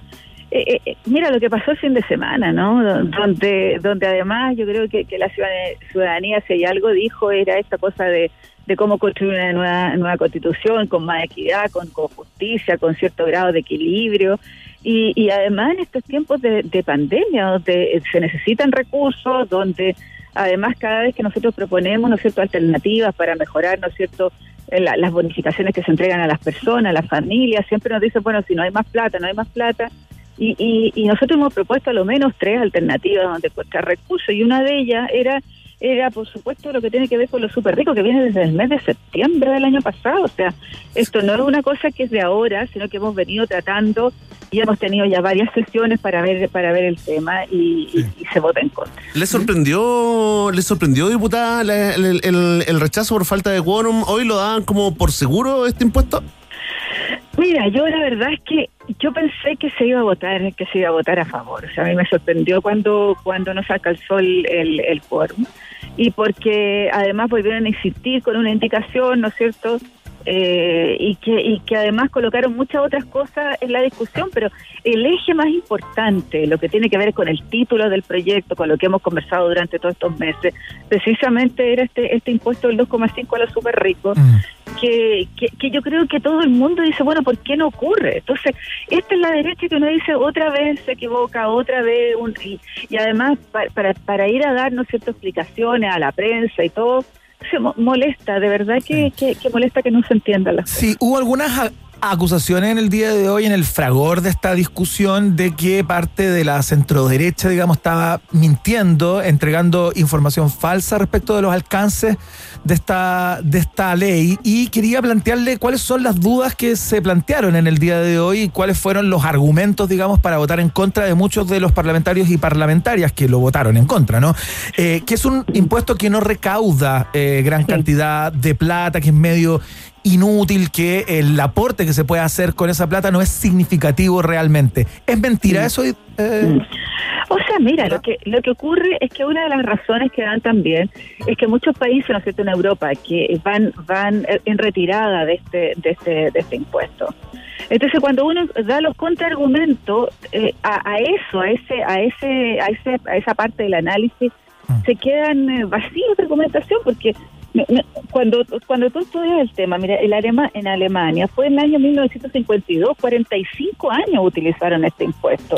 eh, eh, mira lo que pasó el fin de semana, ¿no? Donde, donde además yo creo que, que la ciudad- ciudadanía, si hay algo dijo, era esta cosa de, de cómo construir una nueva, nueva constitución con más equidad, con, con justicia, con cierto grado de equilibrio. Y, y además en estos tiempos de, de pandemia, donde se necesitan recursos, donde además cada vez que nosotros proponemos, ¿no es cierto?, alternativas para mejorar, ¿no es cierto?, eh, la- las bonificaciones que se entregan a las personas, a las familias, siempre nos dicen, bueno, si no hay más plata, no hay más plata. Y, y, y nosotros hemos propuesto a lo menos tres alternativas donde encontrar recursos y una de ellas era era por supuesto lo que tiene que ver con los super ricos que viene desde el mes de septiembre del año pasado o sea esto no es una cosa que es de ahora sino que hemos venido tratando y hemos tenido ya varias sesiones para ver para ver el tema y, y- y se vota en contra ¿Le sorprendió, le sorprendió, diputada, la- el, el- el rechazo por falta de quórum? ¿Hoy lo daban como por seguro este impuesto? Mira, yo la verdad es que yo pensé que se iba a votar, que se iba a votar a favor. O sea, a mí me sorprendió cuando cuando nos alcanzó el, el, el quórum y porque además volvieron a insistir con una indicación, ¿no es cierto? Eh, y que y que además colocaron muchas otras cosas en la discusión, pero el eje más importante, lo que tiene que ver con el título del proyecto, con lo que hemos conversado durante todos estos meses, precisamente era este este impuesto del 2,5 a los super ricos que, que, que yo creo que todo el mundo dice, bueno, ¿por qué no ocurre? Entonces, esta es la derecha que uno dice otra vez se equivoca, otra vez, un- y, y además pa- para, para ir a darnos ciertas explicaciones a la prensa y todo, se mo- molesta, de verdad que, que, que molesta que no se entienda las Sí, hubo algunas acusaciones en el día de hoy, en el fragor de esta discusión, de que parte de la centroderecha, digamos, estaba mintiendo, entregando información falsa respecto de los alcances de esta, de esta ley. Y quería plantearle cuáles son las dudas que se plantearon en el día de hoy y cuáles fueron los argumentos, digamos, para votar en contra de muchos de los parlamentarios y parlamentarias que lo votaron en contra, ¿no? Eh, que es un impuesto que no recauda eh, gran cantidad de plata, que es medio inútil, que el aporte que se puede hacer con esa plata no es significativo realmente. ¿Es mentira eso? Eh, O sea, mira, lo que lo que ocurre es que una de las razones que dan también es que muchos países, ¿no es cierto?, en Europa que van van en retirada de este de este de este impuesto. Entonces, cuando uno da los contraargumentos eh, a, a eso, a ese a ese a ese a esa parte del análisis se quedan eh, vacíos de argumentación porque cuando cuando tú estudias el tema, mira, el alema, en Alemania fue en el año 1952, 45 años utilizaron este impuesto.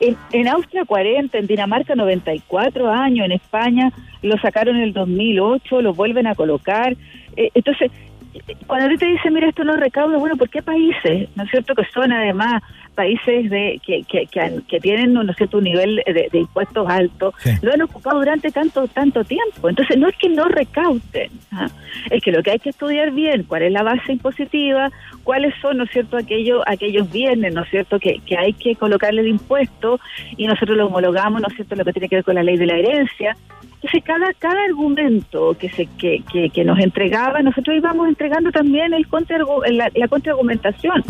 En, en Austria 40, en Dinamarca 94 años, en España lo sacaron en el 2008, lo vuelven a colocar. Eh, entonces, eh, cuando te dicen, mira, esto no recauda, bueno, ¿por qué países, no es cierto, que son además países de que, que, que, han- que tienen ¿no es cierto? un nivel de, de impuestos alto lo han ocupado durante tanto tanto tiempo. Entonces no es que no recauten, ¿ah? es que lo que hay que estudiar bien cuál es la base impositiva, cuáles son, ¿no es cierto?, aquellos aquellos bienes, ¿no es cierto?, que, que hay que colocarle el impuesto y nosotros lo homologamos, ¿no es cierto?, lo que tiene que ver con la ley de la herencia. Entonces, cada, cada argumento que, se, que, que, que nos entregaba, nosotros íbamos entregando también el contra, la, la contraargumentación.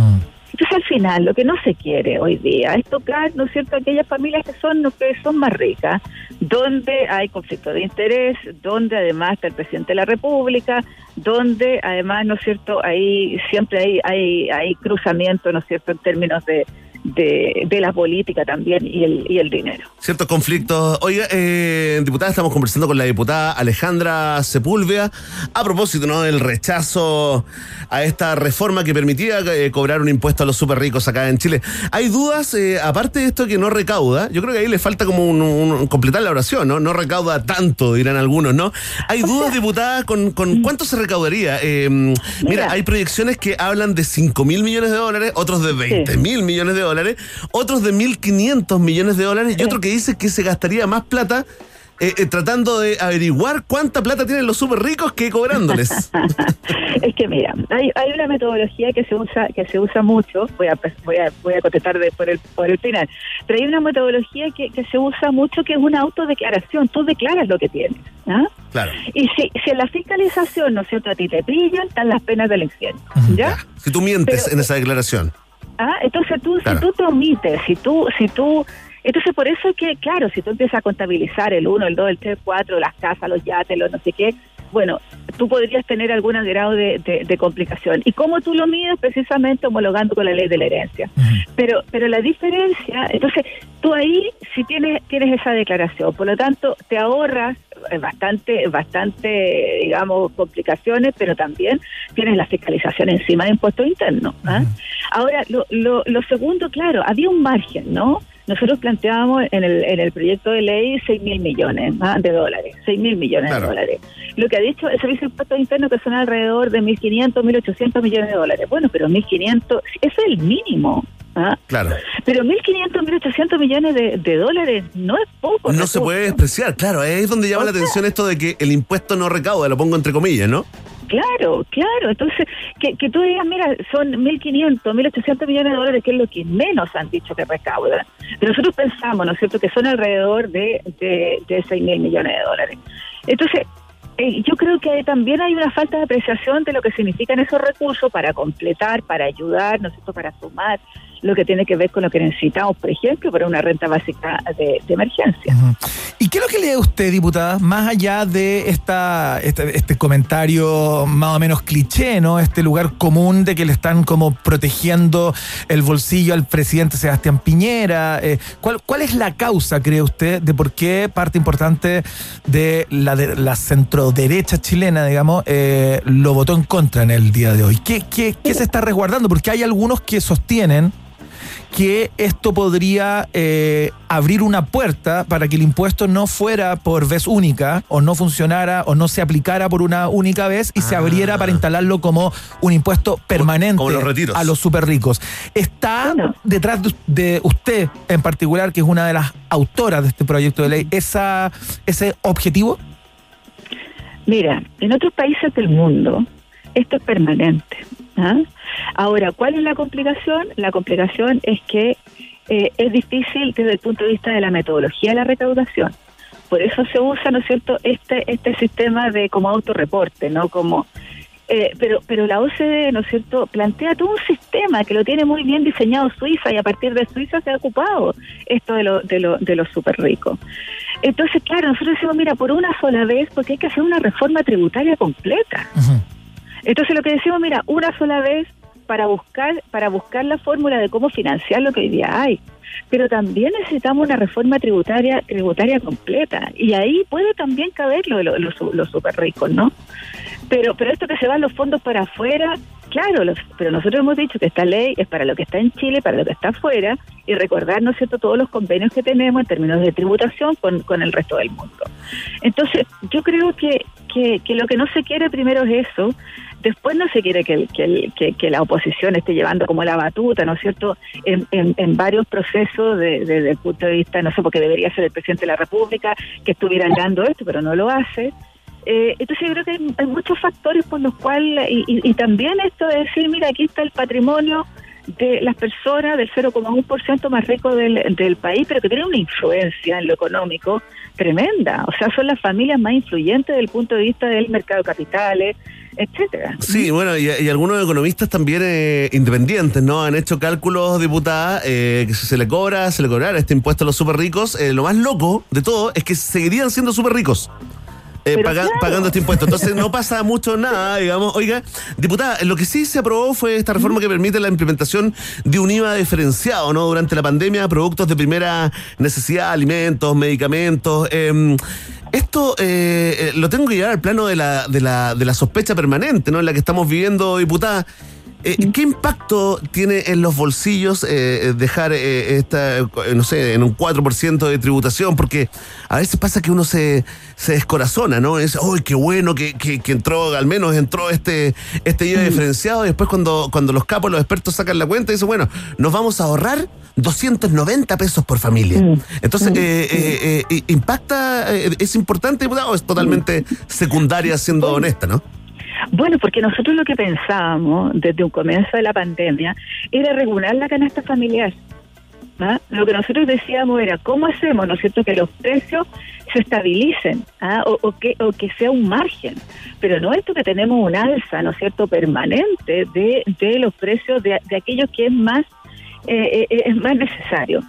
Entonces, al final, lo que no se quiere hoy día es tocar, ¿no es cierto?, aquellas familias que son, que son más ricas, donde hay conflicto de interés, donde además está el presidente de la República, donde además, ¿no es cierto?, ahí siempre hay, hay, hay cruzamiento, ¿no es cierto?, en términos de, de, de la política también y el, y el dinero. Ciertos conflictos. Oiga, eh, diputada, estamos conversando con la diputada Alejandra Sepúlveda a propósito ¿no? del rechazo a esta reforma que permitía eh, cobrar un impuesto a los súper ricos acá en Chile. Hay dudas, eh, aparte de esto que no recauda, yo creo que ahí le falta como un, un- completar la oración, ¿no? No recauda tanto, dirán algunos, ¿no? Hay dudas, diputada, con, con cuánto se recaudaría. Eh, mira, hay proyecciones que hablan de 5 mil millones de dólares, otros de 20 mil millones de dólares, otros de 1.500 millones de dólares y otro que dice que se gastaría más plata eh, eh, tratando de averiguar cuánta plata tienen los súper ricos que cobrándoles. Es que mira, hay, hay una metodología que se usa que se usa mucho, voy a voy a, voy a contestar de- por el por el final, pero hay una metodología que, que se usa mucho que es una autodeclaración, tú declaras lo que tienes, ¿ah? Claro. Y si, si en la fiscalización, ¿no es cierto?, a ti te pillan, están las penas del infierno, ¿ya? Si tú mientes Pero- en esa declaración. Ah, entonces tú, Claro. si tú te omites, si tú, si tú, entonces por eso es que, claro, si tú empiezas a contabilizar el 1, el 2, el 3, el 4, las casas, los yates, los no sé qué, bueno, tú podrías tener algún grado de, de- de complicación. ¿Y cómo tú lo mides? Precisamente homologando con la ley de la herencia. Pero, pero la diferencia, entonces, tú ahí si tienes, tienes esa declaración, por lo tanto, te ahorras eh, bastante, bastante, digamos, complicaciones, pero también tienes la fiscalización encima de impuestos internos. ¿ah? Ahora, lo, lo, lo segundo, claro, había un margen, ¿no? Nosotros planteábamos en el, en el proyecto de ley 6 mil millones ¿ah? de dólares, 6 mil millones Claro. de dólares. Lo que ha dicho el Servicio de Impuestos Internos que son alrededor de 1.500, 1.800 millones de dólares. Bueno, pero 1.500, eso es el mínimo. ¿ah? Claro. Pero 1.500, 1.800 millones de, de dólares no es poco. No se puede despreciar, claro. Ahí es donde llama la atención esto de que el impuesto no recauda, lo pongo entre comillas, ¿no? Claro, claro. Entonces, que, que tú digas, mira, son 1.500, 1.800 millones de dólares, que es lo que menos han dicho que recaudan. Pero nosotros pensamos, ¿no es cierto?, que son alrededor de, de, de 6.000 millones de dólares. Entonces, eh, yo creo que también hay una falta de apreciación de lo que significan esos recursos para completar, para ayudar, ¿no es cierto?, para sumar lo que tiene que ver con lo que necesitamos, por ejemplo, para una renta básica de, de emergencia. ¿Y qué es lo que lee usted, diputada, más allá de esta, este, este comentario más o menos cliché, ¿no? Este lugar común de que le están como protegiendo el bolsillo al presidente Sebastián Piñera. eh, ¿cuál, ¿Cuál es la causa, cree usted, de por qué parte importante de la, de la centroderecha chilena, digamos, eh, lo votó en contra en el día de hoy? ¿Qué, qué, qué se está resguardando? Porque hay algunos que sostienen que esto podría eh, abrir una puerta para que el impuesto no fuera por vez única o no funcionara o no se aplicara por una única vez y se abriera para instalarlo como un impuesto permanente como los retiros. a los super ricos. ¿Está detrás de, de usted en particular, que es una de las autoras de este proyecto de ley, esa, ese objetivo? Mira, en otros países del mundo esto es permanente. ¿ah? Ahora, ¿cuál es la complicación? La complicación es que eh, es difícil desde el punto de vista de la metodología de la recaudación. Por eso se usa, ¿no es cierto?, este este sistema de como autorreporte, ¿no? Como eh, pero pero la OCDE, ¿no es cierto?, plantea todo un sistema que lo tiene muy bien diseñado Suiza y a partir de Suiza se ha ocupado esto de, lo, de, lo, de los súper ricos. Entonces, claro, nosotros decimos, mira, por una sola vez, porque hay que hacer una reforma tributaria completa. Entonces lo que decimos, mira, una sola vez para buscar para buscar la fórmula de cómo financiar lo que hoy día hay. Pero también necesitamos una reforma tributaria tributaria completa y ahí puede también caber lo de lo- los, los super ricos, ¿no? Pero pero esto que se van los fondos para afuera, Claro, los- pero nosotros hemos dicho que esta ley es para lo que está en Chile, para lo que está afuera, y recordar, ¿no es cierto?, todos los convenios que tenemos en términos de tributación con, con el resto del mundo. Entonces, yo creo que, que, que lo que no se quiere primero es eso, después no se quiere que, que, que, que la oposición esté llevando como la batuta, ¿no es cierto?, en, en, varios procesos de- de- desde el punto de vista, no sé, porque debería ser el presidente de la República que estuviera dando esto, pero no lo hace. Eh, entonces yo creo que hay, muchos factores por los cuales, y, y- y también esto de decir, mira, aquí está el patrimonio de las personas del 0,1% más rico del, país, pero que tiene una influencia en lo económico tremenda. O sea, son las familias más influyentes desde el punto de vista del mercado de capitales, etcétera. Sí, bueno, y, y algunos economistas también eh, independientes, ¿no? Han hecho cálculos, diputada, eh, que si se le cobra, se le cobrará este impuesto a los súper ricos. Eh, lo más loco de todo es que seguirían siendo súper ricos. eh, Pero paga- claro. pagando este impuesto. Entonces no pasa mucho nada, digamos. Oiga, diputada, lo que sí se aprobó fue esta reforma que permite la implementación de un IVA diferenciado, ¿no? Durante la pandemia, productos de primera necesidad, alimentos, medicamentos. eh, esto eh, eh, lo tengo que llevar al plano de la, de, la, de la sospecha permanente, ¿no? En la que estamos viviendo, diputada. Eh, ¿Qué impacto tiene en los bolsillos eh, dejar eh, esta, eh, no sé, en un 4% de tributación? Porque a veces pasa que uno se, se descorazona, ¿no? Es, ¡ay, qué bueno que, que- que entró, al menos entró este, este IVA diferenciado! Y después cuando, cuando los capos, los expertos sacan la cuenta, dicen, bueno, nos vamos a ahorrar 290 pesos por familia. Entonces, eh, eh, eh, ¿impacta, es importante, o es totalmente secundaria, siendo honesta, no? Bueno, porque nosotros lo que pensábamos desde un comienzo de la pandemia era regular la canasta familiar. ¿ah? Lo que nosotros decíamos era, ¿cómo hacemos, no cierto, que los precios se estabilicen ¿ah? o, o que, o que sea un margen? Pero no esto que tenemos un alza, ¿no es cierto?, permanente de, de los precios de, de aquello que es más, eh, eh, es más necesario.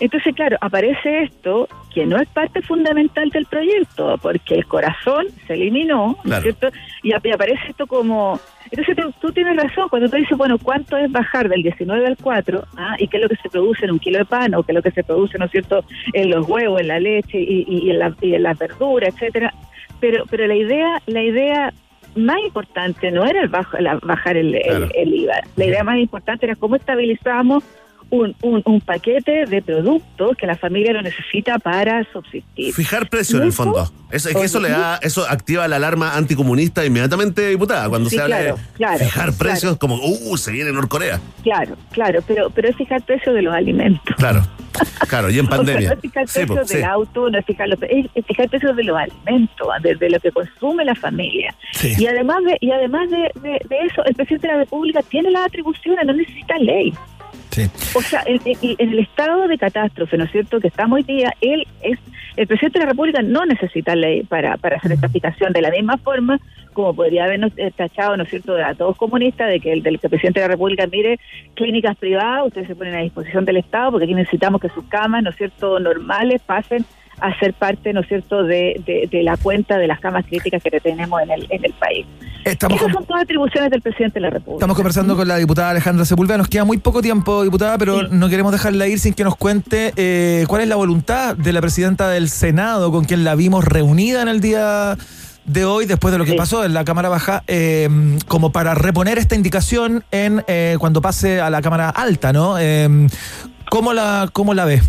Entonces, claro, aparece esto que no es parte fundamental del proyecto, porque el corazón se eliminó, ¿no es Claro. cierto? Y, ap- y aparece esto como... Entonces tú, tú tienes razón, cuando tú dices, bueno, ¿cuánto es bajar del 19 al 4? ¿ah? ¿Y qué es lo que se produce en un kilo de pan? ¿O qué es lo que se produce, ¿no es cierto?, en los huevos, en la leche y, en, la, y en las verduras, etcétera. Pero, pero la idea, la idea más importante no era el bajo, la- bajar el, el IVA. La idea más importante era cómo estabilizamos un, un, un paquete de productos que la familia lo necesita para subsistir. Fijar precio en el fondo. Eso, es que eso le da, eso activa la alarma anticomunista inmediatamente, diputada. Cuando Sí, se habla claro, de claro, fijar claro. precios, como, uh, se viene Norcorea. Claro, claro, pero, pero es fijar precio de los alimentos. Claro, claro, y en O sea, pandemia. no es fijar Sí, precios sí. del auto, no es fijar, los- es, fijar precios de los alimentos, de, de lo que consume la familia. Sí. Y además de y además de, de- de eso, el presidente de la República tiene las atribuciones, no necesita ley. Sí. O sea, en, en- en el estado de catástrofe, ¿no es cierto?, que estamos hoy día, él es, el presidente de la República no necesita ley para, para hacer esta aplicación de la misma forma como podría habernos eh, tachado, ¿no es cierto?, a todos comunistas de que el del que el presidente de la República mire clínicas privadas, ustedes se ponen a disposición del Estado porque aquí necesitamos que sus camas, ¿no es cierto?, normales pasen a ser parte, ¿no es cierto?, de, de, de la cuenta de las camas críticas que tenemos en el, en el país. Estamos Esas son todas atribuciones del presidente de la República. Estamos conversando con la diputada Alejandra Sepúlveda. Nos queda muy poco tiempo, diputada, pero no queremos dejarla ir sin que nos cuente eh, cuál es la voluntad de la presidenta del Senado, con quien la vimos reunida en el día de hoy, después de lo que pasó en la Cámara Baja, eh, como para reponer esta indicación en eh, cuando pase a la Cámara Alta, ¿no? Eh, ¿cómo, la, ¿Cómo la ve?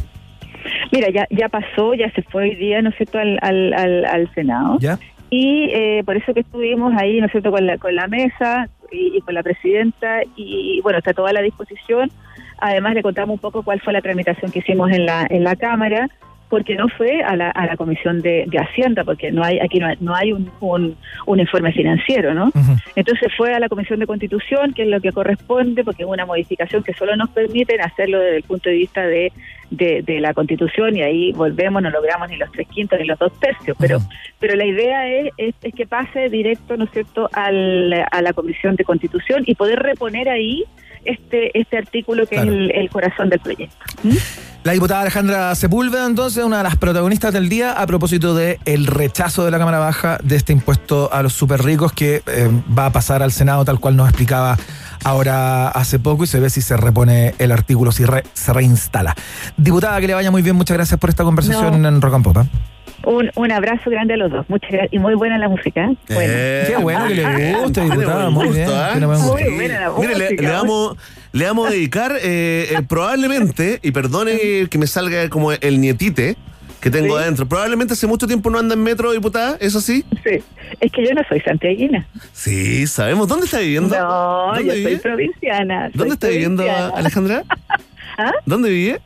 Mira, ya, ya pasó, ya se fue hoy día, ¿no es cierto?, al, al, al, al Senado. ¿Ya? Y eh, por eso que estuvimos ahí, ¿no es cierto?, con la, con la mesa y, y con la presidenta, y bueno, está toda la disposición. Además, le contamos un poco cuál fue la tramitación que hicimos en la, en la Cámara, porque no fue a la, a la Comisión de, de Hacienda, porque no hay aquí no hay, no hay un, un, un informe financiero, ¿no? Entonces fue a la Comisión de Constitución, que es lo que corresponde, porque es una modificación que solo nos permiten hacerlo desde el punto de vista de, de, de la Constitución, y ahí volvemos, no logramos ni los tres quintos ni los dos tercios, pero pero la idea es, es, es que pase directo, ¿no es cierto?, al, a la Comisión de Constitución y poder reponer ahí este este artículo que Claro. es el, el corazón del proyecto. La diputada Alejandra Sepúlveda, entonces, una de las protagonistas del día a propósito de el rechazo de la Cámara Baja de este impuesto a los super ricos que eh, va a pasar al Senado, tal cual nos explicaba ahora hace poco, y se ve si se repone el artículo, si re- se reinstala. Diputada, que le vaya muy bien, muchas gracias por esta conversación No. en Rock and Pop. ¿eh? Un, un abrazo grande a los dos. Muchas gracias. Y muy buena la música. ¿eh? Buena. Eh, Qué bueno que le guste, tiene diputada. buen Muy bien. ¿ah? Muy buena la Mire, le, música. le vamos, le vamos a dedicar eh, eh, probablemente, y perdone que me salga como el nietite que tengo Sí. adentro, probablemente hace mucho tiempo no anda en metro, diputada, ¿es así? Sí. Es que yo no soy santiaguina. Sí, sabemos. ¿Dónde está viviendo? No, ¿Dónde yo vive? soy provinciana. soy ¿Dónde está viviendo. Alejandra? ¿Ah? ¿Dónde vive?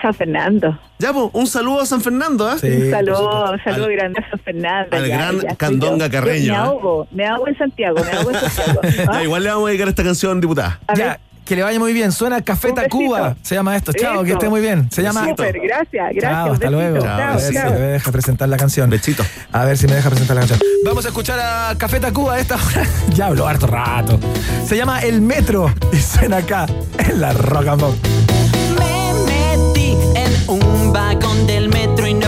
San Fernando. Ya, pues, un saludo a San Fernando, ¿ah? un saludo, un saludo grande a San Fernando. al ya, gran ya Candonga yo. Carreño, Me ¿eh? ahogo, me ahogo en Santiago, me ahogo en Santiago. ¿Ah? Ya, igual le vamos a dedicar esta canción, diputada. Ya, que le vaya muy bien. Suena Tacuba. besito. Se llama esto. Chao, Eso. que esté muy bien. Se llama. Súper, gracias, gracias. Chao, hasta besito. luego. Chao, a ver si me deja presentar la canción. Bechito. A ver si me deja presentar la canción. Vamos a escuchar a Café Tacuba a esta hora. ya habló harto rato. Se llama El Metro y suena acá en la Rock and Pop. Un vagón del metro y no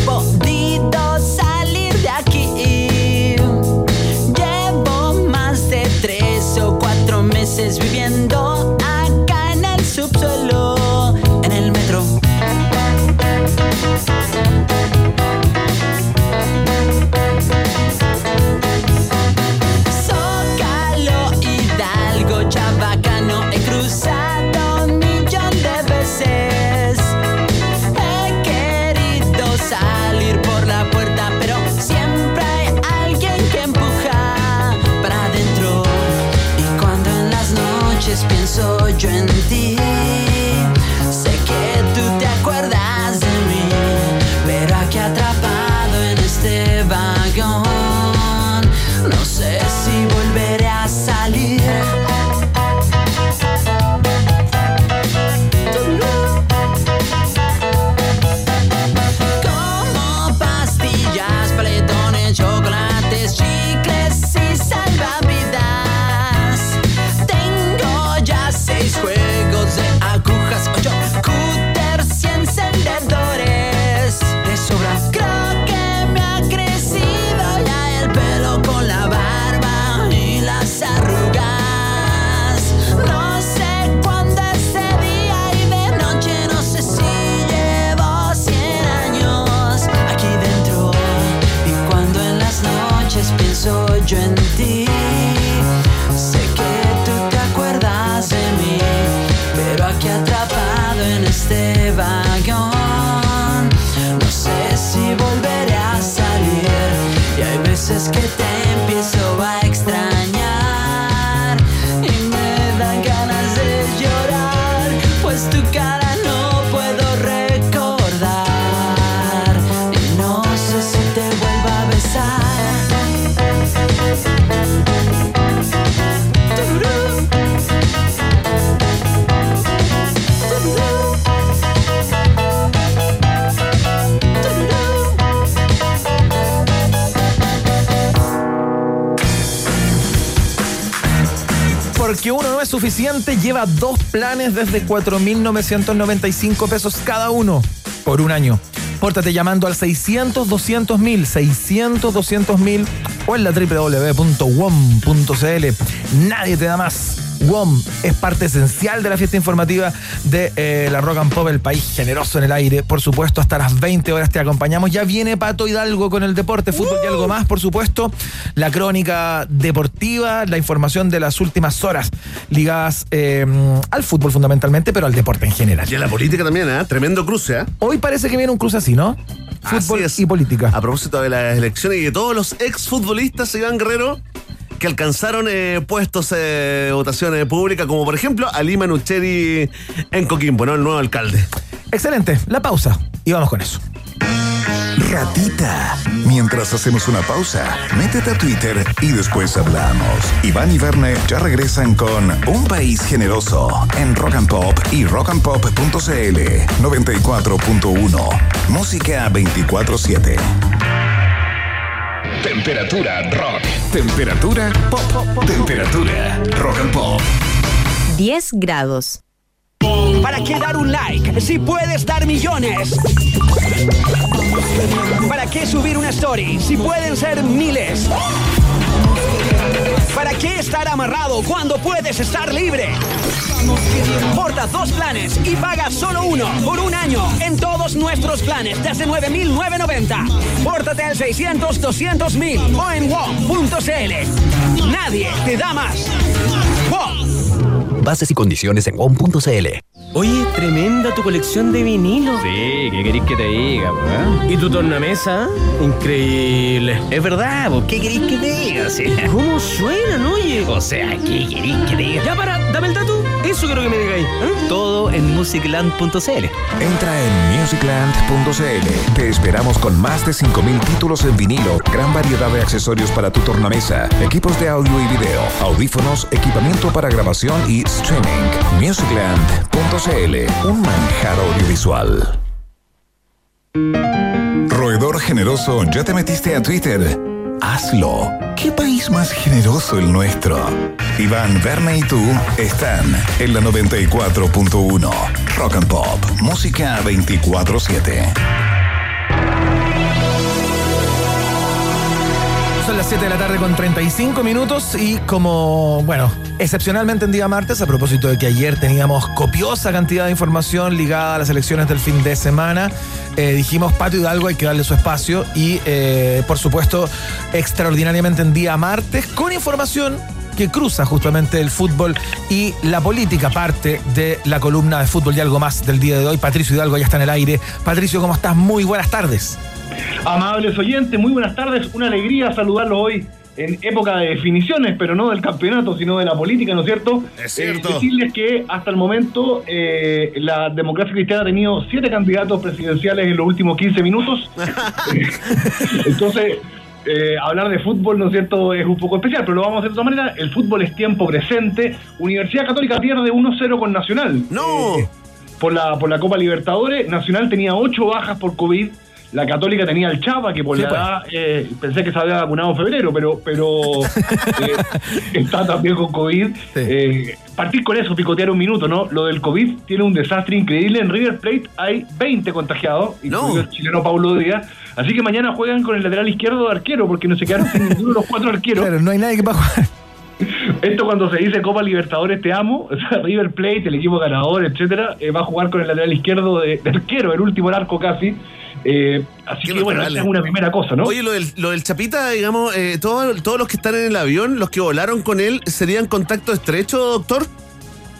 hay veces que Porque uno no es suficiente, lleva dos planes desde 4.995 pesos cada uno por un año. Pórtate llamando al 600 200 mil, 600 200 mil o en la www.wom.cl. Nadie te da más. WOM es parte esencial de la fiesta informativa de eh, la Rock and Pop, el país generoso en el aire. Por supuesto, hasta las 20 horas te acompañamos. Ya viene Pato Hidalgo con el deporte, fútbol y algo más, por supuesto. La crónica deportiva, la información de las últimas horas ligadas eh, al fútbol fundamentalmente, pero al deporte en general. Y a la política también, ¿eh? Tremendo cruce, ¿eh? Hoy parece que viene un cruce así, ¿no? Fútbol y política. A propósito de las elecciones y de todos los exfutbolistas, Iván Guerrero, que alcanzaron eh, puestos de votaciones públicas, como por ejemplo Alima Nucheri en Coquimbo, ¿no? El nuevo alcalde. Excelente. La pausa. Y vamos con eso. Ratita. Mientras hacemos una pausa, métete a Twitter y después hablamos. Iván y Verne ya regresan con Un País Generoso en Rock and Pop y rockandpop.cl 94.1. Música 24-7. Temperatura rock. Temperatura pop. Temperatura rock and pop. 10 grados. ¿Para qué dar un like si puedes dar millones? ¿Para qué subir una story si pueden ser miles? ¿Para qué estar amarrado cuando puedes estar libre? Porta dos planes y paga solo uno por un año en todos nuestros planes desde 9.990. Pórtate al 600 200 mil o en WOM.cl. Nadie te da más. WOM. Bases y condiciones en WOM.cl. Oye, tremenda tu colección de vinilos. Sí, ¿qué queréis que te diga, weón? ¿Y tu tornamesa? Increíble. Es verdad, po, ¿qué queréis que te diga? Sea, ¿Cómo suenan, oye? o sea, ¿qué queréis que te diga? Ya para, dame el dato. Eso quiero que me digáis. ¿eh? Todo en musicland.cl. Entra en musicland.cl. Te esperamos con más de 5.000 títulos en vinilo, gran variedad de accesorios para tu tornamesa, equipos de audio y video, audífonos, equipamiento para grabación y streaming. Musicland.cl, un manjar audiovisual. Roedor generoso, ¿ya te metiste a Twitter? Hazlo. ¿Qué país más generoso el nuestro? Iván, Verne y tú están en la 94.1. Rock and Pop, música 24-7. Son las 7 de la tarde con 35 minutos y como, bueno, excepcionalmente en día martes, a propósito de que ayer teníamos copiosa cantidad de información ligada a las elecciones del fin de semana, eh, dijimos Pato Hidalgo hay que darle su espacio y, eh, por supuesto, extraordinariamente en día martes, con información que cruza justamente el fútbol y la política, parte de la columna de fútbol y algo más del día de hoy. Patricio Hidalgo ya está en el aire. Patricio, ¿cómo estás? Muy buenas tardes. Amables oyentes, muy buenas tardes. Una alegría saludarlo hoy en época de definiciones, pero no del campeonato, sino de la política, ¿no es cierto? Es cierto. Eh, decirles que hasta el momento eh, la democracia cristiana ha tenido siete candidatos presidenciales en los últimos 15 minutos. Entonces, eh, hablar de fútbol, ¿no es cierto?, es un poco especial, pero lo vamos a hacer de otra manera. El fútbol es tiempo presente. Universidad Católica pierde 1-0 con Nacional. ¡No! Eh, por, la, por la Copa Libertadores, Nacional tenía 8 bajas por COVID. La Católica tenía el Chapa, que por Sí, la pues. edad eh, pensé que se había vacunado en febrero, pero, pero eh, está también con COVID. Eh, partir con eso, picotear un minuto, ¿no? Lo del COVID tiene un desastre increíble. En River Plate hay 20 contagiados, incluido el chileno Paulo Díaz. Así que mañana juegan con el lateral izquierdo de arquero, porque no se quedaron sin ninguno de los cuatro arqueros. Claro, no hay nadie que pueda jugar. Esto cuando se dice Copa Libertadores te amo, o sea, River Plate, el equipo ganador, etcétera, eh, va a jugar con el lateral izquierdo de, de arquero, el último arco casi. Eh, así que bueno, esa es una primera cosa, ¿no? Oye, lo del, lo del Chapita, digamos, eh, todo- todos los que están en el avión, los que volaron con él, ¿serían contacto estrecho, doctor?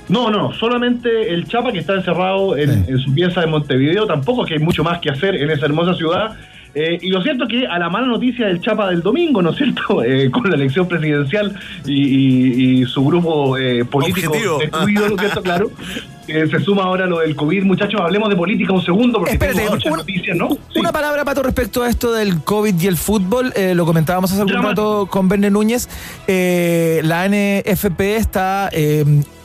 No, no, solamente el Chapa que está encerrado en, en su pieza de Montevideo, tampoco que hay mucho más que hacer en esa hermosa ciudad. Eh, y lo cierto es que a la mala noticia del Chapa del domingo, ¿no es cierto? Eh, con la elección presidencial y, y- y su grupo eh, político Objetivo. destruido, ¿no es cierto? Claro. Eh, se suma ahora lo del COVID. Muchachos, hablemos de política un segundo porque Espérate, tengo muchas un- noticias, ¿no? Una palabra, Pato, respecto a esto del COVID y el fútbol. Eh, lo comentábamos hace algún rato con Verne Núñez. Eh, la NFP está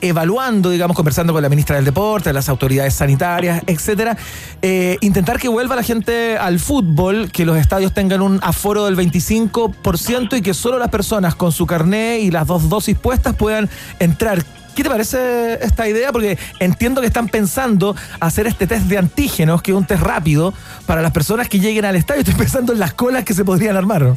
evaluando, digamos, conversando con la ministra del Deporte, las autoridades sanitarias, etcétera, eh, intentar que vuelva la gente al fútbol, que los estadios tengan un aforo del 25% y que solo las personas con su carné y las dos dosis puestas puedan entrar. ¿Qué te parece esta idea? Porque entiendo que están pensando hacer este test de antígenos, que es un test rápido, para las personas que lleguen al estadio. Estoy pensando en las colas que se podrían armar.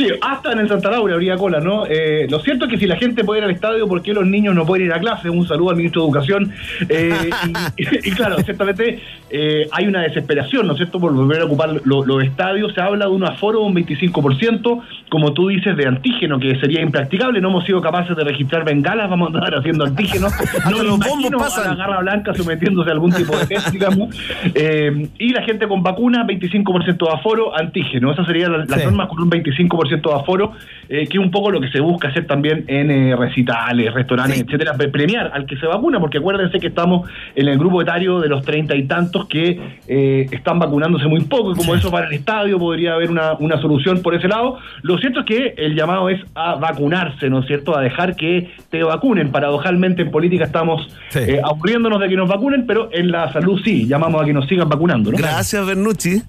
Sí, hasta en el Santa Laura habría cola, ¿no? Eh, lo cierto es que si la gente puede ir al estadio, ¿por qué los niños no pueden ir a clase? Un saludo al ministro de Educación. Eh, y, y claro, ciertamente eh, hay una desesperación, ¿no es cierto?, por volver a ocupar lo- los estadios. Se habla de un aforo de un 25%, como tú dices, de antígeno, que sería impracticable. No hemos sido capaces de registrar bengalas, vamos a andar haciendo antígenos. No los bombos imagino pasan. a la garra blanca sometiéndose a algún tipo de test, digamos. Eh, y la gente con vacuna, 25% de aforo, antígeno. Esa sería la, la Sí. norma con un 25% de aforo, eh, que es un poco lo que se busca hacer también en eh, recitales, restaurantes, etcétera, pre- premiar al que se vacuna, porque acuérdense que estamos en el grupo etario de los treinta y tantos que eh, están vacunándose muy poco, y como eso para el estadio podría haber una, una solución por ese lado. Lo cierto es que el llamado es a vacunarse, ¿no es cierto? A dejar que te vacunen. Paradojalmente en política estamos eh, aburriéndonos de que nos vacunen, pero en la salud sí, llamamos a que nos sigan vacunando, ¿no? Gracias, Bernucci.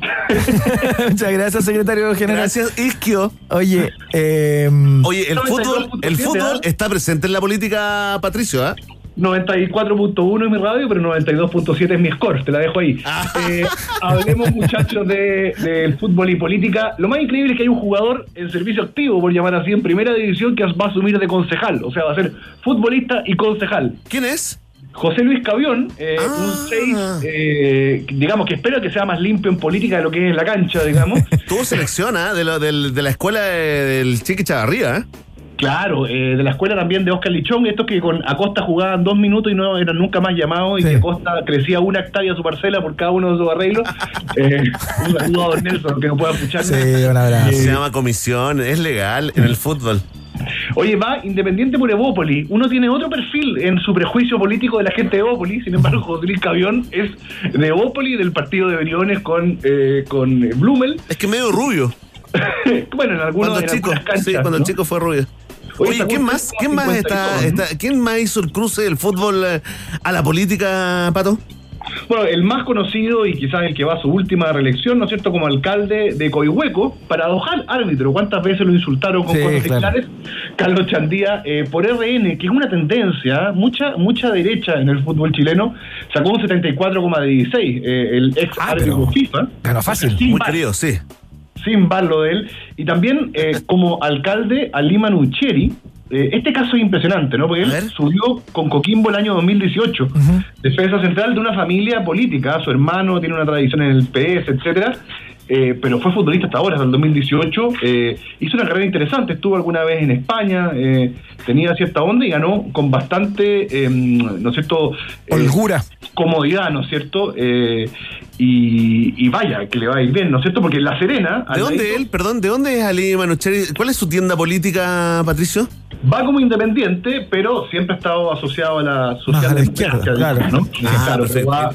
Muchas gracias, secretario general. Gracias, Isquio. Oye, eh, Oye, el fútbol, el fútbol está presente en la política, Patricio, ¿ah? 94.1 es mi radio, pero 92.7 es mi score, te la dejo ahí. Eh, hablemos, muchachos, de- fútbol y política. Lo más increíble es que hay un jugador en servicio activo, por llamar así, en primera división, que va a asumir de concejal. O sea, va a ser futbolista y concejal. ¿Quién es? José Luis Cavión, eh, un 6, digamos que espero que sea más limpio en política de lo que es en la cancha, digamos. Tuvo selección ¿ah? de, la, del- de la escuela de- del Chiqui Chavarría. ¿eh? Claro, eh, de la escuela también de Oscar Lichón, estos que con Acosta jugaban dos minutos y no eran nunca más llamados, y que Acosta crecía una hectárea su parcela por cada uno de sus arreglos. Eh, un saludo a Don Nelson, que no pueda escuchar. Eh, Se llama comisión, es legal en el fútbol. Oye, va Independiente por Evópoli. Uno tiene otro perfil en su prejuicio político de la gente de Evópoli. Sin embargo, José Luis Cavión es de Evópoli, del partido de Briones con, eh, con Blumel. Es que medio rubio. bueno, en algunos Cuando chico, canchas, sí, cuando ¿no? chico fue rubio. Oye, Oye, ¿quién más? ¿Quién más 52, está, está- ¿Quién más hizo el cruce del fútbol eh, a la política, Pato? Bueno, el más conocido y quizás el que va a su última reelección, ¿no es cierto?, como alcalde de Coihueco, paradojal árbitro. ¿Cuántas veces lo insultaron con Sí, cosas claro. similares? Carlos Chandía, eh, por RN, que es una tendencia, mucha mucha derecha en el fútbol chileno, sacó un 74,16, eh, el ex árbitro FIFA. Ganó fácil. Sin Muy querido, sí. Sin lo de él. Y también eh, como alcalde a Lima Nucheri. Eh, este caso es impresionante, ¿no? Porque él subió con Coquimbo el año 2018 defensa central de una familia política. Su hermano tiene una tradición en el PS, etcétera. eh, pero fue futbolista hasta ahora, hasta el 2018. eh, hizo una carrera interesante. Estuvo alguna vez en España, eh, tenía cierta onda y ganó con bastante, eh, ¿no es cierto? Holgura. Comodidad, ¿no es cierto? Y, y vaya, que le va a ir bien, ¿no es cierto? Porque en La Serena. ¿De dónde ladito, él? Perdón, ¿de dónde es Ali Manucheri? ¿Cuál es su tienda política, Patricio? Va como independiente, pero siempre ha estado asociado a la a social la izquierda, claro. ¿no? Ah, claro, pero va,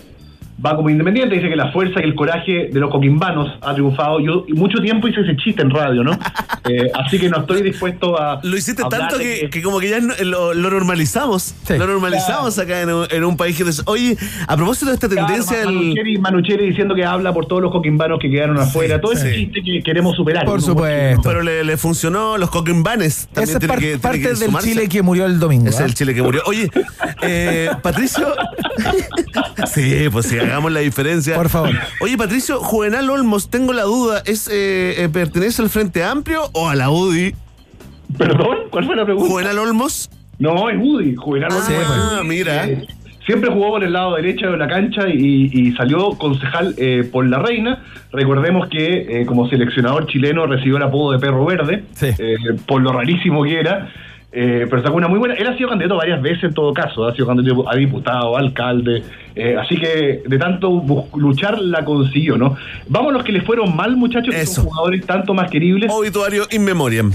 va como independiente, dice que la fuerza y el coraje de los coquimbanos ha triunfado. Yo y mucho tiempo hice ese chiste en radio, ¿no? Eh, así que no estoy dispuesto a. Lo hiciste tanto que, que como que ya lo, lo normalizamos. Lo normalizamos acá en un, en un país que... des- Oye, a propósito de esta tendencia... Claro, del- Manucheri, Manucheri diciendo que habla por todos los coquimbanos que quedaron afuera. Todo ese chiste que queremos superar. Por ¿no? supuesto. Pero le, le funcionó los coquimbanes. También Esa es tiene par- que- tiene parte que del sumarse. Chile que murió el domingo. Ese es ¿ah? el Chile que murió. Oye, eh, Patricio. sí, pues sí, hagamos la diferencia. Por favor. Oye, Patricio, Juvenal Olmos, tengo la duda, ¿es eh, eh, ¿pertenece al Frente Amplio o a la UDI? ¿Perdón? ¿Cuál fue la pregunta? ¿Juvenal Olmos? No, es Woody. Juvenal Olmos Ah, Woody. mira. Eh, siempre jugó por el lado derecho de la cancha y, y salió concejal eh, por la Reina. Recordemos que eh, como seleccionador chileno recibió el apodo de perro verde, eh, por lo rarísimo que era. Eh, pero sacó una muy buena. Él ha sido candidato varias veces en todo caso. Ha sido candidato a diputado, a alcalde. eh, así que de tanto luchar la consiguió, ¿no? Vamos a los que le fueron mal, muchachos, que son jugadores tanto más queribles. Obituario in memoriam.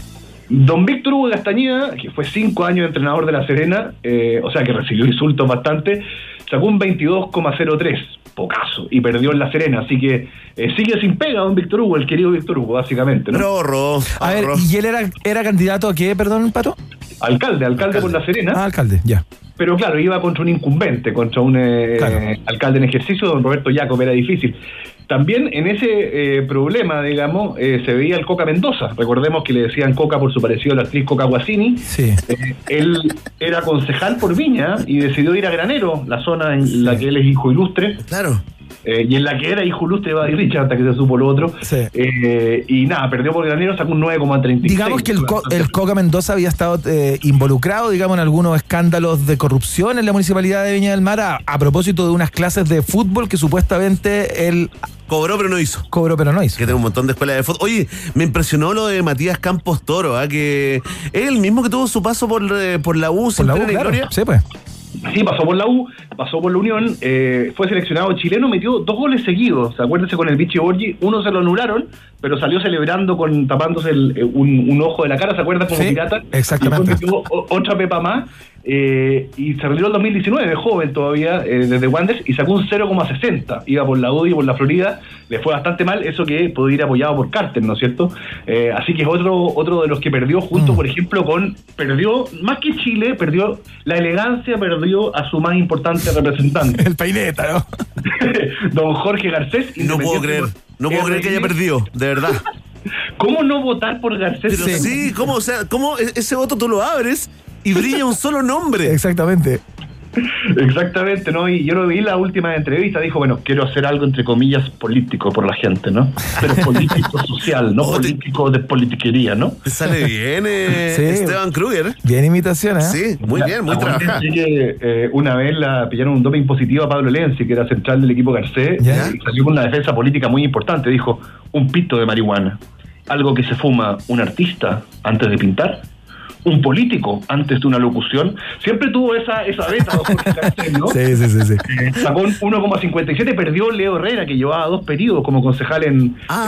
Don Víctor Hugo Castañeda, que fue cinco años entrenador de La Serena, eh, o sea que recibió insultos bastante, sacó un 22,03, pocaso, y perdió en La Serena. Así que eh, sigue sin pega Don Víctor Hugo, el querido Víctor Hugo, básicamente. ¿no? Rorro. A ver, ¿y él era, era candidato a qué, perdón, Pato? Alcalde, alcalde, por La Serena. Ah, alcalde, ya. Pero claro, iba contra un incumbente, contra un eh, Claro. alcalde en ejercicio, don Roberto Jacob, era difícil. También en ese eh, problema, digamos, eh, se veía el Coca Mendoza. Recordemos que le decían Coca por su parecido a la actriz Coca Guasini. Sí. Eh, él era concejal por Viña y decidió ir a Granero, la zona en la que él es hijo ilustre. Claro. Eh, y en la que era hijo ilustre de Buddy Richard hasta que se supo lo otro. Eh, y nada, perdió por Granero, sacó un 9,36. Digamos que el, Co- el Coca Mendoza había estado eh, involucrado, digamos, en algunos escándalos de corrupción en la municipalidad de Viña del Mar a, a propósito de unas clases de fútbol que supuestamente él Cobró pero no hizo. cobró pero no hizo. Que tengo un montón de escuelas de fútbol. Oye, me impresionó lo de Matías Campos Toro, ¿ah? que es el mismo que tuvo su paso por, eh, por la U, sin Por la U, claro. gloria. Sí, pues. Sí, pasó por la U, pasó por la Unión, eh, fue seleccionado chileno, metió dos goles seguidos. Acuérdense con el Vichy Borgi, uno se lo anularon, pero salió celebrando con tapándose el- eh, un, un ojo de la cara, ¿se acuerdan? Como Sí, pirata. exactamente. Y metió otra pepa más. eh, y se retiró en 2019, joven todavía, eh, desde Wanderers, y sacó un 0,60. Iba por la UDI, por la Florida, le fue bastante mal, eso que pudo ir apoyado por Carter, ¿no es cierto? Eh, así que es otro, otro de los que perdió, junto, por ejemplo, con. Perdió, más que Chile, perdió la elegancia, perdió a su más importante representante. El peineta, ¿no? Don Jorge Garcés. No puedo creer, no puedo creer que haya perdido, de verdad. ¿Cómo no votar por Garcés? Pero sí, ¿cómo, o sea, cómo e- ese voto tú lo abres y brilla un solo nombre? Exactamente. Exactamente, ¿no? Y yo lo vi en la última entrevista, dijo, bueno, quiero hacer algo entre comillas político por la gente, ¿no? Pero político social, no político de politiquería, ¿no? Te sale bien, eh, Sí. Esteban Kruger. Bien imitación, ¿eh? Sí, muy bien, muy que, eh, una vez la pillaron un doping positivo a Pablo Lenzi, que era central del equipo Garcés, Ya. y salió con una defensa política muy importante. Dijo, un pito de marihuana. Algo que se fuma un artista antes de pintar. Un político antes de una locución. Siempre tuvo esa, esa beta, ¿no? Sí, sí, sí, sí. Eh, Sacó un 1,57, perdió Leo Herrera, que llevaba dos periodos como concejal en,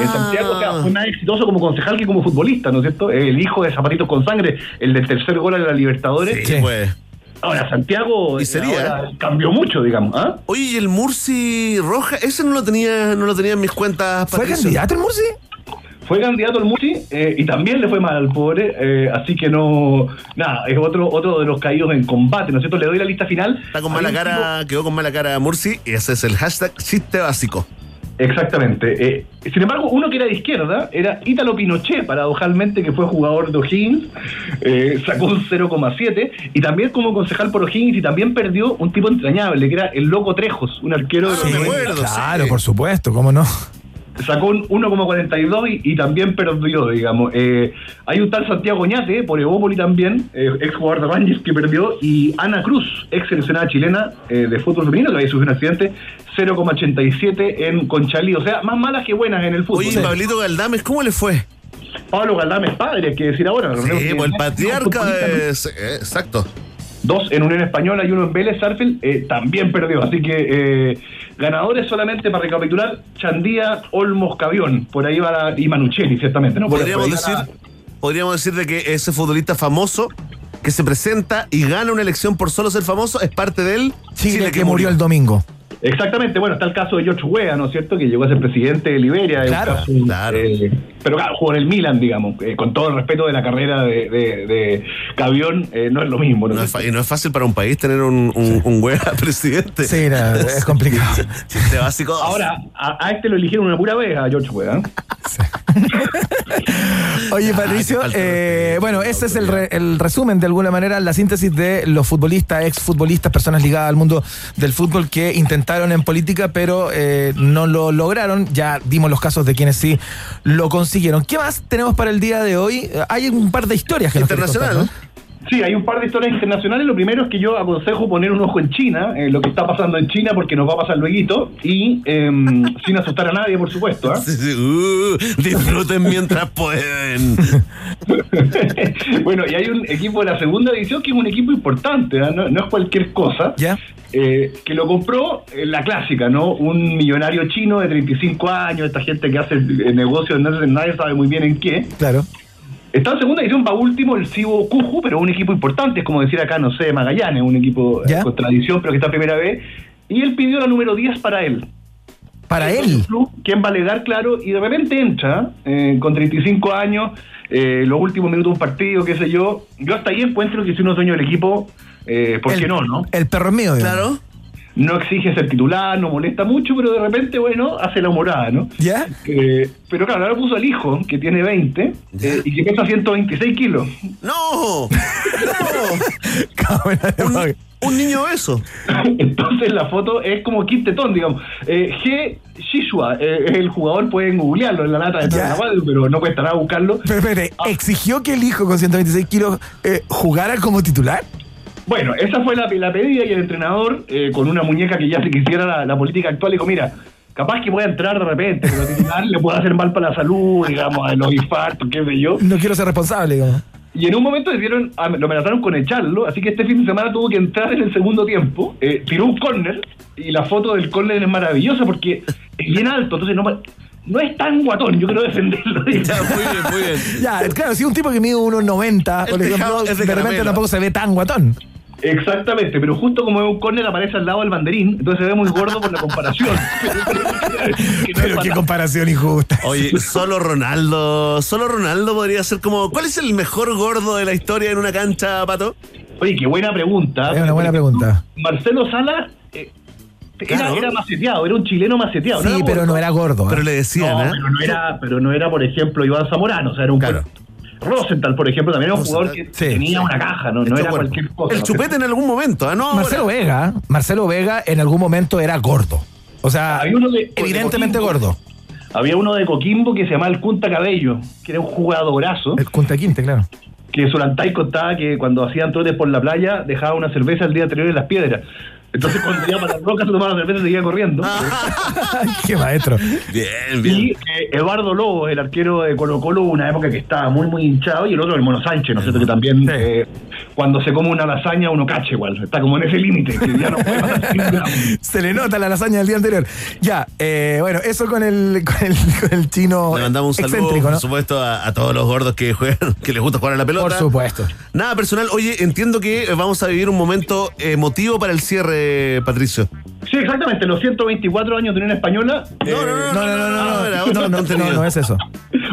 en Santiago. O sea, fue más exitoso como concejal que como futbolista, ¿no es cierto? El hijo de Zapatitos con Sangre, el del tercer gol a la Libertadores. Sí, pues. Ahora, Santiago Y sería. ahora cambió mucho, digamos. ¿ah? Oye, ¿y el Murci Roja? Ese no lo tenía, no lo tenía en mis cuentas. ¿Fue Patricio. candidato el Murci? Fue candidato al Musi eh, y también le fue mal al pobre, eh, así que no. Nada, es otro otro de los caídos en combate, ¿no es cierto? Le doy la lista final. Está con mala cara, quedó con mala cara Murci y ese es el hashtag chiste básico. Exactamente. Eh, sin embargo, uno que era de izquierda era Ítalo Pinochet, paradojalmente, que fue jugador de O'Higgins, eh, sacó un 0,7 y también como concejal por O'Higgins y también perdió un tipo entrañable, que era el Loco Trejos, un arquero de los Sí, 90. claro, por supuesto, ¿cómo no? Sacó un 1,42 y, y también perdió, digamos. Eh, hay un tal Santiago Oñate, por Evópoli también, eh, ex jugador de Rangers que perdió, y Ana Cruz, ex seleccionada chilena eh, de fútbol femenino, que había sufrido un accidente, 0,87 en Conchalí. O sea, más malas que buenas en el fútbol. Oye, Pablito Galdames, ¿cómo le fue? Pablo Galdames padre, hay que decir ahora. Sí, que- pues el patriarca es... eh, Exacto. Dos en Unión Española y uno en Vélez Sarfield, eh, también perdió. Así que eh, ganadores solamente para recapitular, Chandía, Olmos, Cavión. Por ahí va la, y Manuccelli, ciertamente. ¿no? Por- Podríamos por decir, la- podríamos decir de que ese futbolista famoso que se presenta y gana una elección por solo ser famoso es parte del Chile, que murió el domingo. Exactamente, bueno, está el caso de George Weah, ¿no es cierto? Que llegó a ser presidente de Liberia. Claro, caso, eh, pero claro, jugó en el Milan, digamos. eh, con todo el respeto de la carrera de, de, de Cavión, eh, no es lo mismo. ¿no? No es fa- y no es fácil para un país tener un, un, un wea presidente. Sí, no, es complicado. Chiste básico. Ahora, a, a este lo eligieron una pura vez, a George Weah. ¿eh? Oye, Patricio, eh, bueno, ese es el, re- el resumen, de alguna manera, la síntesis de los futbolistas, exfutbolistas, personas ligadas al mundo del fútbol que intentaron en política, pero eh, no lo lograron. Ya dimos los casos de quienes sí lo consiguieron. ¿Qué más tenemos para el día de hoy? Eh, Hay un par de historias que nos querés contar, ¿no? Sí, hay un par de historias internacionales. Lo primero es que yo aconsejo poner un ojo en China, eh, lo que está pasando en China, porque nos va a pasar luego, y em, sin asustar a nadie, por supuesto. ¿ah? Sí, sí, uh, disfruten mientras pueden. bueno, y hay un equipo de la segunda división que es un equipo importante, ¿ah? no, no es cualquier cosa. ¿Ya? eh, que lo compró eh, la clásica, ¿no? Un millonario chino de 35 años, esta gente que hace eh, negocios, no nadie sabe muy bien en qué. Claro. Está en segunda división, para último, el Cibo Cuju, pero un equipo importante, es como decir acá, no sé, Magallanes, un equipo eh, ¿Ya? con tradición, pero que está en primera vez. Y él pidió la número 10 para él. Para él. ¿Quién va a alegar, claro? Y de repente entra, eh, con 35 años, eh, los últimos minutos de un partido, qué sé yo. Yo hasta ahí encuentro que si uno es dueño del equipo, eh, ¿por El- qué no, no? El perro es mío, digamos. No exige ser titular, no molesta mucho, pero de repente, bueno, hace la humorada, ¿no? ¿Ya? Eh, pero claro, ahora puso al hijo, que tiene 20, eh, y que pesa 126 kilos. ¡No! un, un niño eso. Entonces la foto es como Kit Tetón, digamos. Eh, G. Shishua, eh, el jugador, pueden googlearlo en la lata de la pero no cuesta nada buscarlo. Pero espérate, ¿exigió que el hijo con 126 kilos eh, jugara como titular? Bueno, esa fue la, la pedida y el entrenador, eh, con una muñeca que ya se quisiera la, la política actual, dijo, mira, capaz que voy a entrar de repente, pero titular le puede hacer mal para la salud, digamos, a los infartos, qué sé yo. No quiero ser responsable, digamos. Y en un momento decidieron, ah, lo amenazaron con echarlo, así que este fin de semana tuvo que entrar en el segundo tiempo, eh, tiró un córner, y la foto del córner es maravillosa porque es bien alto, entonces no, no es tan guatón, yo quiero defenderlo. muy bien, muy bien. Ya, claro, si un tipo que mide unos 90, por ejemplo, de, repente tampoco se ve tan guatón. Exactamente, pero justo como es un córner aparece al lado del banderín, entonces se ve muy gordo por la comparación. Pero qué comparación injusta. Oye, solo Ronaldo, solo Ronaldo podría ser como. ¿Cuál es el mejor gordo de la historia en una cancha, Pato? Oye, qué buena pregunta. Es una buena pregunta. Marcelo Sala eh, era, Claro. era maceteado, era un chileno maceteado. Sí, pero no era gordo. ¿eh? Pero le decían, no, ¿eh? pero no era, pero no era, por ejemplo, Iván Zamorano, o sea, era un Claro. Rosenthal, por ejemplo, también era un jugador que Sí, tenía sí. una caja, no, no era cualquier cosa. El ¿no? chupete en algún momento, ¿ah? No, Marcelo ahora. Vega, Marcelo Vega en algún momento era gordo. O sea, Había uno de- evidentemente de gordo. Había uno de Coquimbo que se llamaba el Cunta Cabello, que era un jugadorazo. El Kunta Quinte, claro. que Solantay contaba que cuando hacían trotes por la playa dejaba una cerveza el día anterior en las piedras. Entonces cuando iba para las rocas tomaba la cerveza y seguía corriendo. Qué maestro. Bien, bien. Y eh, Eduardo Lobo, el arquero de Colo Colo, una época que estaba muy, muy hinchado, y el otro, el Mono Sánchez, ¿no es cierto? Que también, eh, cuando se come una lasaña, uno cacha igual. Está como en ese límite, que ya no. Se le nota la lasaña del día anterior. Ya, eh, bueno, eso con el, con el, con el chino Le mandamos un saludo, ¿no? por supuesto, a, a todos los gordos que juegan, que les gusta jugar a la pelota. Por supuesto. Nada personal. Oye, entiendo que vamos a vivir un momento emotivo para el cierre, Patricio. Sí, exactamente, los 124 años de Unión Española. eh, No, no, no, no, no, no, no, no, no es eso.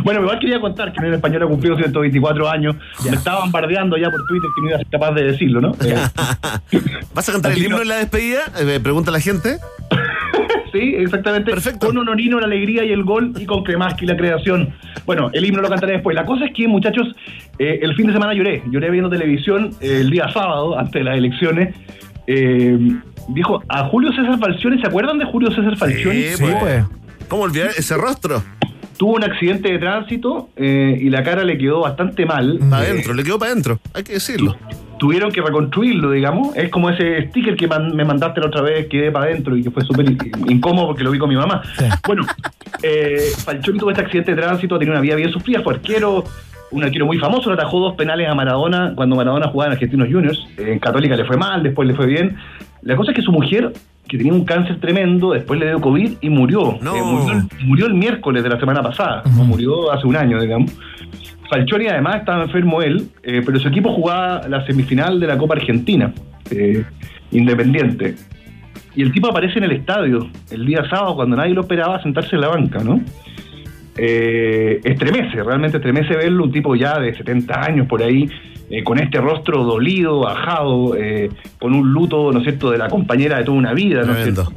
Bueno, igual quería contar que Unión Española cumplió 124 años. Me estaban bardeando ya por Twitter que no iba a ser capaz de decirlo, ¿no? Eh, ¿Vas a cantar el himno no- en la despedida? Eh, pregunta la gente. Sí, exactamente. Perfecto. Con Honorino la alegría y el gol y con Kremaski la creación. Bueno, el himno lo cantaré después. La cosa es que, muchachos, eh, el fin de semana lloré. Lloré viendo televisión eh, el día sábado, antes de las elecciones. Eh, dijo a Julio César Falcioni, ¿se acuerdan de Julio César Falcioni? Sí, pues. ¿Cómo olvidar ese rostro? Tuvo un accidente de tránsito eh, y la cara le quedó bastante mal. Para Eh, adentro, le quedó para adentro. Hay que decirlo. tuvieron que reconstruirlo, digamos. Es como ese sticker que man- me mandaste la otra vez, que para adentro y que fue súper in- incómodo porque lo vi con mi mamá. Bueno, eh, Falcioni tuvo este accidente de tránsito, tenía una vida bien sufrida, fue arquero, un arquero muy famoso, le atajó dos penales a Maradona cuando Maradona jugaba en Argentinos Juniors. En Católica le fue mal, después le fue bien. La cosa es que su mujer, que tenía un cáncer tremendo, después le dio COVID y murió. No. Eh, murió, el- murió el miércoles de la semana pasada, no murió hace un año, digamos. Falcioni además estaba enfermo él, eh, pero su equipo jugaba la semifinal de la Copa Argentina, eh, Independiente. Y el tipo aparece en el estadio el día sábado cuando nadie lo esperaba sentarse en la banca, ¿no? Eh, estremece, realmente estremece verlo, un tipo ya de 70 años por ahí, eh, con este rostro dolido, bajado, eh, con un luto, ¿no es cierto?, de la compañera de toda una vida, ¿no es cierto?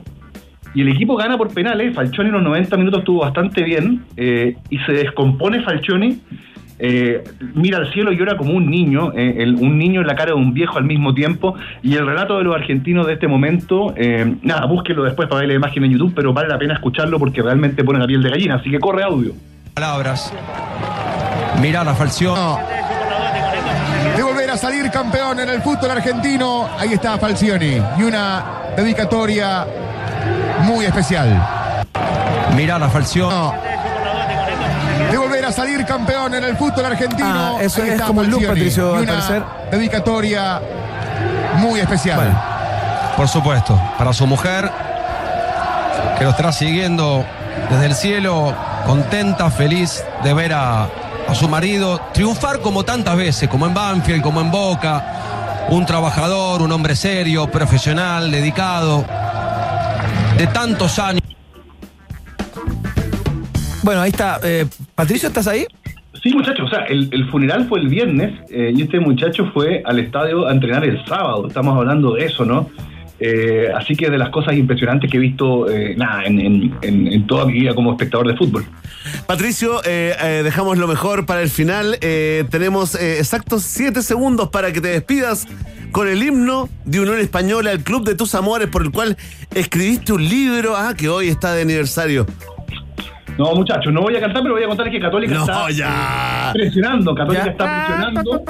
Y el equipo gana por penales. Falcioni en los 90 minutos estuvo bastante bien eh, y se descompone Falcioni. eh, mira al cielo y llora como un niño, eh, el- un niño en la cara de un viejo al mismo tiempo. Y el relato de los argentinos de este momento, eh, nada, búsquenlo después para ver la imagen en YouTube, pero vale la pena escucharlo porque realmente pone la piel de gallina. Así que corre audio. Palabras. Mirar a Falcioni. Salir campeón en el fútbol argentino. Ahí está Falcioni y una dedicatoria muy especial. Mirar a Falcioni. De volver a salir campeón en el fútbol argentino. Ah, eso Ahí es está como el look, Falcioni, Patricio, y al una parecer. dedicatoria muy especial. Por supuesto, para su mujer, que lo estará siguiendo desde el cielo, contenta, feliz de ver a, a su marido triunfar como tantas veces, como en Banfield, como en Boca, un trabajador, un hombre serio, profesional, dedicado, de tantos años. Bueno, ahí está. Eh, Patricio, ¿estás ahí? Sí, muchachos, o sea, el, el funeral fue el viernes eh, y este muchacho fue al estadio a entrenar el sábado. Estamos hablando de eso, ¿no? Eh, así que de las cosas impresionantes que he visto, eh, en, toda mi vida como espectador de fútbol. Patricio, eh, dejamos lo mejor para el final. Tenemos exactos siete segundos para que te despidas con el himno de Unión Española, el club de tus amores, por el cual escribiste un libro ah, que hoy está de aniversario. No, muchachos, no voy a cantar, pero voy a contar que Católica No, está ya. eh, presionando. Católica está presionando.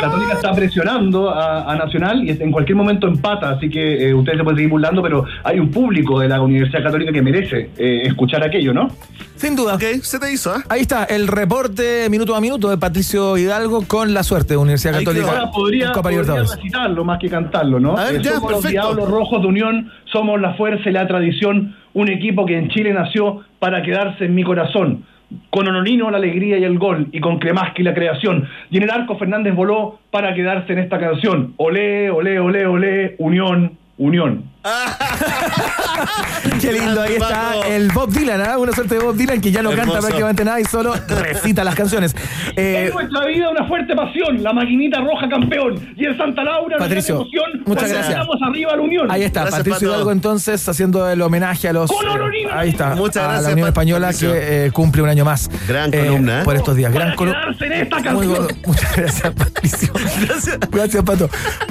Católica está presionando a, a Nacional y en cualquier momento empata, así que eh, ustedes se pueden seguir burlando, pero hay un público de la Universidad Católica que merece eh, escuchar aquello, ¿no? Sin duda. Ok, se te hizo, ¿ah? Ahí está el reporte minuto a minuto de Patricio Hidalgo con la suerte de Universidad Ahí Católica Ahora podría, podría recitarlo más que cantarlo, ¿no? A ver, Eh, ya, somos los perfecto. Diablos Rojos de Unión, somos la fuerza y la tradición, un equipo que en Chile nació para quedarse en mi corazón. Con Honorino la alegría y el gol, y con Kremaski la creación. Y en el arco Fernández voló para quedarse en esta canción. Olé, olé, olé, olé, Unión, Unión. Qué lindo, ahí está. El Bob Dylan, ¿ah? una suerte de Bob Dylan que ya no Hermoso. canta prácticamente nada y solo recita las canciones. Eh, En nuestra vida una fuerte pasión, la maquinita roja campeón. Y en Santa Laura, una Patricio, gran emoción, muchas gracias. ganamos arriba a la Unión. Ahí está, Patricio Hidalgo entonces haciendo el homenaje a los. Colorino. ahí está, Muchas a gracias, la Unión Española Patricio. que eh, cumple un año más. Gran eh, columna, ¿eh? Por estos días. Gran columna. Muchas gracias, Patricio. Gracias. Gracias, Pato.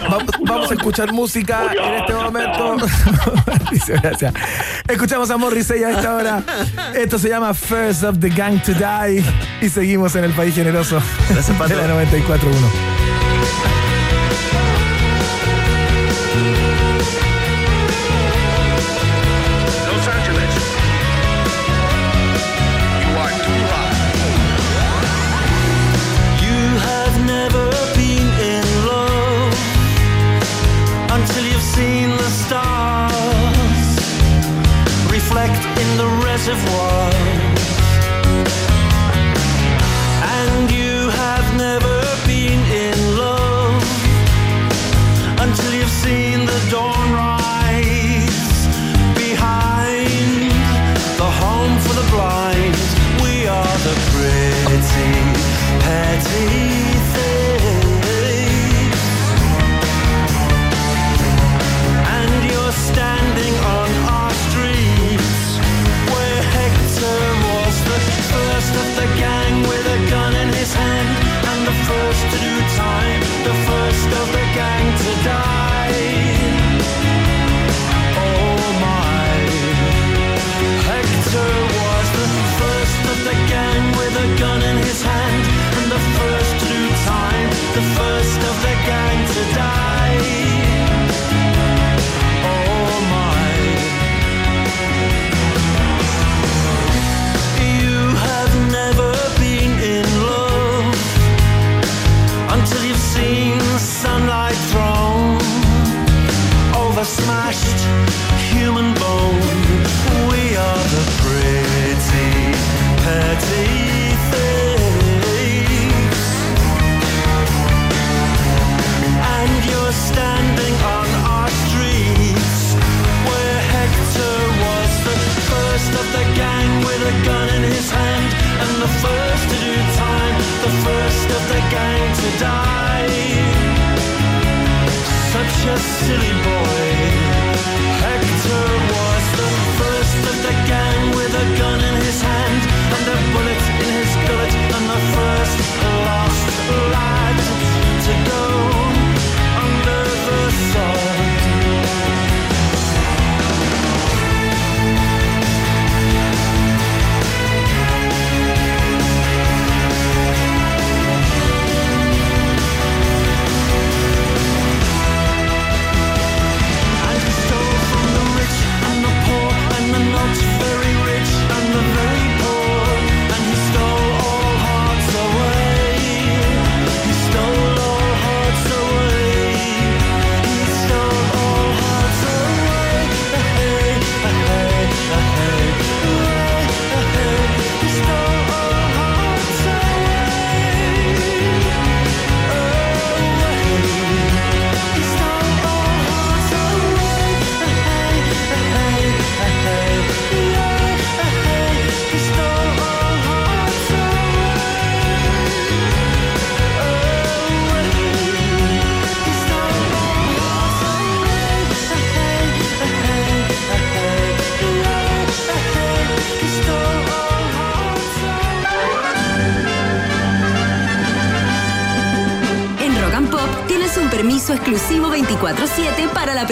Vamos, vamos a escuchar música en este momento. Gracias. Escuchamos a Morrissey a esta hora. Esto se llama First of the Gang to Die. Y seguimos en el país generoso. Gracias, Pato. De la 94.1. reservoir.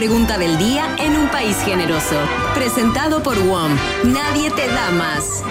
Pregunta del día en un país generoso. Presentado por WOM. Nadie te da más.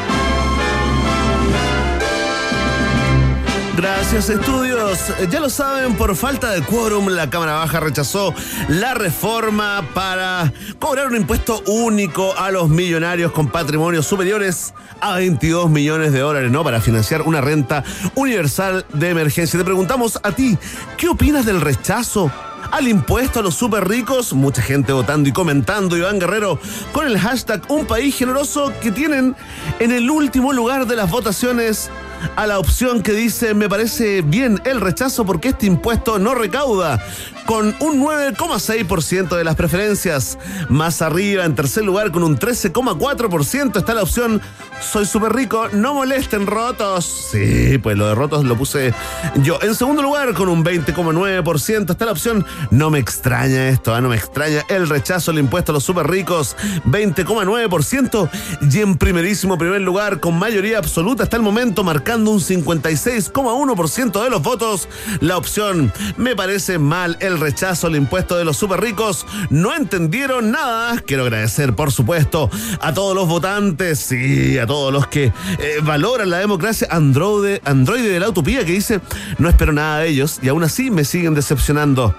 Gracias, estudios. Ya lo saben, por falta de quórum, la Cámara Baja rechazó la reforma para cobrar un impuesto único a los millonarios con patrimonios superiores a 22 millones de dólares, ¿no? Para financiar una renta universal de emergencia. Te preguntamos a ti, ¿qué opinas del rechazo? Al impuesto a los super ricos, mucha gente votando y comentando, Iván Guerrero, con el hashtag Un País Generoso que tienen en el último lugar de las votaciones a la opción que dice me parece bien el rechazo porque este impuesto no recauda con un 9,6% de las preferencias. Más arriba, en tercer lugar, con un 13,4% está la opción Soy súper rico, no molesten rotos. Sí, pues lo de rotos lo puse yo. En segundo lugar, con un 20,9% está la opción No me extraña esto, ah, no me extraña el rechazo al impuesto a los súper ricos, 20,9%. Y en primerísimo primer lugar, con mayoría absoluta hasta el momento, marcando un 56,1% de los votos, la opción Me parece mal el rechazo al impuesto de los súper ricos. No entendieron nada. Quiero agradecer, por supuesto, a todos los votantes, sí, a todos los que eh, valoran la democracia. Androide, androide de la utopía que dice, no espero nada de ellos y aún así me siguen decepcionando.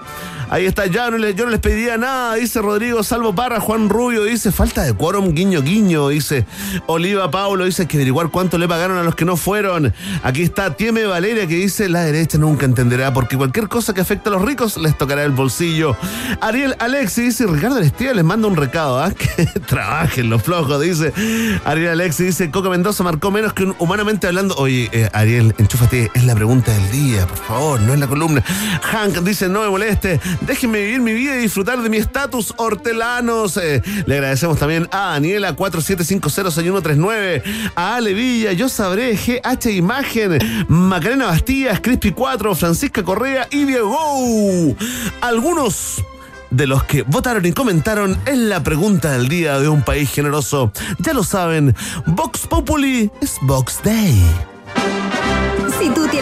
Ahí está, ya no les, yo no les pediría nada, dice Rodrigo Salvo Parra, Juan Rubio, dice, falta de quórum, guiño, guiño, dice Oliva Paulo, dice que averiguar cuánto le pagaron a los que no fueron. Aquí está Tieme Valeria que dice, la derecha nunca entenderá, porque cualquier cosa que afecte a los ricos les tocará el bolsillo. Ariel Alexi dice, Ricardo Alestía les manda un recado, ¿ah? Que trabajen los flojos, dice. Ariel Alexi dice, Coca Mendoza marcó menos que un humanamente hablando. Oye, eh, Ariel, enchúfate, es la pregunta del día, por favor, no es la columna. Hank dice, no me moleste, déjenme vivir mi vida y disfrutar de mi estatus hortelanos. Eh, le agradecemos también a Daniela 47506139, a Ale Villa, yo sabré, GH Imagen, Macarena Bastías, Crispy 4, Francisca Correa y Diego. Algunos de los que votaron y comentaron en la pregunta del día de un país generoso. Ya lo saben, Vox Populi es Vox Day. Si tú tienes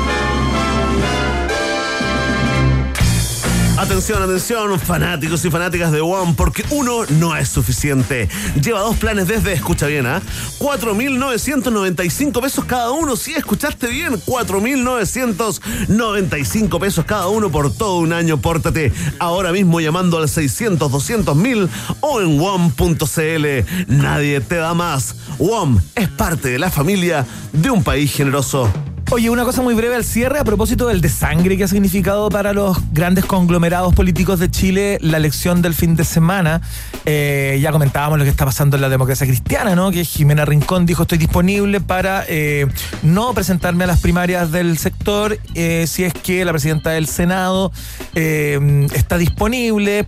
Atención, atención, fanáticos y fanáticas de One, porque uno no es suficiente. Lleva dos planes desde, escucha bien, ¿ah? 4.995 pesos cada uno. Si escuchaste bien, 4.995 pesos cada uno por todo un año. Pórtate ahora mismo llamando al 600 200 mil o en WOM.cl. Nadie te da más. WOM es parte de la familia de un país generoso. Oye, una cosa muy breve al cierre a propósito del desangre que ha significado para los grandes conglomerados políticos de Chile la elección del fin de semana. Eh, ya comentábamos lo que está pasando en la democracia cristiana, ¿no? Que Jimena Rincón dijo estoy disponible para eh, no presentarme a las primarias del sector eh, si es que la presidenta del Senado está disponible.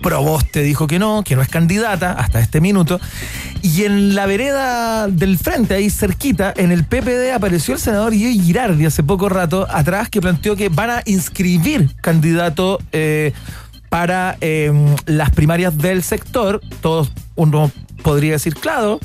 Proboste dijo que no, que no es candidata hasta este minuto. Y en la vereda del frente, ahí cerquita, en el PPD apareció el senador Guillermo Girardi hace poco rato atrás que planteó que van a inscribir candidato eh, para eh, las primarias del sector. Todos uno podría decir, claro,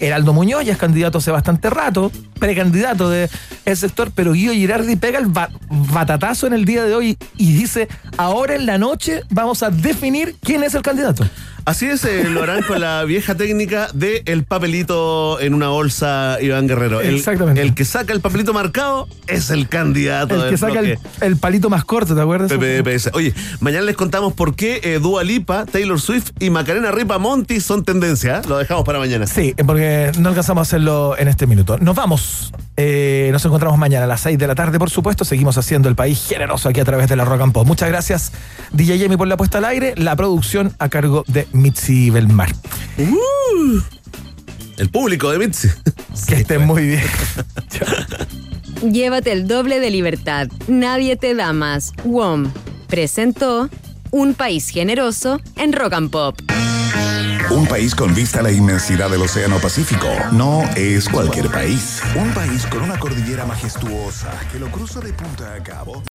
Heraldo Muñoz ya es candidato hace bastante rato, precandidato del sector, pero Guido Girardi pega el ba- batatazo en el día de hoy y dice, ahora en la noche vamos a definir quién es el candidato. Así es, eh, lo harán con la vieja técnica de el papelito en una bolsa, Iván Guerrero. El, Exactamente. El que saca el papelito marcado es el candidato. El que saca el, palito más corto, ¿te acuerdas? PPDPS. Oye, mañana les contamos por qué eh, Dua Lipa, Taylor Swift y Macarena Ripa Monti son tendencia. ¿eh? Lo dejamos para mañana. Sí, porque no alcanzamos a hacerlo en este minuto. Nos vamos. Eh, nos encontramos mañana a las 6 de la tarde, por supuesto. Seguimos haciendo el país generoso aquí a través de la Rock and Pop. Muchas gracias, DJ Jamie, por la puesta al aire. La producción a cargo de Mitzi Belmar. Uh, el público de Mitzi. Que estén muy bien. Llévate el doble de libertad. Nadie te da más. WOM presentó Un País Generoso en Rock and Pop. Un país con vista a la inmensidad del Océano Pacífico no es cualquier país. Un país con una cordillera majestuosa que lo cruza de punta a cabo.